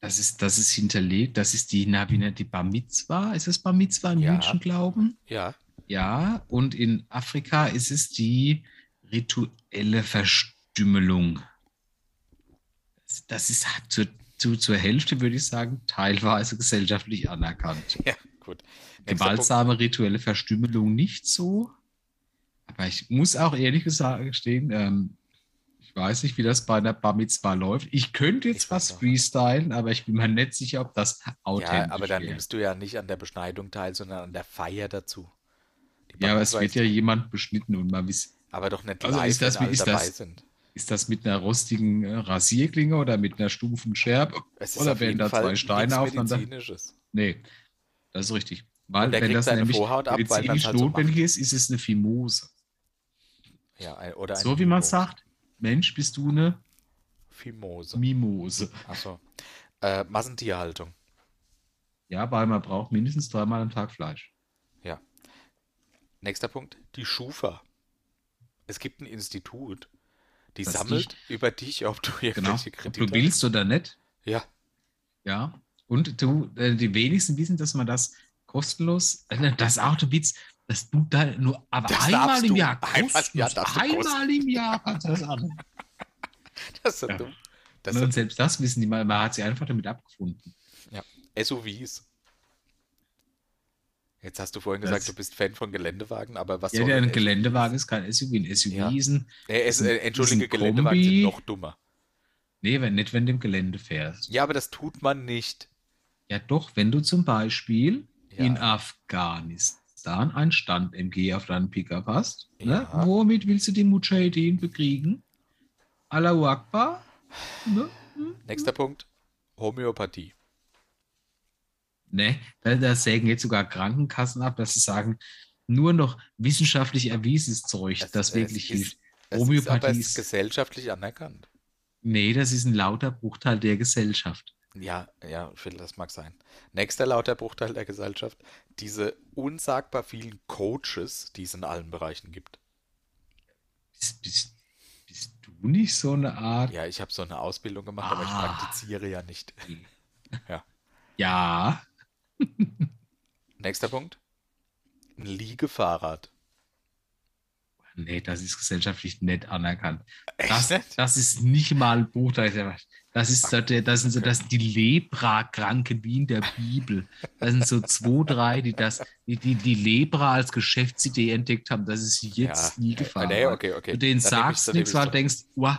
Das ist, das ist hinterlegt. Das ist die, na, wie nennt die Bar Mitzwa? Ist es Bar Mitzwa im Ja. jüdischen Glauben? Ja, Ja. Und in Afrika ist es die rituelle Verstümmelung. Das, ist zur, zu, zur Hälfte, würde ich sagen, teilweise gesellschaftlich anerkannt. ja, gut. Nächster Punkt. Gewaltsame rituelle Verstümmelung nicht so. Aber ich muss auch ehrlich gesagt gestehen, ähm, ich weiß nicht, wie das bei der Bar Mitzvah läuft. Ich könnte jetzt Ich was freestylen, aber ich bin mir nicht sicher, ob das authentisch Ja, aber dann wäre. nimmst du ja nicht an der Beschneidung teil, sondern an der Feier dazu. Ja, aber es wird ja ist- jemand beschnitten und mal wissen, aber doch nicht Also live, ist das- wenn alle ist dabei das- sind. ist das mit einer rostigen äh, Rasierklinge oder mit einer stumpfen Scherbe? Es ist Oder werden da zwei Steine aufeinander? Nee, das ist richtig. Weil Und er wenn das nämlich medizinisch halt so notwendig macht. ist, ist es eine Fimose. Ja, ein, oder So wie man sagt, Mensch, bist du eine Fimose. Mimose. Achso. Äh, Massentierhaltung. Ja, weil man braucht mindestens dreimal am Tag Fleisch. Ja. Nächster Punkt. Die Schufa. Es gibt ein Institut, die Das sammelt über dich, ob du Genau. irgendwelche Ob Kredite du willst oder nicht. Ja. Ja. Und du, äh, die wenigsten wissen, dass man das kostenlos, äh, das Witz, dass du da nur aber Das einmal im. Jahr kostenlos, ja, einmal im Jahr du das an. [laughs] Das ist Ja. dumm. Das Und sind selbst das wissen die mal, man hat sie einfach damit abgefunden. SUVs. Jetzt hast du vorhin gesagt, Das- du bist Fan von Geländewagen, aber was Ja, soll der ein Geländewagen ist kein SUV, ein SUV Ja. ist ein, Nee, es, äh, entschuldige, Geländewagen sind Kombi. noch dummer. nee, wenn nicht, wenn du im Gelände fährst. Ja, aber das tut man nicht. Ja, doch, wenn du zum Beispiel Ja. in Afghanistan einen Stand-MG auf deinen Pickup hast, ne? Ja. womit willst du die Mujahideen bekriegen? Allahu Akbar? Ne? Nächster Punkt. Homöopathie. Ne, da, da sägen jetzt sogar Krankenkassen ab, dass sie sagen, nur noch wissenschaftlich erwiesenes Zeug, Es- das es wirklich ist- hilft. Es Homöopathie ist aber ist- gesellschaftlich anerkannt. Nee, das ist ein lauter Bruchteil der Gesellschaft. Ja, ja, das mag sein. Nächster lauter Bruchteil der Gesellschaft, diese unsagbar vielen Coaches, die es in allen Bereichen gibt. Bist, bist, bist du nicht so eine Art? Ja, ich habe so eine Ausbildung gemacht, aber ich Ah. praktiziere ja nicht. [laughs] Ja. Ja. [laughs] Nächster Punkt. Ein Liegefahrrad. Nee, das ist gesellschaftlich nicht anerkannt. Echt Das, das ist nicht mal ein Buch. Das ist, das ist, das sind so das die Lepra-Kranken wie in der Bibel. Das sind so zwei, drei, die das, die, die, die Lepra als Geschäftsidee entdeckt haben. Das ist jetzt nie gefahren. Nee, okay, okay. Du denen Dann ich- sagst nehme nichts, ich weil du denkst, wow,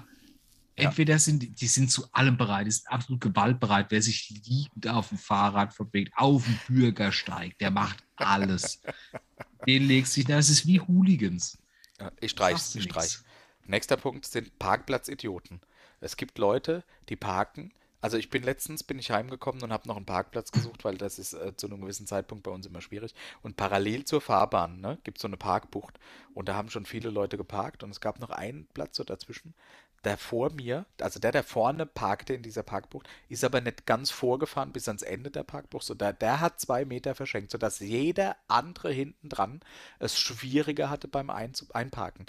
entweder sind die, sind zu allem bereit, die sind absolut gewaltbereit. Wer sich liegend auf dem Fahrrad verbringt, auf dem Bürgersteig, der macht alles. [laughs] Den legst du dich, das ist wie Hooligans. Ja, ich streich's, ich streich. Nächster Punkt sind Parkplatzidioten. Es gibt Leute, die parken. Also ich bin letztens bin ich heimgekommen und habe noch einen Parkplatz [clears throat] gesucht, weil das ist äh, zu einem gewissen Zeitpunkt bei uns immer schwierig. Und parallel zur Fahrbahn ne, gibt es so eine Parkbucht und da haben schon viele Leute geparkt und es gab noch einen Platz so dazwischen. Der vor mir, also der, der vorne parkte in dieser Parkbucht, ist aber nicht ganz vorgefahren bis ans Ende der Parkbucht. So der, der hat zwei Meter verschenkt, sodass jeder andere hinten dran es schwieriger hatte beim Einparken.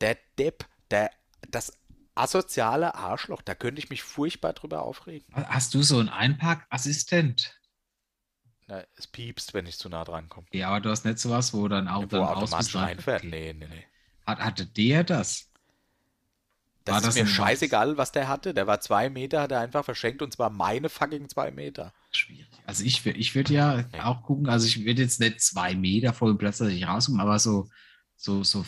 Der Depp, der, das asoziale Arschloch, da könnte ich mich furchtbar drüber aufregen. Hast du so einen Einparkassistent? Na, es piepst, wenn ich zu nah dran komme. Ja, aber du hast nicht sowas, wo dann auch Wo dann automatisch ausbezahlt- einfährt. Okay. Nee, nee, nee. Hat, hatte der das? Das War ist das mir scheißegal, was der hatte. Der war zwei Meter, hat er einfach verschenkt und zwar meine fucking zwei Meter. Schwierig. Also ich, ich würde ja Nee. auch gucken, also ich würde jetzt nicht zwei Meter vor dem Platz, dass ich rauskomme, aber so, so, so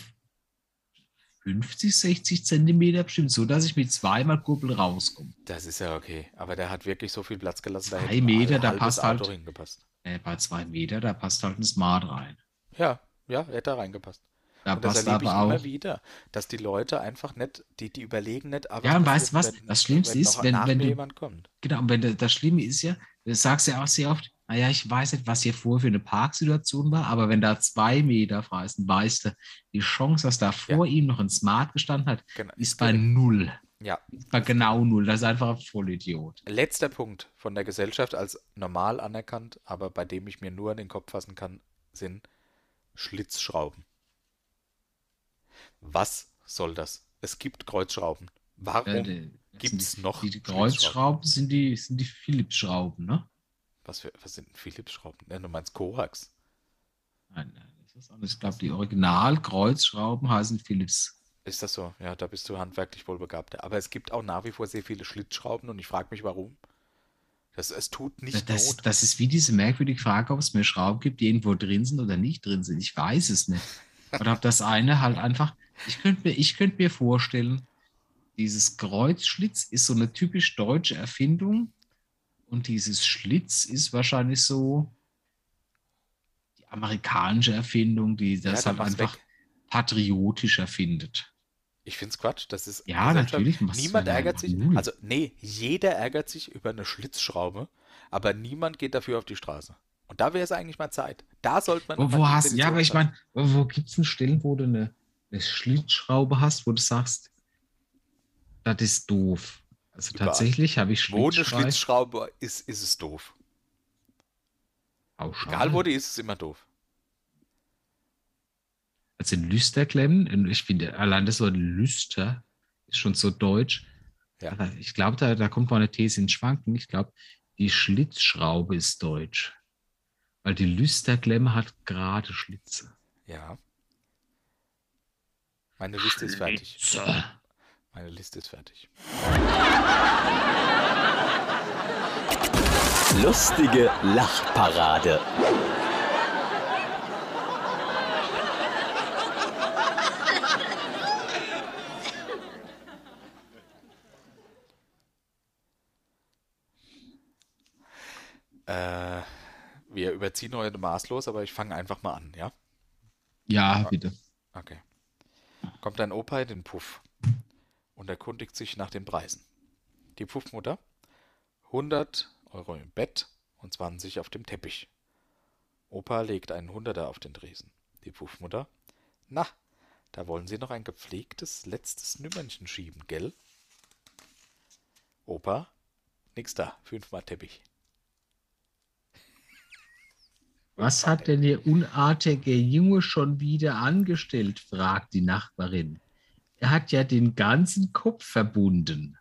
50, 60 Zentimeter bestimmt, so dass ich mit zweimal Kuppel rauskomme. Das ist ja okay. Aber der hat wirklich so viel Platz gelassen. Da Zwei ein Meter, da passt Auto halt-. Äh, bei zwei Meter, da passt halt ein Smart rein. Ja, ja, hätte da reingepasst. Da Und das passt erlebe ich aber immer auch. wieder, dass die Leute einfach nicht, die, die überlegen nicht, aber Ja, und weißt du was? Das Schlimmste ist, wenn- nach wenn mir du- jemand kommt. Genau, und wenn das Schlimme ist ja, du sagst ja auch sehr oft, naja, ich weiß nicht, was hier vorher für eine Parksituation war, aber wenn da zwei Meter frei ist, dann weißt du, die Chance, dass da vor ihm noch ein Smart gestanden hat, Genau. ist bei null. Ja, Ist bei genau null. Das ist einfach ein Vollidiot. letzter Punkt von der Gesellschaft als normal anerkannt, aber bei dem ich mir nur in den Kopf fassen kann, sind Schlitzschrauben. Was soll das? Es gibt Kreuzschrauben. Warum Äh, sind die, noch Die? Kreuzschrauben sind die, sind die Philips-Schrauben, ne? Was, für, was sind Philips-Schrauben? Ja, du meinst Korax. Nein, nein, das ist anders. Ich glaube, die Original-Kreuzschrauben heißen Philips. Ist das so? Ja, da bist du handwerklich wohl begabter. Aber es gibt auch nach wie vor sehr viele Schlitzschrauben und ich frage mich, warum. Das, es tut nicht Das, Not. das ist wie diese merkwürdige Frage, ob es mehr Schrauben gibt, die irgendwo drin sind oder nicht drin sind. Ich weiß es nicht. Oder ob das eine halt einfach. Ich könnte mir, ich könnte mir vorstellen, dieses Kreuzschlitz ist so eine typisch deutsche Erfindung. Und dieses Schlitz ist wahrscheinlich so die amerikanische Erfindung, die das dann halt einfach weg. patriotisch erfindet. Ich finde es Quatsch. Das ist Ja, Gesellschaft. natürlich, Niemand ärgert sich. null. Also, nee, jeder ärgert sich über eine Schlitzschraube, aber niemand geht dafür auf die Straße. Und da wäre es eigentlich mal Zeit. Da sollte man. Wo, wo hast ja, aber ich meine, wo, wo gibt es denn Stellen, wo du eine, eine Schlitzschraube hast, wo du sagst, das ist doof. Also Überall. tatsächlich habe ich eine Schlitzschrei- Schlitzschraube ist, ist es doof. pauschal. Egal wo die ist, ist es immer doof. Also Lüsterklemmen, ich finde, allein das Wort Lüster ist schon so deutsch. Ja. Ich glaube, da, da kommt meine These ins Schwanken. Ich glaube, die Schlitzschraube ist deutsch. Weil die Lüsterklemme hat gerade Schlitze. Ja. Meine Liste ist fertig. Meine Liste ist fertig. Lustige Lachparade. Äh, wir überziehen heute maßlos, aber ich fange einfach mal an, ja? Ja, bitte. Okay. Kommt ein Opa in den Puff und erkundigt sich nach den Preisen. Die Puffmutter 100 Euro im Bett und 20 auf dem Teppich. Opa legt einen Hunderter auf den Tresen. Die Puffmutter, na, da wollen Sie noch ein gepflegtes letztes Nümmernchen schieben, gell? Opa, Nix da. Fünfmal Teppich. Was hat denn der unartige Junge schon wieder angestellt? fragt die Nachbarin. Er hat ja den ganzen Kopf verbunden.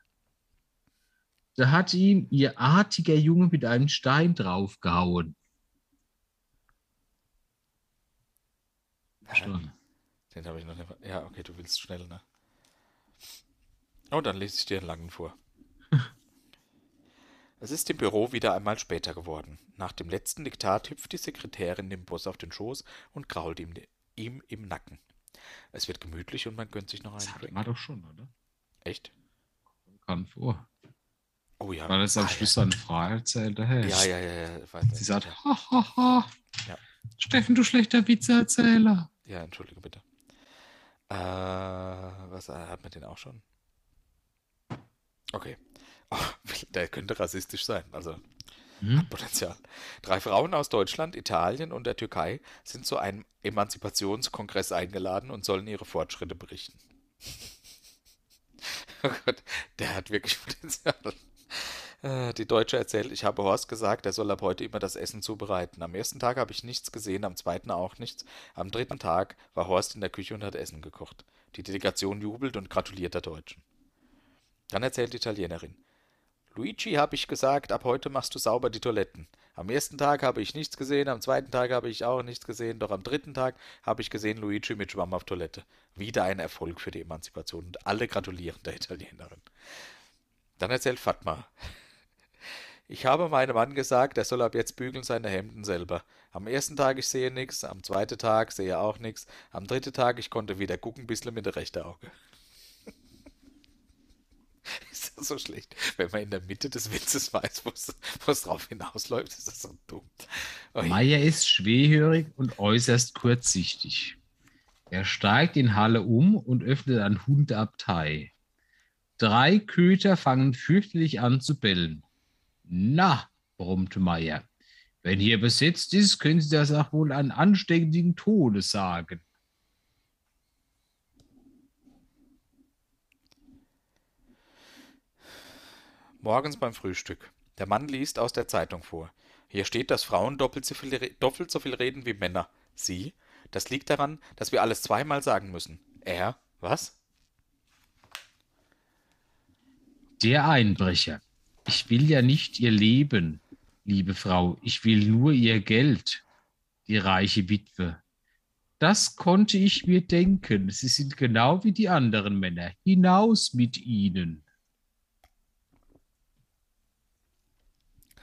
Da hat ihm ihr artiger Junge mit einem Stein draufgehauen. Verstanden. Den habe ich noch nicht. Ja, okay, du willst schnell, ne? Oh, dann lese ich dir einen langen vor. [laughs] es ist im Büro wieder einmal später geworden. Nach dem letzten Diktat hüpft die Sekretärin dem Boss auf den Schoß und grault ihm, ihm im Nacken. Es wird gemütlich und man gönnt sich noch einen das Drink. War doch schon, oder? Echt? Kam vor. Oh ja. Weil es am ah, Schluss ja. eine Frage erzählt hat. Ja, ja, ja, ja. Sie sagt, ha, ha, ha. Ja. Steffen, du schlechter Witzeerzähler. Ja, entschuldige bitte. Äh, was äh, hat man den auch schon? Okay. [laughs] Oh, der könnte rassistisch sein. Also hm? hat Potenzial. Drei Frauen aus Deutschland, Italien und der Türkei sind zu einem Emanzipationskongress eingeladen und sollen ihre Fortschritte berichten. [laughs] oh Gott, der hat wirklich Potenzial. Äh, die Deutsche erzählt, ich habe Horst gesagt, er soll ab heute immer das Essen zubereiten. Am ersten Tag habe ich nichts gesehen, am zweiten auch nichts. Am dritten Tag war Horst in der Küche und hat Essen gekocht. Die Delegation jubelt und gratuliert der Deutschen. Dann erzählt die Italienerin. Luigi, habe ich gesagt, ab heute machst du sauber die Toiletten. Am ersten Tag habe ich nichts gesehen, am zweiten Tag habe ich auch nichts gesehen, doch am dritten Tag habe ich gesehen Luigi mit Schwamm auf Toilette. Wieder ein Erfolg für die Emanzipation und alle gratulieren der Italienerin. Dann erzählt Fatma. Ich habe meinem Mann gesagt, er soll ab jetzt bügeln seine Hemden selber. Am ersten Tag ich sehe nichts, am zweiten Tag sehe auch nichts, am dritten Tag ich konnte wieder gucken, bisschen mit dem rechten Auge. [laughs] ist das so schlecht? Wenn man in der Mitte des Witzes weiß, wo es drauf hinausläuft, ist das so dumm. Oi. Meier ist schwerhörig und äußerst kurzsichtig. Er steigt in Halle um und öffnet ein Hundabtei. Drei Köter fangen fürchterlich an zu bellen. Na, brummte Meier, wenn hier besetzt ist, können Sie das auch wohl an anständigen Tone sagen. Morgens beim Frühstück. Der Mann liest aus der Zeitung vor. Hier steht, dass Frauen doppelt so viel, doppelt so viel reden wie Männer. Sie? Das liegt daran, dass wir alles zweimal sagen müssen. Er? Was? Der Einbrecher. Ich will ja nicht ihr Leben, liebe Frau, ich will nur ihr Geld, die reiche Witwe. Das konnte ich mir denken. Sie sind genau wie die anderen Männer. Hinaus mit ihnen.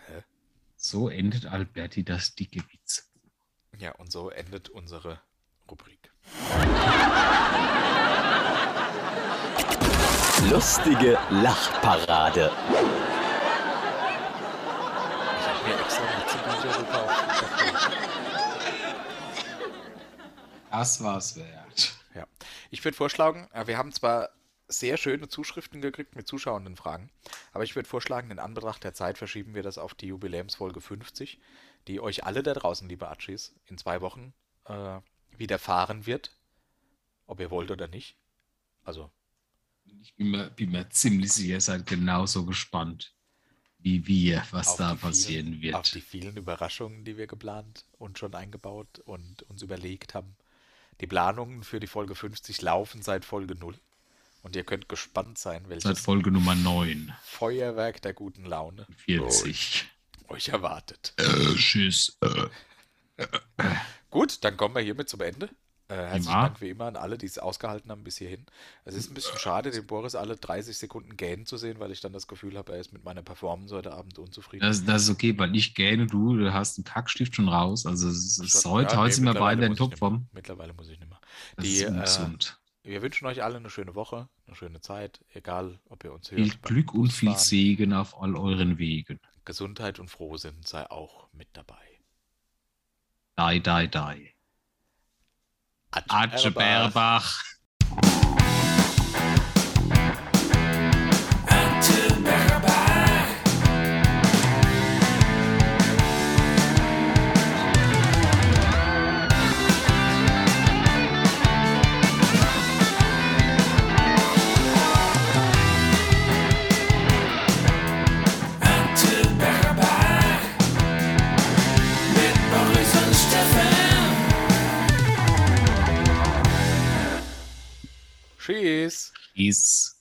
Hä? So endet Alberti das dicke Witz. Ja, und so endet unsere Rubrik. Lustige Lachparade. Das war's wert. Ja. Ich würde vorschlagen, äh, wir haben zwar sehr schöne Zuschriften gekriegt mit zuschauenden Fragen, aber ich würde vorschlagen, in Anbetracht der Zeit verschieben wir das auf die Jubiläumsfolge 50, die euch alle da draußen, liebe Achis, in zwei Wochen äh, widerfahren wird. Ob ihr wollt oder nicht. Also. Ich bin mir, bin mir ziemlich sicher, ihr seid genauso gespannt wie wir, was da passieren vielen, wird. Auf die vielen Überraschungen, die wir geplant und schon eingebaut und uns überlegt haben. Die Planungen für die Folge 50 laufen seit Folge 0. Und ihr könnt gespannt sein, welches seit Folge Nummer 9 Feuerwerk der guten Laune 40 euch erwartet. Äh, tschüss. Äh. Gut, dann kommen wir hiermit zum Ende. Äh, herzlichen ja. Dank wie immer an alle, die es ausgehalten haben bis hierhin. Es ist ein bisschen schade, den Boris alle 30 Sekunden gähnen zu sehen, weil ich dann das Gefühl habe, er ist mit meiner Performance heute Abend unzufrieden. Das, das ist okay, weil ich gähne, du, du hast einen Kackstift schon raus. Also es ist heute, ja, heute sind wir beide in Topform. Mittlerweile muss ich nicht mehr. Das die, ist ungesund. Wir wünschen euch alle eine schöne Woche, eine schöne Zeit, egal ob ihr uns hört. Viel Glück und viel Segen auf all euren Wegen. Gesundheit und Frohsinn sei auch mit dabei. Die, die, die. Atje Berbach. Tschüss. Tschüss.